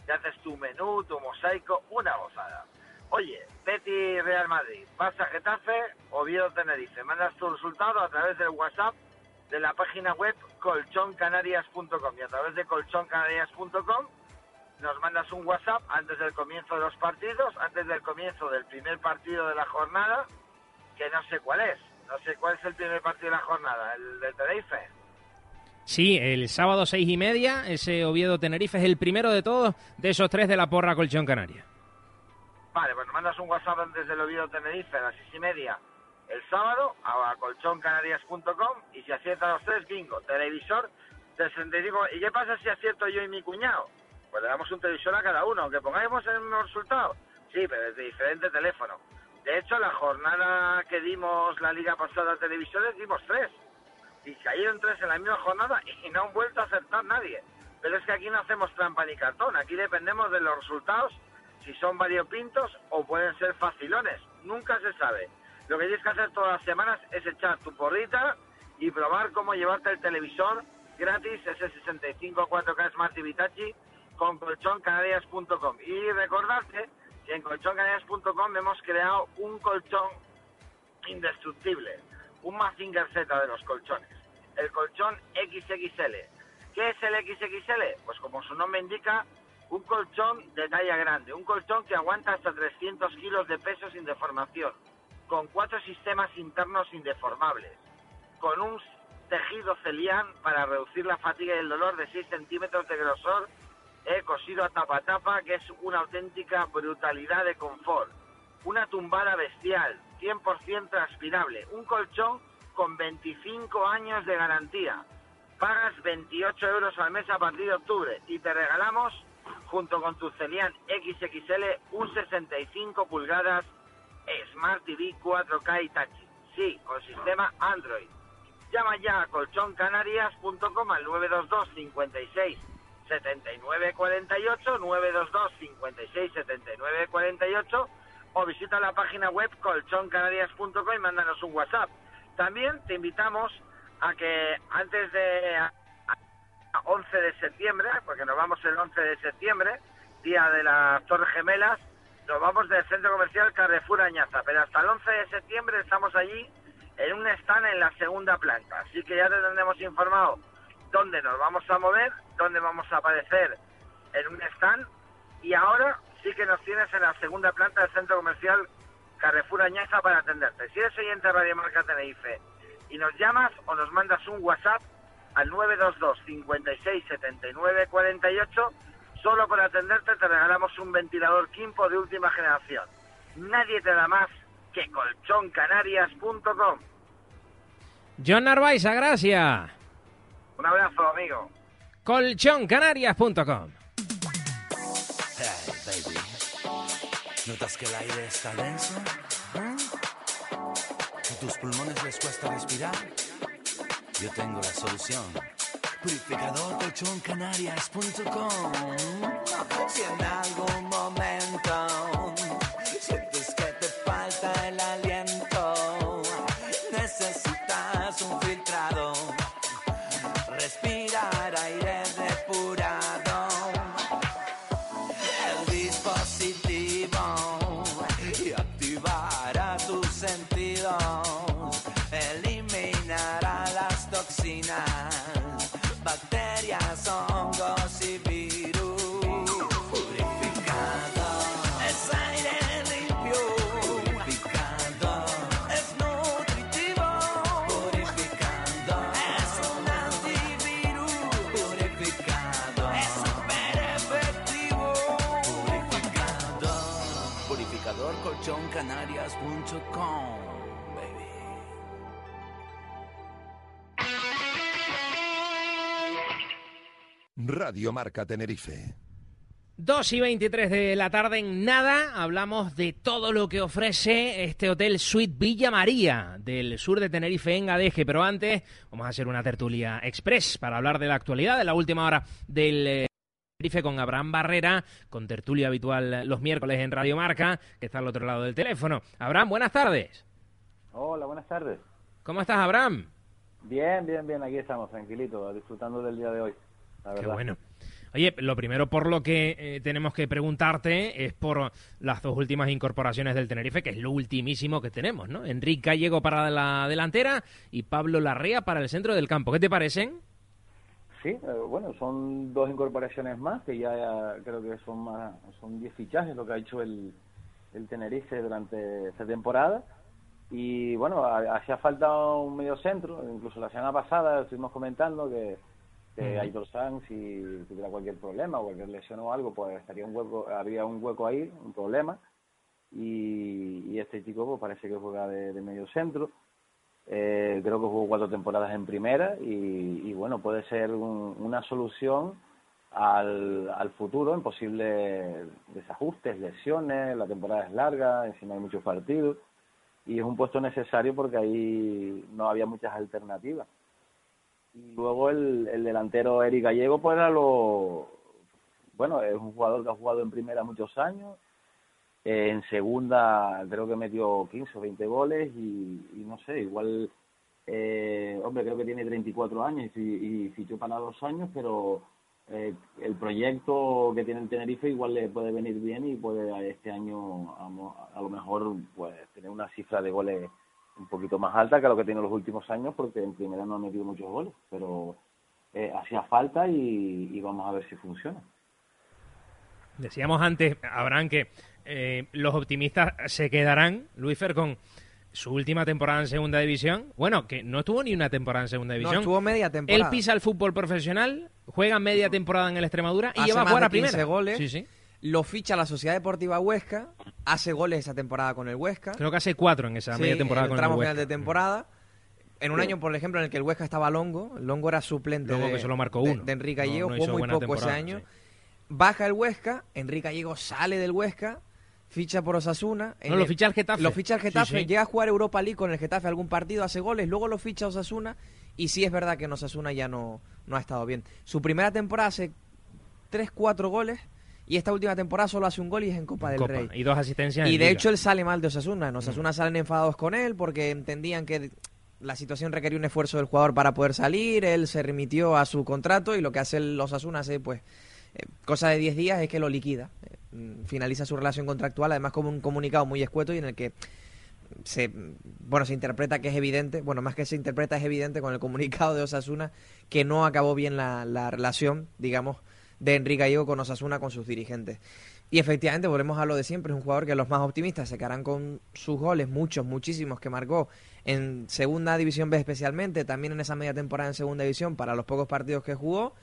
te haces tu menú, tu mosaico, una gozada. Oye, Betty Real Madrid, Barça Getafe, Oviedo Tenerife. Mandas tu resultado a través del WhatsApp de la página web colchoncanarias.com y a través de colchoncanarias.com nos mandas un WhatsApp antes del comienzo de los partidos, antes del comienzo del primer partido de la jornada, que no sé cuál es. No sé cuál es el primer partido de la jornada, el de Tenerife. Sí, el sábado seis y media, ese Oviedo-Tenerife es el primero de todos de esos tres de la porra Colchón Canaria. Vale, pues mandas un WhatsApp antes del Oviedo Tenerife a las seis y media el sábado a colchoncanarias.com y si aciertan los tres, bingo, televisor 65. ¿Y qué pasa si acierto yo y mi cuñado? Pues le damos un televisor a cada uno, aunque pongamos el mismo resultado. Sí, pero desde diferente teléfono. De hecho, la jornada que dimos la liga pasada a televisores, dimos tres. Y cayeron tres en la misma jornada y no han vuelto a acertar nadie. Pero es que aquí no hacemos trampa ni cartón, aquí dependemos de los resultados, si son variopintos o pueden ser facilones. Nunca se sabe. Lo que tienes que hacer todas las semanas es echar tu porrita y probar cómo llevarte el televisor gratis, ese 65 4K Smart TV con colchoncanarias.com. Y recordarte que en colchoncanarias.com hemos creado un colchón indestructible, un Mazinger Z de los colchones, el colchón XXL. ¿Qué es el XXL? Pues como su nombre indica, un colchón de talla grande, un colchón que aguanta hasta 300 kilos de peso sin deformación, con cuatro sistemas internos indeformables, con un tejido celián para reducir la fatiga y el dolor de 6 centímetros de grosor, eh, cosido a tapa tapa, que es una auténtica brutalidad de confort. Una tumbada bestial, 100% transpirable, un colchón con 25 años de garantía. Pagas 28 euros al mes a partir de octubre y te regalamos, junto con tu Celian XXL, un 65 pulgadas Smart TV 4K Itachi. Sí, con sistema Android. Llama ya a colchoncanarias.com al 922 56 79 48 922 56 79 48 o visita la página web colchoncanarias.com y mándanos un WhatsApp. También te invitamos a que antes de a- a 11 de septiembre, porque nos vamos el 11 de septiembre, día de las Torres Gemelas, nos vamos del centro comercial Carrefour Añaza, pero hasta el 11 de septiembre estamos allí en un stand en la segunda planta, así que ya te tendremos informado dónde nos vamos a mover, dónde vamos a aparecer en un stand y ahora sí que nos tienes en la segunda planta del centro comercial Carrefour Añaza para atenderte. Si eres oyente de Radio Marca Tenerife y nos llamas o nos mandas un WhatsApp al 922 56 79 48, solo por atenderte te regalamos un ventilador Kimpo de última generación. Nadie te da más que colchoncanarias.com. John Narváez, gracias. Un abrazo, amigo. Colchoncanarias.com. Hey, baby. ¿Notas que el aire está denso? ¿Mm? ¿A tus pulmones les cuesta respirar? Yo tengo la solución. Purificador colchoncanarias.com Si en algún momento sientes que te falta el aliento, Radio Marca Tenerife. 2 y 23 de la tarde en nada, hablamos de todo lo que ofrece este hotel Suite Villa María del sur de Tenerife en Adeje, pero antes vamos a hacer una tertulia express para hablar de la actualidad de la última hora del eh, Tenerife con Abraham Barrera, con tertulia habitual los miércoles en Radio Marca, que está al otro lado del teléfono. Abraham, buenas tardes. Hola, buenas tardes. ¿Cómo estás, Abraham? Bien, bien, bien, aquí estamos, tranquilitos, disfrutando del día de hoy. La Qué verdad. bueno. Oye, lo primero por lo que eh, tenemos que preguntarte es por las dos últimas incorporaciones del Tenerife, que es lo ultimísimo que tenemos, ¿no? Enrique Gallego para la delantera y Pablo Larrea para el centro del campo. ¿Qué te parecen? Sí, eh, bueno, son dos incorporaciones más, que ya eh, creo que son más, son 10 fichajes lo que ha hecho el, el Tenerife durante esta temporada. Y bueno, ha- hacía falta un medio centro, incluso la semana pasada estuvimos comentando que, Ujú. Aitor Sanz, si tuviera cualquier problema o cualquier lesión o algo, pues estaría un hueco, habría un hueco ahí, un problema. Y, y este chico pues parece que juega de, de medio centro. Eh, creo que jugó cuatro temporadas en primera y, y, bueno, puede ser un- una solución al, al futuro en posibles desajustes, lesiones, la temporada es larga, encima hay muchos partidos y es un puesto necesario porque ahí no había muchas alternativas. Luego el, el delantero Eric Gallego pues era lo... Bueno, es un jugador que ha jugado en primera muchos años, en segunda creo que metió 15 o 20 goles y, no sé, igual, eh, hombre, creo que tiene 34 años y, y fichó para dos años, pero eh, el proyecto que tiene el Tenerife igual le puede venir bien y puede este año a, a lo mejor pues tener una cifra de goles un poquito más alta que lo que tiene los últimos años porque en primera no ha metido muchos goles, pero eh, hacía falta y, y vamos a ver si funciona. Decíamos antes, Abraham, que eh, los optimistas se quedarán, Luis Fer, con su última temporada en segunda división. Bueno, que no estuvo ni una temporada en segunda división. estuvo media temporada. Él pisa el fútbol profesional, juega media temporada en el Extremadura y Hace lleva a jugar de a primera. 15 goles. Sí, sí. Lo ficha la Sociedad Deportiva Huesca, hace goles esa temporada con el Huesca. Creo que hace cuatro en esa Sí, media temporada en con el tramo el final Huesca. de temporada. En un año, por ejemplo, en el que el Huesca estaba Longo, Longo era suplente Longo de, que solo marcó uno. de Enrique Gallego, no jugó muy poco ese año. Baja el Huesca, Enrique Gallego sale del Huesca, ficha por Osasuna. No, lo ficha el Getafe. Lo ficha el Getafe, sí. llega a jugar Europa League con el Getafe algún partido, hace goles, luego lo ficha Osasuna y sí es verdad que en Osasuna ya no, no ha estado bien. Su primera temporada hace 3, 4 goles y esta última temporada solo hace un gol y es en Copa del Copa, Rey. y dos asistencias Y en de Liga. hecho él sale mal de Osasuna. En Osasuna salen enfadados con él porque entendían que la situación requería un esfuerzo del jugador para poder salir. Él se remitió a su contrato y lo que hace el Osasuna hace pues eh, cosa de 10 días es que lo liquida. Eh, mm, finaliza su relación contractual, además como un comunicado muy escueto y en el que se bueno se interpreta que es evidente, bueno, más que se interpreta es evidente con el comunicado de Osasuna que no acabó bien la, la relación, digamos, de Enrique Gallego con Osasuna con sus dirigentes. Y efectivamente, volvemos a lo de siempre, es un jugador que los más optimistas se quedarán con sus goles, muchos, muchísimos que marcó en Segunda División B especialmente, también en esa media temporada en Segunda División para los pocos partidos que jugó.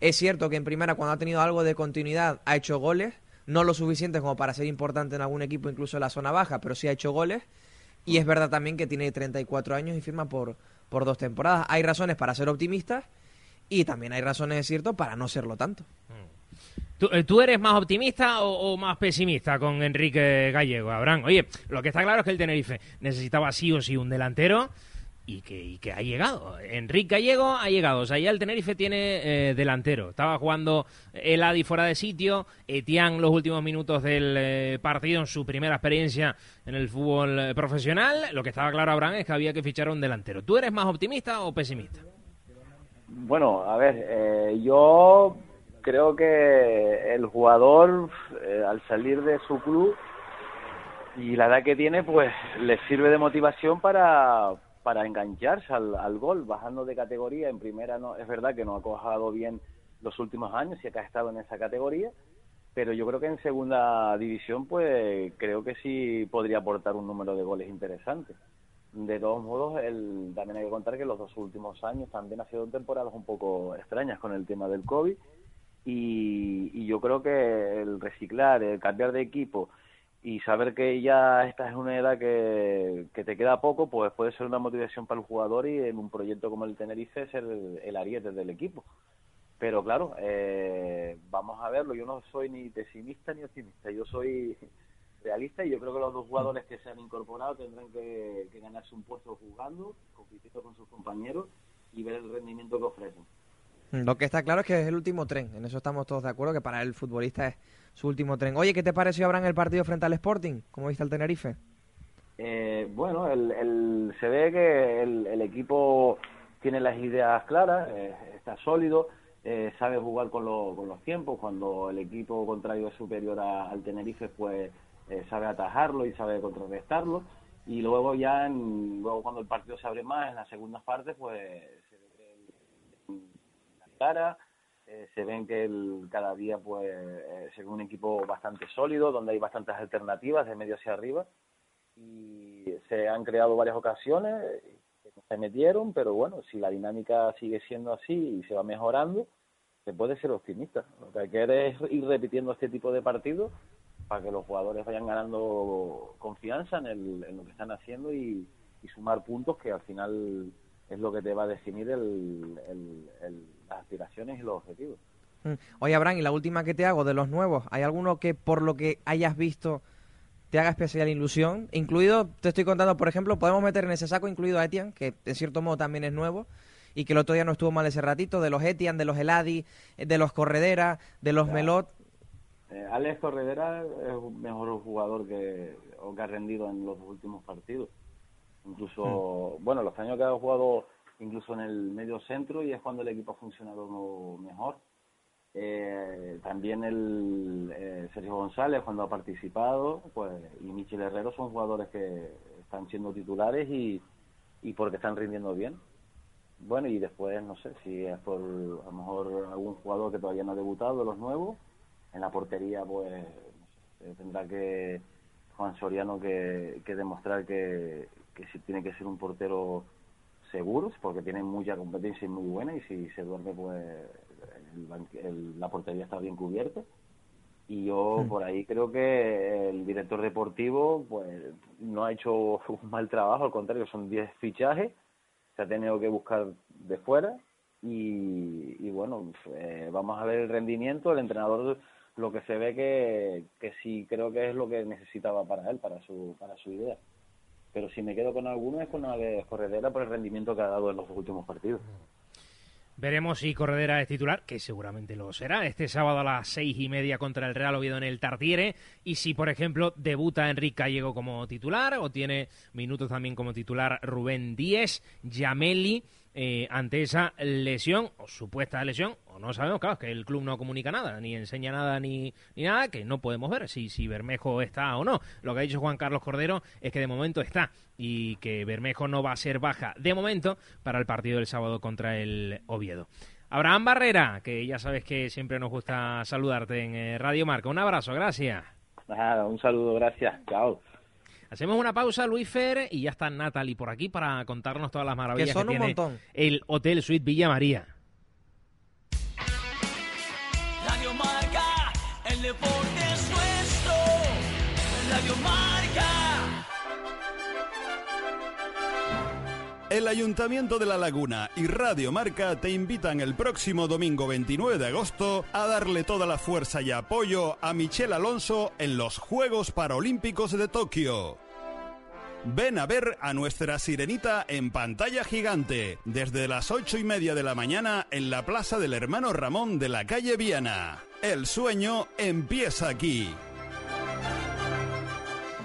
Es cierto que en primera, cuando ha tenido algo de continuidad, ha hecho goles, no lo suficientes como para ser importante en algún equipo, incluso en la zona baja, pero sí ha hecho goles. Y es verdad también que tiene 34 años y firma por, por dos temporadas. Hay razones para ser optimistas y también hay razones, es cierto, para no serlo tanto. ¿Tú, eh, tú eres más optimista o, más pesimista con Enrique Gallego, Abraham? Oye, lo que está claro es que el Tenerife necesitaba sí o sí un delantero y que, y que ha llegado. Enrique Gallego ha llegado. O sea, ya el Tenerife tiene eh, delantero. Estaba jugando el Adi fuera de sitio. Etián los últimos minutos del eh, partido en su primera experiencia en el fútbol eh, profesional. Lo que estaba claro, Abraham, es que había que fichar un delantero. ¿Tú eres más optimista o pesimista? Bueno, a ver, eh, yo creo que el jugador eh, al salir de su club y la edad que tiene, pues le sirve de motivación para, para engancharse al, al gol, bajando de categoría. En primera no es verdad que no ha cojado bien los últimos años y que ha estado en esa categoría, pero yo creo que en segunda división, pues creo que sí podría aportar un número de goles interesante. De todos modos, el, también hay que contar que los dos últimos años también ha sido temporadas un poco extrañas con el tema del COVID y, yo creo que el reciclar, el cambiar de equipo y saber que ya esta es una edad que, que te queda poco, pues puede ser una motivación para el jugador y en un proyecto como el Tenerife ser el, el ariete del equipo. Pero claro, eh, vamos a verlo. Yo no soy ni pesimista ni optimista. Yo soy realista y yo creo que los dos jugadores que se han incorporado tendrán que, que ganarse un puesto jugando, compitiendo con sus compañeros y ver el rendimiento que ofrecen. Lo que está claro es que es el último tren, en eso estamos todos de acuerdo, que para el futbolista es su último tren. Oye, ¿qué te pareció, Abraham, el partido frente al Sporting? ¿Cómo viste al Tenerife? Eh, bueno, el, el- se ve que el, el equipo tiene las ideas claras, eh, está sólido, eh, sabe jugar con, lo- con los tiempos. Cuando el equipo contrario es superior a- al Tenerife, pues eh, sabe atajarlo y sabe contrarrestarlo. Y luego ya, luego cuando el partido se abre más, en las segundas partes, pues se ve la cara, eh, se ven que el, cada día pues eh, se ve un equipo bastante sólido, donde hay bastantes alternativas de medio hacia arriba y se han creado varias ocasiones se metieron, pero bueno, si la dinámica sigue siendo así y se va mejorando, se puede ser optimista. Lo que hay es ir repitiendo este tipo de partidos para que los jugadores vayan ganando confianza en, el- en lo que están haciendo y, y sumar puntos que al final es lo que te va a definir el- las aspiraciones y los objetivos. Mm. Oye, Abraham, y la última que te hago de los nuevos, ¿hay alguno que por lo que hayas visto te haga especial ilusión? Incluido, te estoy contando, por ejemplo, podemos meter en ese saco incluido a Etienne, que en cierto modo también es nuevo, y que el otro día no estuvo mal ese ratito, de los Etienne, de los Eladi, eh, de los Corredera, de los Melot. Eh, Alex Corredera es un mejor jugador que, o que ha rendido en los últimos partidos. Incluso, bueno, los años que ha jugado incluso en el medio centro y es cuando el equipo ha funcionado mejor. Eh, también el eh, Sergio González cuando ha participado pues y Michel Herrero son jugadores que están siendo titulares y, y porque están rindiendo bien. Bueno, y después no sé si es por a lo mejor algún jugador que todavía no ha debutado de los nuevos. En la portería pues sé, tendrá que Juan Soriano que, que demostrar que, que tiene que ser un portero seguro porque tiene mucha competencia y muy buena y si se duerme pues el el- la portería está bien cubierta. Y yo por ahí creo que el director deportivo pues no ha hecho un mal trabajo, al contrario, son 10 fichajes, se ha tenido que buscar de fuera y, y bueno, eh, vamos a ver el rendimiento, el entrenador lo que se ve que, que sí creo que es lo que necesitaba para él, para su, para su idea. Pero si me quedo con alguno es con Alex Corredera por el rendimiento que ha dado en los últimos partidos. Veremos si Corredera es titular, que seguramente lo será, este sábado a las seis y media contra el Real Oviedo en el Tartiere. Y si, por ejemplo, debuta Enrique Gallego como titular o tiene minutos también como titular Rubén Díez, Yameli, eh, ante esa lesión o supuesta lesión, o no sabemos, claro, que el club no comunica nada, ni enseña nada, ni, ni nada, que no podemos ver si, si Bermejo está o no. Lo que ha dicho Juan Carlos Cordero es que de momento está y que Bermejo no va a ser baja de momento para el partido del sábado contra el Oviedo. Abraham Barrera, que ya sabes que siempre nos gusta saludarte en eh, Radio Marca. Un abrazo, gracias. Nada, un saludo, gracias. Chao. Hacemos una pausa, Luis Fer, y ya está Natalie por aquí para contarnos todas las maravillas Que son un tiene montón. el Hotel Suite Villa María. El Ayuntamiento de La Laguna y Radio Marca te invitan el próximo domingo 29 de agosto a darle toda la fuerza y apoyo a Michelle Alonso en los Juegos Paralímpicos de Tokio. Ven a ver a nuestra sirenita en pantalla gigante desde las ocho y media de la mañana en la Plaza del Hermano Ramón de la calle Viana. El sueño empieza aquí.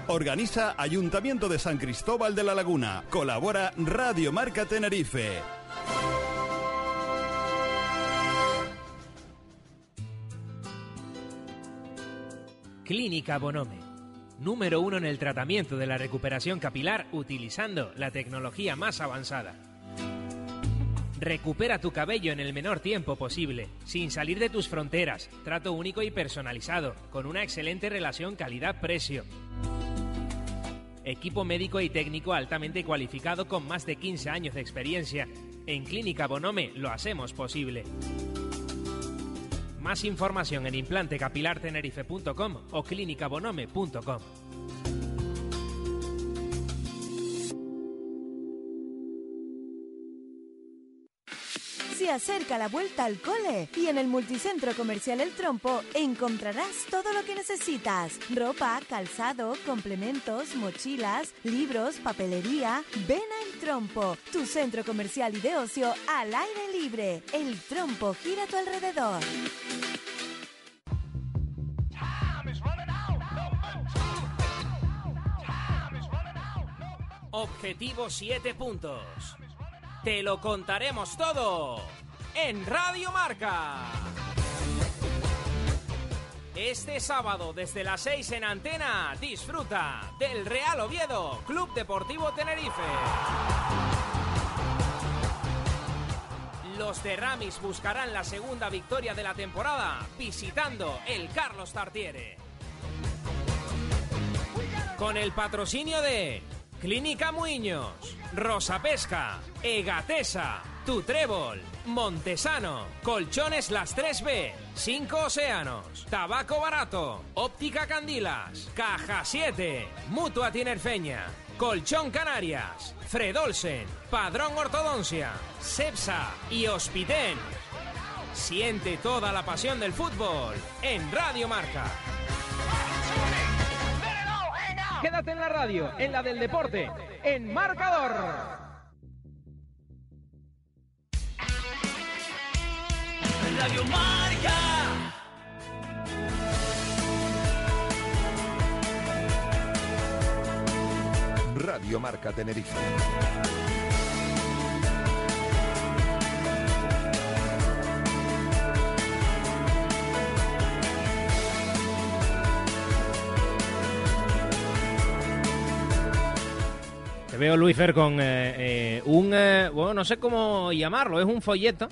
Organiza Ayuntamiento de San Cristóbal de la Laguna. Colabora Radio Marca Tenerife. Clínica Bonome. Número uno en el tratamiento de la recuperación capilar utilizando la tecnología más avanzada. Recupera tu cabello en el menor tiempo posible, sin salir de tus fronteras. Trato único y personalizado, con una excelente relación calidad-precio. Equipo médico y técnico altamente cualificado con más de 15 años de experiencia. En Clínica Bonome lo hacemos posible. Más información en implantecapilartenerife.com o clínicabonome.com. Acerca la vuelta al cole y en el multicentro comercial El Trompo encontrarás todo lo que necesitas. Ropa, calzado, complementos, mochilas, libros, papelería. Ven a El Trompo, tu centro comercial y de ocio al aire libre. El Trompo gira a tu alrededor. Objetivo 7 puntos. Te lo contaremos todo en Radio Marca. Este sábado desde las 6 en antena disfruta del Real Oviedo Club Deportivo Tenerife. Los de Ramis buscarán la segunda victoria de la temporada visitando el Carlos Tartiere. Con el patrocinio de Clínica Muiños, Rosa Pesca, Egatesa, Tutrébol, Montesano, Colchones Las 3B, Cinco Océanos, Tabaco Barato, Óptica Candilas, Caja 7, Mutua Tinerfeña, Colchón Canarias, Fredolsen, Padrón Ortodoncia, Cepsa y Hospiten. Siente toda la pasión del fútbol en Radio Marca. Quédate en la radio, en la del deporte, en Marcador. Radio Marca. Radio Marca Tenerife. Veo, Luis Fer, con eh, eh, un... eh, bueno, no sé cómo llamarlo, es un folleto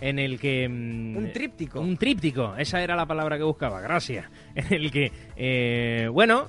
en el que... mm, Un tríptico. Un tríptico, esa era la palabra que buscaba, gracias. En el que, bueno,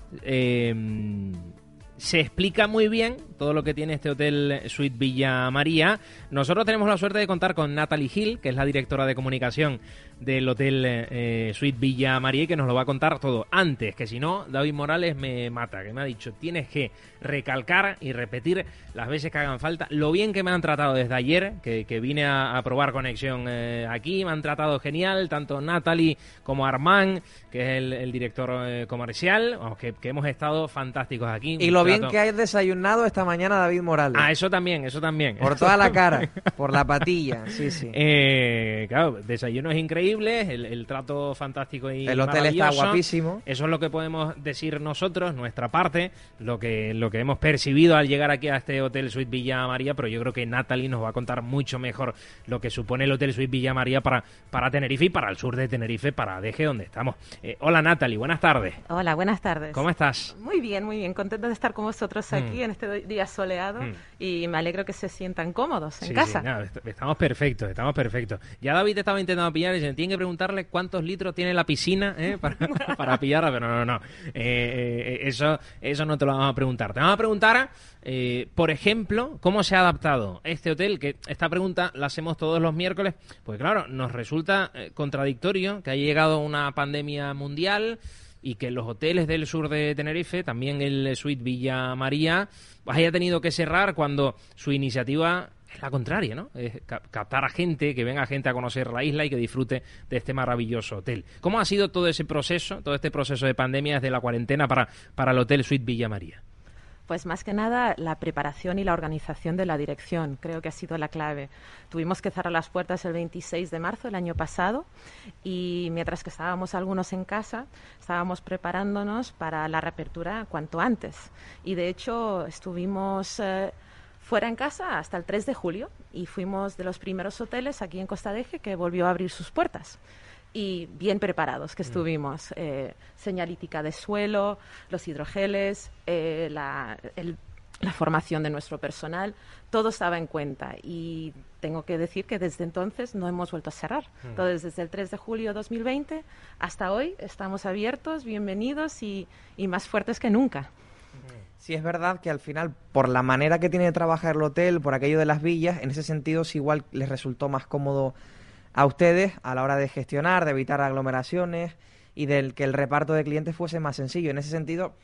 se explica muy bien todo lo que tiene este hotel Suite Villa María. Nosotros tenemos la suerte de contar con Natalie Hill, que es la directora de comunicación del hotel eh, Suite Villa María, que nos lo va a contar todo. Antes, que si no, David Morales me mata, que me ha dicho, tienes que recalcar y repetir las veces que hagan falta lo bien que me han tratado desde ayer, que, que vine a, a probar conexión eh, aquí, me han tratado genial, tanto Natalie como Armand, que es el, el director eh, comercial, vamos, que, que hemos estado fantásticos aquí. Y lo bien que hayas desayunado esta mañana David Morales. Ah, eso también, eso también. Por toda la cara, por la patilla, sí, sí. Eh, claro, desayunos increíbles, el, el trato fantástico y El hotel está guapísimo. Eso es lo que podemos decir nosotros, nuestra parte, lo que, lo que hemos percibido al llegar aquí a este Hotel Suite Villa María, pero yo creo que Natalie nos va a contar mucho mejor lo que supone el Hotel Suite Villa María para, para Tenerife y para el sur de Tenerife, para Deje, donde estamos. Eh, hola Natalie, buenas tardes. Hola, buenas tardes. ¿Cómo estás? Muy bien, muy bien. Contenta de estar con vosotros aquí Mm. en este día soleado Mm. y me alegro que se sientan cómodos en Sí, casa. sí, no, est- estamos perfectos, estamos perfectos. Ya David estaba intentando pillar y tiene que preguntarle cuántos litros tiene la piscina eh, para, para pillarla, pero no, no, no. Eh, eh, eso, eso no te lo vamos a preguntar. Te vamos a preguntar, eh, por ejemplo, cómo se ha adaptado este hotel, que esta pregunta la hacemos todos los miércoles, pues claro, nos resulta eh, contradictorio que haya llegado una pandemia mundial y que los hoteles del sur de Tenerife, también el Suite Villa María, haya tenido que cerrar cuando su iniciativa es la contraria, ¿no? Es ca- captar a gente, que venga gente a conocer la isla y que disfrute de este maravilloso hotel. ¿Cómo ha sido todo ese proceso, todo este proceso de pandemia desde la cuarentena para, para el Hotel Suite Villa María? Pues más que nada la preparación y la organización de la dirección creo que ha sido la clave. Tuvimos que cerrar las puertas el 26 de marzo del año pasado y mientras que estábamos algunos en casa, estábamos preparándonos para la reapertura cuanto antes. Y de hecho estuvimos eh, fuera en casa hasta el 3 de julio y fuimos de los primeros hoteles aquí en Costa de Eje que volvió a abrir sus puertas y bien preparados que estuvimos. Eh, señalítica de suelo, los hidrogeles, eh, la, el- la formación de nuestro personal, todo estaba en cuenta. Y tengo que decir que desde entonces no hemos vuelto a cerrar. Mm. Entonces, desde el 3 de julio de 2020 hasta hoy estamos abiertos, bienvenidos y, y más fuertes que nunca. Sí, es verdad que al final, por la manera que tiene de trabajar el hotel, por aquello de las villas, en ese sentido, sí igual les resultó más cómodo a ustedes a la hora de gestionar, de evitar aglomeraciones y del que el reparto de clientes fuese más sencillo. En ese sentido,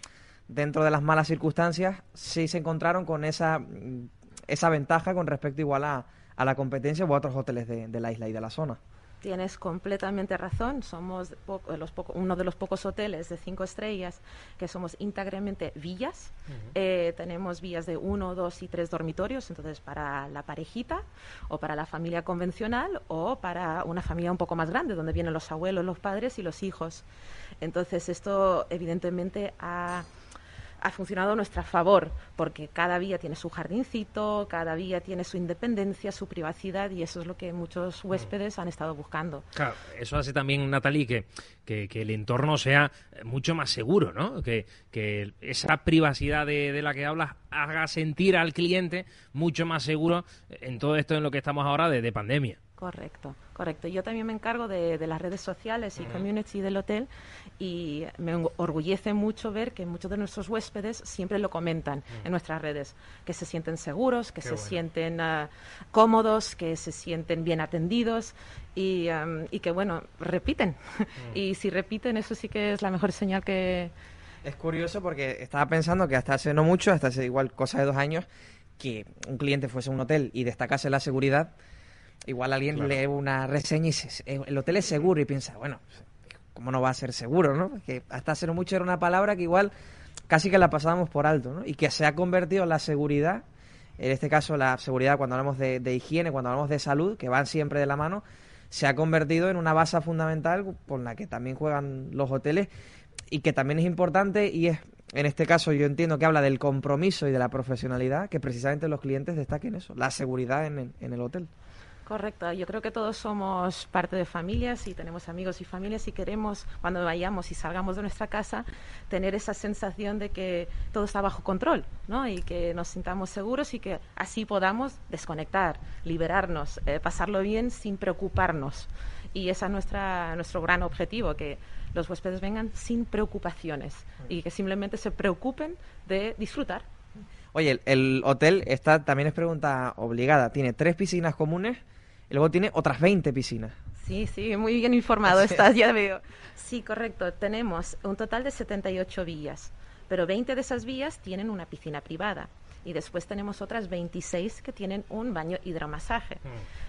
dentro de las malas circunstancias, sí se encontraron con esa, mm, esa ventaja con respecto igual a, a la competencia u otros hoteles de, de la isla y de la zona. Tienes completamente razón. Somos po- los poco- uno de los pocos hoteles de cinco estrellas que somos íntegramente villas. Eh, tenemos villas de uno, dos y tres dormitorios, entonces para la parejita o para la familia convencional o para una familia un poco más grande, donde vienen los abuelos, los padres y los hijos. Entonces esto evidentemente ha ha funcionado a nuestro favor, porque cada vía tiene su jardincito, cada vía tiene su independencia, su privacidad, y eso es lo que muchos huéspedes han estado buscando. Claro, eso hace también, Natalie, que, que, que el entorno sea mucho más seguro, ¿no? Que, que esa privacidad de, de la que hablas haga sentir al cliente mucho más seguro en todo esto en lo que estamos ahora de, de pandemia. Correcto, correcto. Yo también me encargo de, de las redes sociales y community del hotel y me orgullece mucho ver que muchos de nuestros huéspedes siempre lo comentan en nuestras redes, que se sienten seguros, que Qué se bueno. sienten ah, cómodos, que se sienten bien atendidos y, am, y que, bueno, repiten. y si repiten, eso sí que es la mejor señal que... Es curioso porque estaba pensando que hasta hace no mucho, hasta hace igual cosa de dos años, que un cliente fuese a un hotel y destacase la seguridad, igual alguien Claro. lee una reseña y dice, "Eh, el hotel es seguro y piensa, bueno, ¿cómo no va a ser seguro, no? Que hasta hace no mucho era una palabra que igual casi que la pasábamos por alto, ¿no? Y que se ha convertido en la seguridad, en este caso la seguridad cuando hablamos de, de higiene, cuando hablamos de salud, que van siempre de la mano, se ha convertido en una base fundamental con la que también juegan los hoteles y que también es importante y es, en este caso yo entiendo que habla del compromiso y de la profesionalidad, que precisamente los clientes destaquen eso, la seguridad en en el hotel. Correcto, yo creo que todos somos parte de familias y tenemos amigos y familias y queremos, cuando vayamos y salgamos de nuestra casa, tener esa sensación de que todo está bajo control, ¿no? Y que nos sintamos seguros y que así podamos desconectar, liberarnos, eh, pasarlo bien sin preocuparnos. Y ese es nuestra, nuestro gran objetivo, que los huéspedes vengan sin preocupaciones y que simplemente se preocupen de disfrutar. Oye, el, el hotel está, también es pregunta obligada, tiene tres piscinas comunes y luego tiene otras 20 piscinas. Sí, sí, muy bien informado Así estás, es. ya veo. Sí, correcto. Tenemos un total de 78 villas, pero 20 de esas villas tienen una piscina privada. Y después tenemos otras 26 que tienen un baño hidromasaje.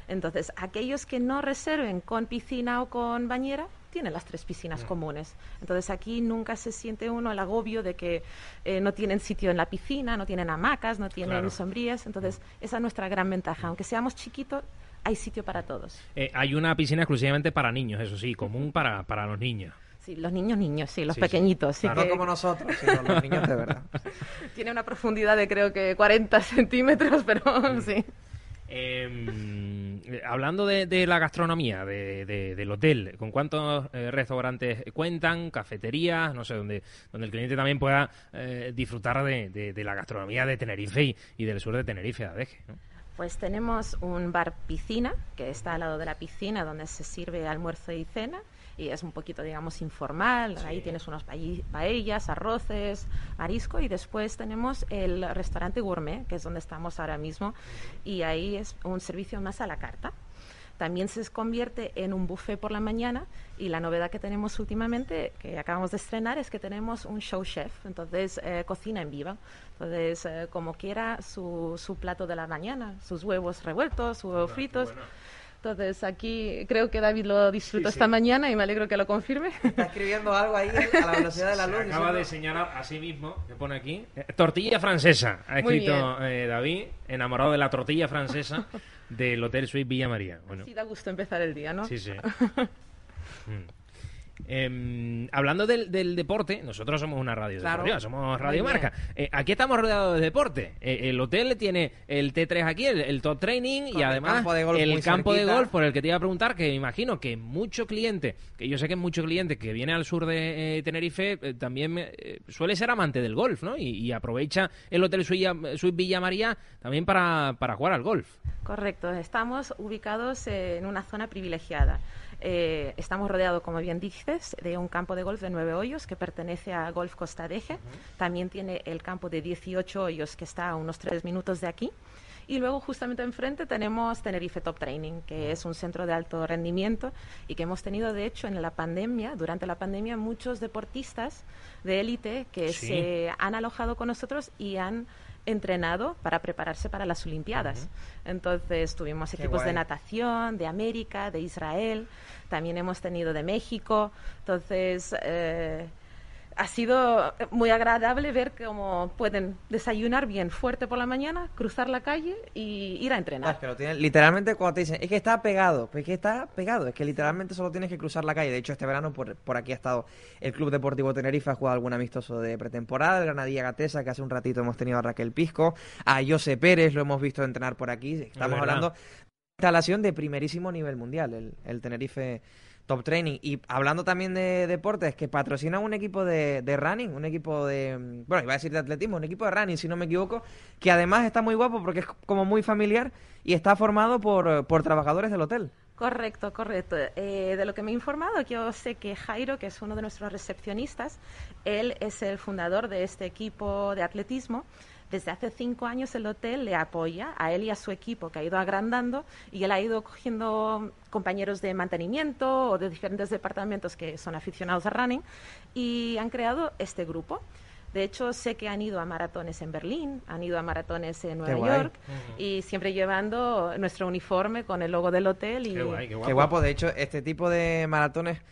Entonces, aquellos que no reserven con piscina o con bañera, tienen las tres piscinas comunes. Entonces, aquí nunca se siente uno el agobio de que eh, no tienen sitio en la piscina, no tienen hamacas, no tienen Claro. sombrillas. Entonces, esa es nuestra gran ventaja. Aunque seamos chiquitos, hay sitio para todos. Eh, hay una piscina exclusivamente para niños, eso sí, común para, para los niños. Sí, los niños, niños, sí, los Sí, pequeñitos. Sí, Claro. que No como nosotros, sino los niños de verdad. Tiene una profundidad de creo que 40 centímetros, pero sí. Eh, eh, hablando de, de la gastronomía de- de- del hotel, ¿con cuántos eh, restaurantes cuentan, cafeterías, no sé, donde, donde el cliente también pueda eh, disfrutar de, de- de la gastronomía de Tenerife y, y del sur de Tenerife, de Adeje, ¿no? Pues tenemos un bar piscina, que está al lado de la piscina, donde se sirve almuerzo y cena, y es un poquito, digamos, informal. Ahí tienes unos paella- paellas, arroces, marisco, y después tenemos el restaurante gourmet, que es donde estamos ahora mismo, y ahí es un servicio más a la carta. También se convierte en un buffet por la mañana y la novedad que tenemos últimamente, que acabamos de estrenar, es que tenemos un show chef, entonces eh, cocina en vivo. Entonces, eh, como quiera su, su plato de la mañana, sus huevos revueltos, sus huevos fritos. Entonces, aquí creo que David lo disfrutó Sí, sí. esta mañana y me alegro que lo confirme. Está escribiendo algo ahí a la velocidad de la Se luz. acaba de señalar a sí mismo, que pone aquí, eh, tortilla francesa, ha escrito eh, David, enamorado de la tortilla francesa del Hotel Suite Villa María. Bueno, Sí, da gusto empezar el día, ¿no? Sí, sí. Mm. Em, hablando del, del deporte, nosotros somos una radio Claro. deportiva, somos Radio Muy. Marca. Eh, aquí estamos rodeados de deporte. Eh, el hotel tiene el T3 aquí, el, el top training Con y el además campo de golf el campo de golf por el que te iba a preguntar, que me imagino que mucho cliente, que yo sé que mucho cliente que viene al sur de eh, Tenerife eh, también eh, suele ser amante del golf, ¿no? Y, y aprovecha el Hotel Suite, Suite Villa María también para, para jugar al golf. Correcto, estamos ubicados en una zona privilegiada. Eh, estamos rodeados, como bien dices, de un campo de golf de nueve hoyos que pertenece a Golf Costa Deje. También tiene el campo de 18 hoyos que está a unos tres minutos de aquí. Y luego justamente enfrente tenemos Tenerife Top Training, que es un centro de alto rendimiento y que hemos tenido, de hecho, en la pandemia, durante la pandemia, muchos deportistas de élite que Sí. se han alojado con nosotros y han entrenado para prepararse para las Olimpiadas. Entonces tuvimos Qué equipos de natación, de América, de Israel, también hemos tenido de México. Entonces eh, ha sido muy agradable ver cómo pueden desayunar bien fuerte por la mañana, cruzar la calle y ir a Ah, entrenar. es que lo tienen- literalmente cuando te dicen, es que está pegado, pues es que está pegado, es que literalmente solo tienes que cruzar la calle. De hecho, este verano por, por aquí ha estado el Club Deportivo Tenerife, ha jugado algún amistoso de pretemporada, el Granadilla Gatesa, que hace un ratito hemos tenido a Raquel Pisco, a José Pérez, lo hemos visto entrenar por aquí. Estamos hablando de instalación de primerísimo nivel mundial, el, el Tenerife Top Training. Y hablando también de deportes, que patrocina un equipo de, de running, un equipo de, mm, bueno, iba a decir de atletismo, un equipo de running, si no me equivoco, que además está muy guapo porque es como muy familiar y está formado por, por trabajadores del hotel. Correcto, correcto. Eh, de lo que me he informado, yo sé que Jairo, que es uno de nuestros recepcionistas, él es el fundador de este equipo de atletismo. Desde hace cinco años el hotel le apoya a él y a su equipo, que ha ido agrandando, y él ha ido cogiendo compañeros de mantenimiento o de diferentes departamentos que son aficionados a running, y han creado este grupo. De hecho, sé que han ido a maratones en Berlín, han ido a maratones en Nueva. York, y siempre llevando nuestro uniforme con el logo del hotel. Y Qué guapo. De hecho, este tipo de maratones,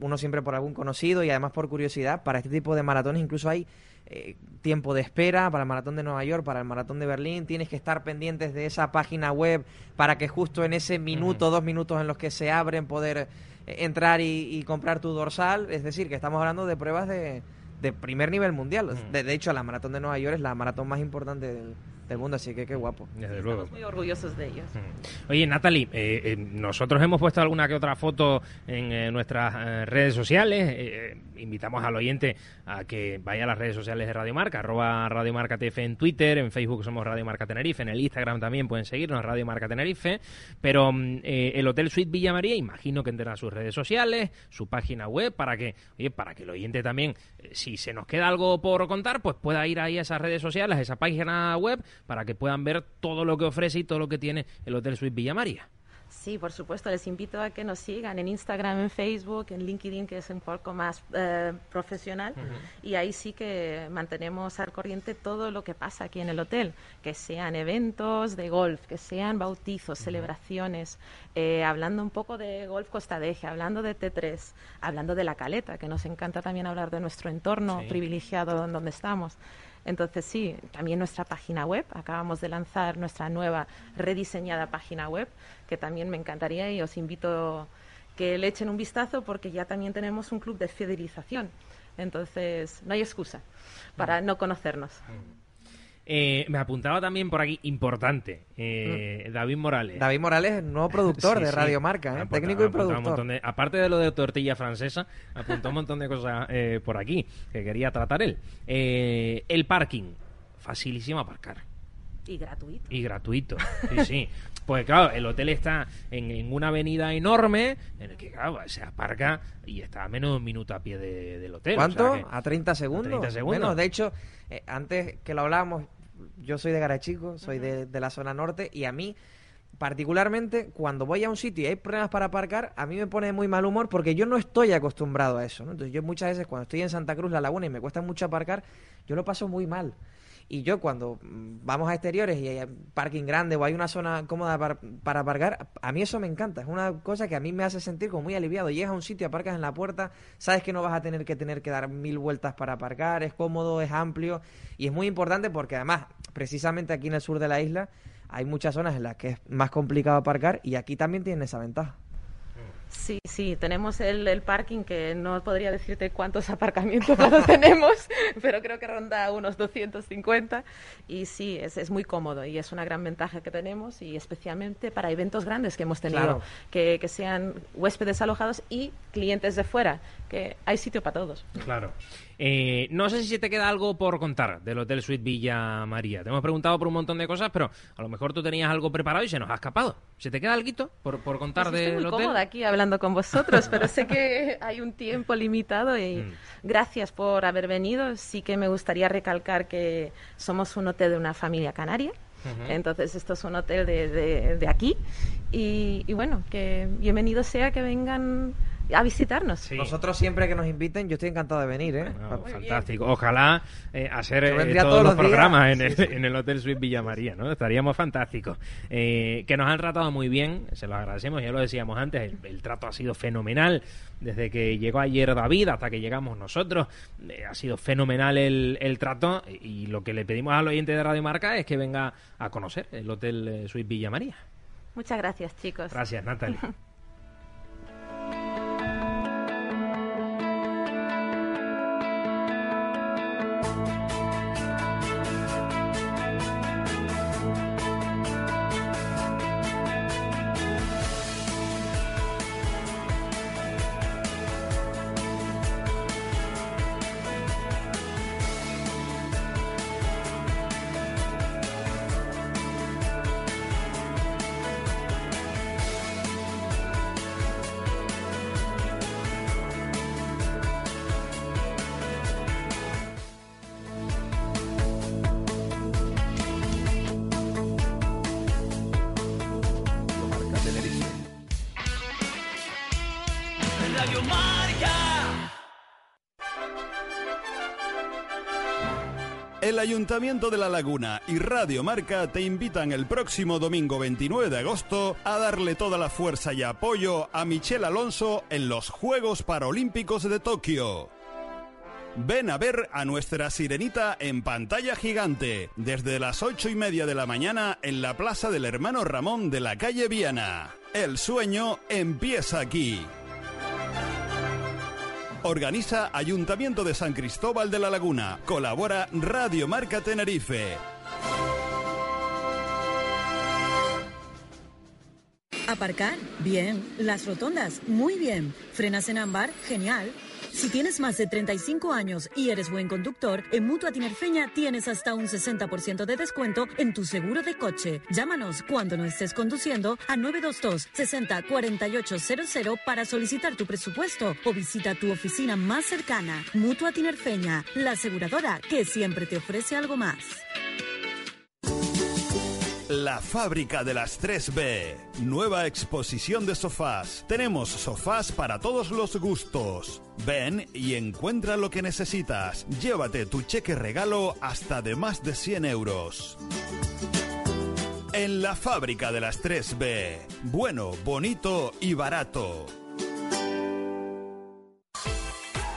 uno siempre por algún conocido y además por curiosidad, para este tipo de maratones incluso hay eh, tiempo de espera para el maratón de Nueva York, para el maratón de Berlín. Tienes que estar pendientes de esa página web para que justo en ese minuto, dos minutos en los que se abren, poder eh, entrar y, y comprar tu dorsal. Es decir, que estamos hablando de pruebas de, de primer nivel mundial. De, de hecho, la maratón de Nueva York es la maratón más importante del, del mundo, así que qué guapo. Desde luego. muy orgullosos de ellos. Oye, Natalie, eh, eh, nosotros hemos puesto alguna que otra foto en eh, nuestras eh, redes sociales. Invitamos al oyente a que vaya a las redes sociales de Radio Marca, arroba Radio Marca TF en Twitter, en Facebook somos Radio Marca Tenerife, en el Instagram también pueden seguirnos, Radio Marca Tenerife. Pero mm, eh, el Hotel Suite Villa María, imagino que tendrá sus redes sociales, su página web, para que, oye, para que el oyente también, eh, si se nos queda algo por contar, pues pueda ir ahí a esas redes sociales, a esa página web, para que puedan ver todo lo que ofrece y todo lo que tiene el Hotel Suite Villa María. Sí, por supuesto, les invito a que nos sigan en Instagram, en Facebook, en LinkedIn, que es un poco más eh, profesional. Y ahí sí que mantenemos al corriente todo lo que pasa aquí en el hotel, que sean eventos de golf, que sean bautizos, celebraciones, eh, hablando un poco de golf Costa de Eje, hablando de T3, hablando de la caleta, que nos encanta también hablar de nuestro entorno Sí. privilegiado en donde estamos. Entonces sí, también nuestra página web, acabamos de lanzar nuestra nueva rediseñada página web, que también me encantaría y os invito que le echen un vistazo porque ya también tenemos un club de fidelización. Entonces no hay excusa para no conocernos. Eh, me apuntaba también por aquí, importante, eh, David Morales. David Morales, nuevo productor Sí, de sí. Radio Marca, ¿eh? Apunta- técnico y un productor. montón de- aparte de lo de tortilla francesa, apuntó un montón de cosas eh, por aquí que quería tratar él. Eh, el parking, facilísimo aparcar. Y gratuito. Y gratuito, sí, sí. Pues claro, el hotel está en, en una avenida enorme en el que, claro, se aparca y está a menos de un minuto a pie de- del hotel. o sea ¿Cuánto? que- a 30 segundos. 30 segundos. Menos, de hecho, eh, antes que lo hablábamos, yo soy de Garachico, soy de, de la zona norte y a mí, particularmente, cuando voy a un sitio y hay problemas para aparcar, a mí me pone de muy mal humor porque yo no estoy acostumbrado a eso. ¿no? Entonces yo muchas veces cuando estoy en Santa Cruz, La Laguna, y me cuesta mucho aparcar, yo lo paso muy mal. Y yo cuando mm, vamos a exteriores y hay parking grande o hay una zona cómoda para, para aparcar, a mí eso me encanta. Es una cosa que a mí me hace sentir como muy aliviado. Llegas a un sitio, aparcas en la puerta, sabes que no vas a tener que tener que dar mil vueltas para aparcar, es cómodo, es amplio y es muy importante porque además, precisamente aquí en el sur de la isla, hay muchas zonas en las que es más complicado aparcar y aquí también tienen esa ventaja. Sí, sí, tenemos el, el parking que no podría decirte cuántos aparcamientos tenemos, pero creo que ronda unos 250 y sí, es, es muy cómodo y es una gran ventaja que tenemos y especialmente para eventos grandes que hemos tenido, Claro. que, que sean huéspedes alojados y clientes de fuera, que hay sitio para todos. Claro. Eh, no sé si se te queda algo por contar del Hotel Suite Villa María. Te hemos preguntado por un montón de cosas, pero a lo mejor tú tenías algo preparado y se nos ha escapado. ¿Se te queda algo por, por contar Pues estoy del muy hotel? cómoda aquí hablando con vosotros, pero sé que hay un tiempo limitado y Mm. gracias por haber venido. Sí que me gustaría recalcar que somos un hotel de una familia canaria. Entonces, esto es un hotel de, de- de aquí y, y bueno, que bienvenido sea que vengan a visitarnos. Nosotros siempre que nos inviten, yo estoy encantado de venir, ¿eh? Fantástico. Ojalá eh, hacer eh, todos, todos los programas en, el, Sí, sí. en el Hotel Suite Villa María, ¿no? Estaríamos fantásticos. Eh, que nos han tratado muy bien, se lo agradecemos, ya lo decíamos antes, el, el trato ha sido fenomenal. Desde que llegó ayer David hasta que llegamos nosotros, eh, ha sido fenomenal el, el trato y lo que le pedimos al oyente de Radio Marca es que venga a conocer el Hotel eh, Suite Villa María. Muchas gracias, chicos. Gracias, Natalie. Ayuntamiento de La Laguna y Radio Marca te invitan el próximo domingo 29 de agosto a darle toda la fuerza y apoyo a Michelle Alonso en los Juegos Paralímpicos de Tokio. Ven a ver a nuestra sirenita en pantalla gigante desde las ocho y media de la mañana en la Plaza del Hermano Ramón de la calle Viana. El sueño empieza aquí. Organiza Ayuntamiento de San Cristóbal de la Laguna. Colabora Radio Marca Tenerife. Aparcar, bien. Las rotondas, muy bien. Frenas en ámbar, genial. Si tienes más de 35 años y eres buen conductor, en Mutua Tinerfeña tienes hasta un 60% de descuento en tu seguro de coche. Llámanos cuando no estés conduciendo a 922 60 4800 para solicitar tu presupuesto o visita tu oficina más cercana. Mutua Tinerfeña, la aseguradora que siempre te ofrece algo más. La fábrica de las 3B. Nueva exposición de sofás. Tenemos sofás para todos los gustos. Ven y encuentra lo que necesitas. Llévate tu cheque regalo hasta de más de 100 euros. En la fábrica de las 3B. Bueno, bonito y barato.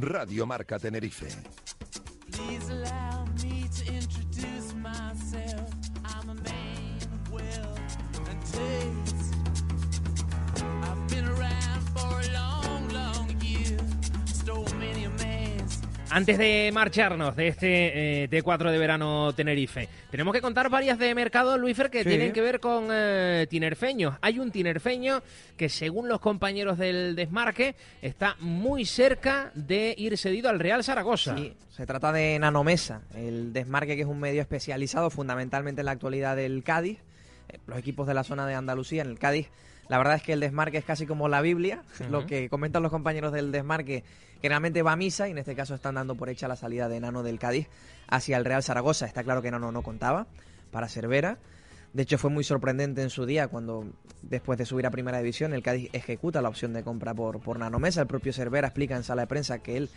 Radio Marca Tenerife. Taste. Antes de marcharnos de este eh, T4 de verano Tenerife, tenemos que contar varias de mercado, Luifer, que Sí. tienen que ver con eh, tinerfeños. Hay un tinerfeño que, según los compañeros del desmarque, está muy cerca de ir cedido al Real Zaragoza. Sí, se trata de Nanomesa, el desmarque que es un medio especializado fundamentalmente en la actualidad del Cádiz. Eh, Los equipos de la zona de Andalucía, en el Cádiz, la verdad es que el desmarque es casi como la Biblia. Lo que comentan los compañeros del desmarque generalmente va a misa y en este caso están dando por hecha la salida de Nano del Cádiz hacia el Real Zaragoza. Está claro que Nano no contaba para Cervera. De hecho, fue muy sorprendente en su día cuando, después de subir a Primera División, el Cádiz ejecuta la opción de compra por, por Nanomesa. El propio Cervera explica en sala de prensa que él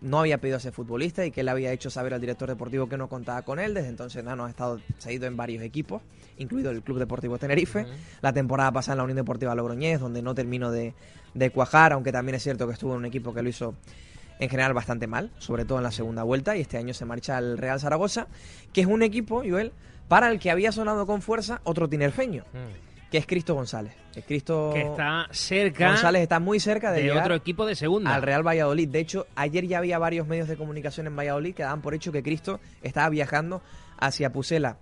no había pedido a ser futbolista y que él había hecho saber al director deportivo que no contaba con él. Desde entonces Nano ha estado seguido en varios equipos, incluido el Club Deportivo Tenerife. La temporada pasada en la Unión Deportiva Logroñés, donde no terminó de, de cuajar, aunque también es cierto que estuvo en un equipo que lo hizo en general bastante mal, sobre todo en la segunda vuelta, y este año se marcha al Real Zaragoza, que es un equipo, Joel, para el que había sonado con fuerza otro tinerfeño. Que es Cristo González. Que Cristo Que está cerca González está muy cerca de, de otro equipo de segunda. al Real Valladolid. De hecho, ayer ya había varios medios de comunicación en Valladolid que daban por hecho que Cristo estaba viajando hacia Pusela.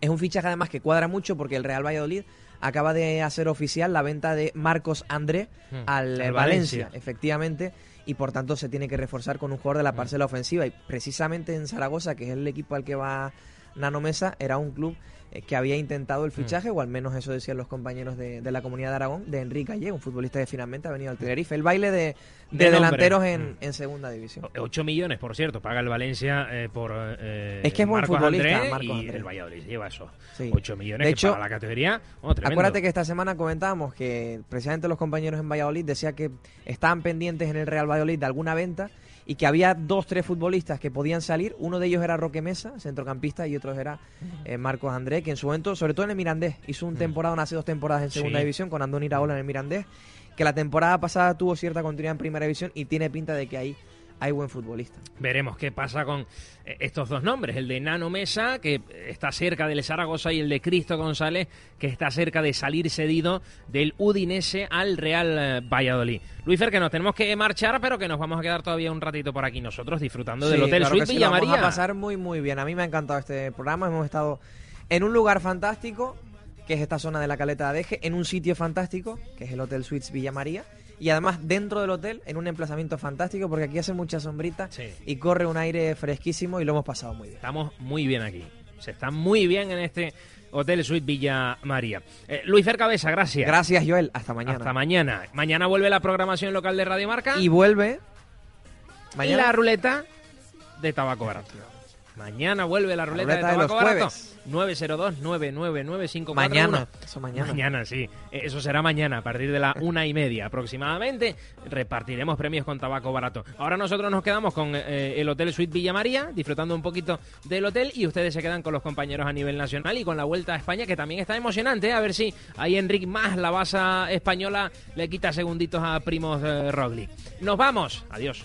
Es un fichaje además que cuadra mucho porque el Real Valladolid acaba de hacer oficial la venta de Marcos André Hmm. al, eh, Al Valencia, Valencia. efectivamente, y por tanto se tiene que reforzar con un jugador de la parcela ofensiva. Y precisamente en Zaragoza, que es el equipo al que va Nano Mesa, era un club eh, que había intentado el fichaje, o al menos eso decían los compañeros de, de la comunidad de Aragón, de Enrique Gallego, un futbolista que finalmente ha venido al Tenerife. El baile de, de De nombre. delanteros en, Mm. en segunda división. 8 millones, por cierto, paga el Valencia eh, por eh, Es que es buen futbolista, André Marcos y André. el Valladolid lleva eso. Sí. 8 millones De que hecho, para la categoría. oh. Acuérdate que esta semana comentábamos que precisamente los compañeros en Valladolid decían que estaban pendientes en el Real Valladolid de alguna venta y que había dos, tres futbolistas que podían salir. Uno de ellos era Roque Mesa, centrocampista, y otro era eh, Marcos André, que en su momento, sobre todo en el Mirandés, hizo un temporada, hace dos temporadas en segunda Sí. división con Andoni Iraola en el Mirandés, que la temporada pasada tuvo cierta continuidad en primera división y tiene pinta de que ahí hay buen futbolista. Veremos qué pasa con eh, estos dos nombres, el de Nano Mesa, que está cerca del Zaragoza, y el de Cristo González, que está cerca de salir cedido del Udinese al Real eh, Valladolid. Luis Fer, que nos tenemos que marchar, pero que nos vamos a quedar todavía un ratito por aquí nosotros disfrutando del Sí, Hotel claro Suite sí, Villa lo vamos María. a pasar muy, muy bien. A mí me ha encantado este programa. Hemos estado en un lugar fantástico, que es esta zona de la Caleta de Adeje, en un sitio fantástico, que es el Hotel Suites Villa María. Y además dentro del hotel, en un emplazamiento fantástico, porque aquí hace mucha sombrita y corre un aire fresquísimo y lo hemos pasado muy bien. Estamos muy bien aquí. Se está muy bien en este Hotel Suite Villa María. Eh, Luis Fer Cabeza, gracias. Gracias, Joel. Hasta mañana. Hasta mañana. Mañana vuelve la programación local de Radio Marca. Y vuelve Y mañana. la ruleta de tabaco barato. Mañana vuelve la ruleta, ruleta de de los tabaco barato. jueves. 902-999-541. Mañana, eso mañana. Mañana, sí. Eh, Eso será mañana, a partir de la una y media aproximadamente. Repartiremos premios con tabaco barato. Ahora nosotros nos quedamos con eh, el Hotel Suite Villa María, disfrutando un poquito del hotel, y ustedes se quedan con los compañeros a nivel nacional y con la Vuelta a España, que también está emocionante. ¿eh? A ver si ahí Enric más, la basa española, le quita segunditos a Primos eh, Roglic. Nos vamos. Adiós.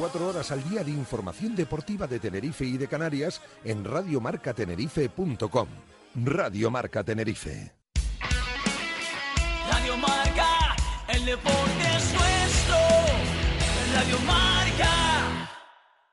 24 horas al día de información deportiva de Tenerife y de Canarias en radiomarcatenerife.com. Radio Marca Tenerife. Radio Marca, el deporte es nuestro. Radio Marca.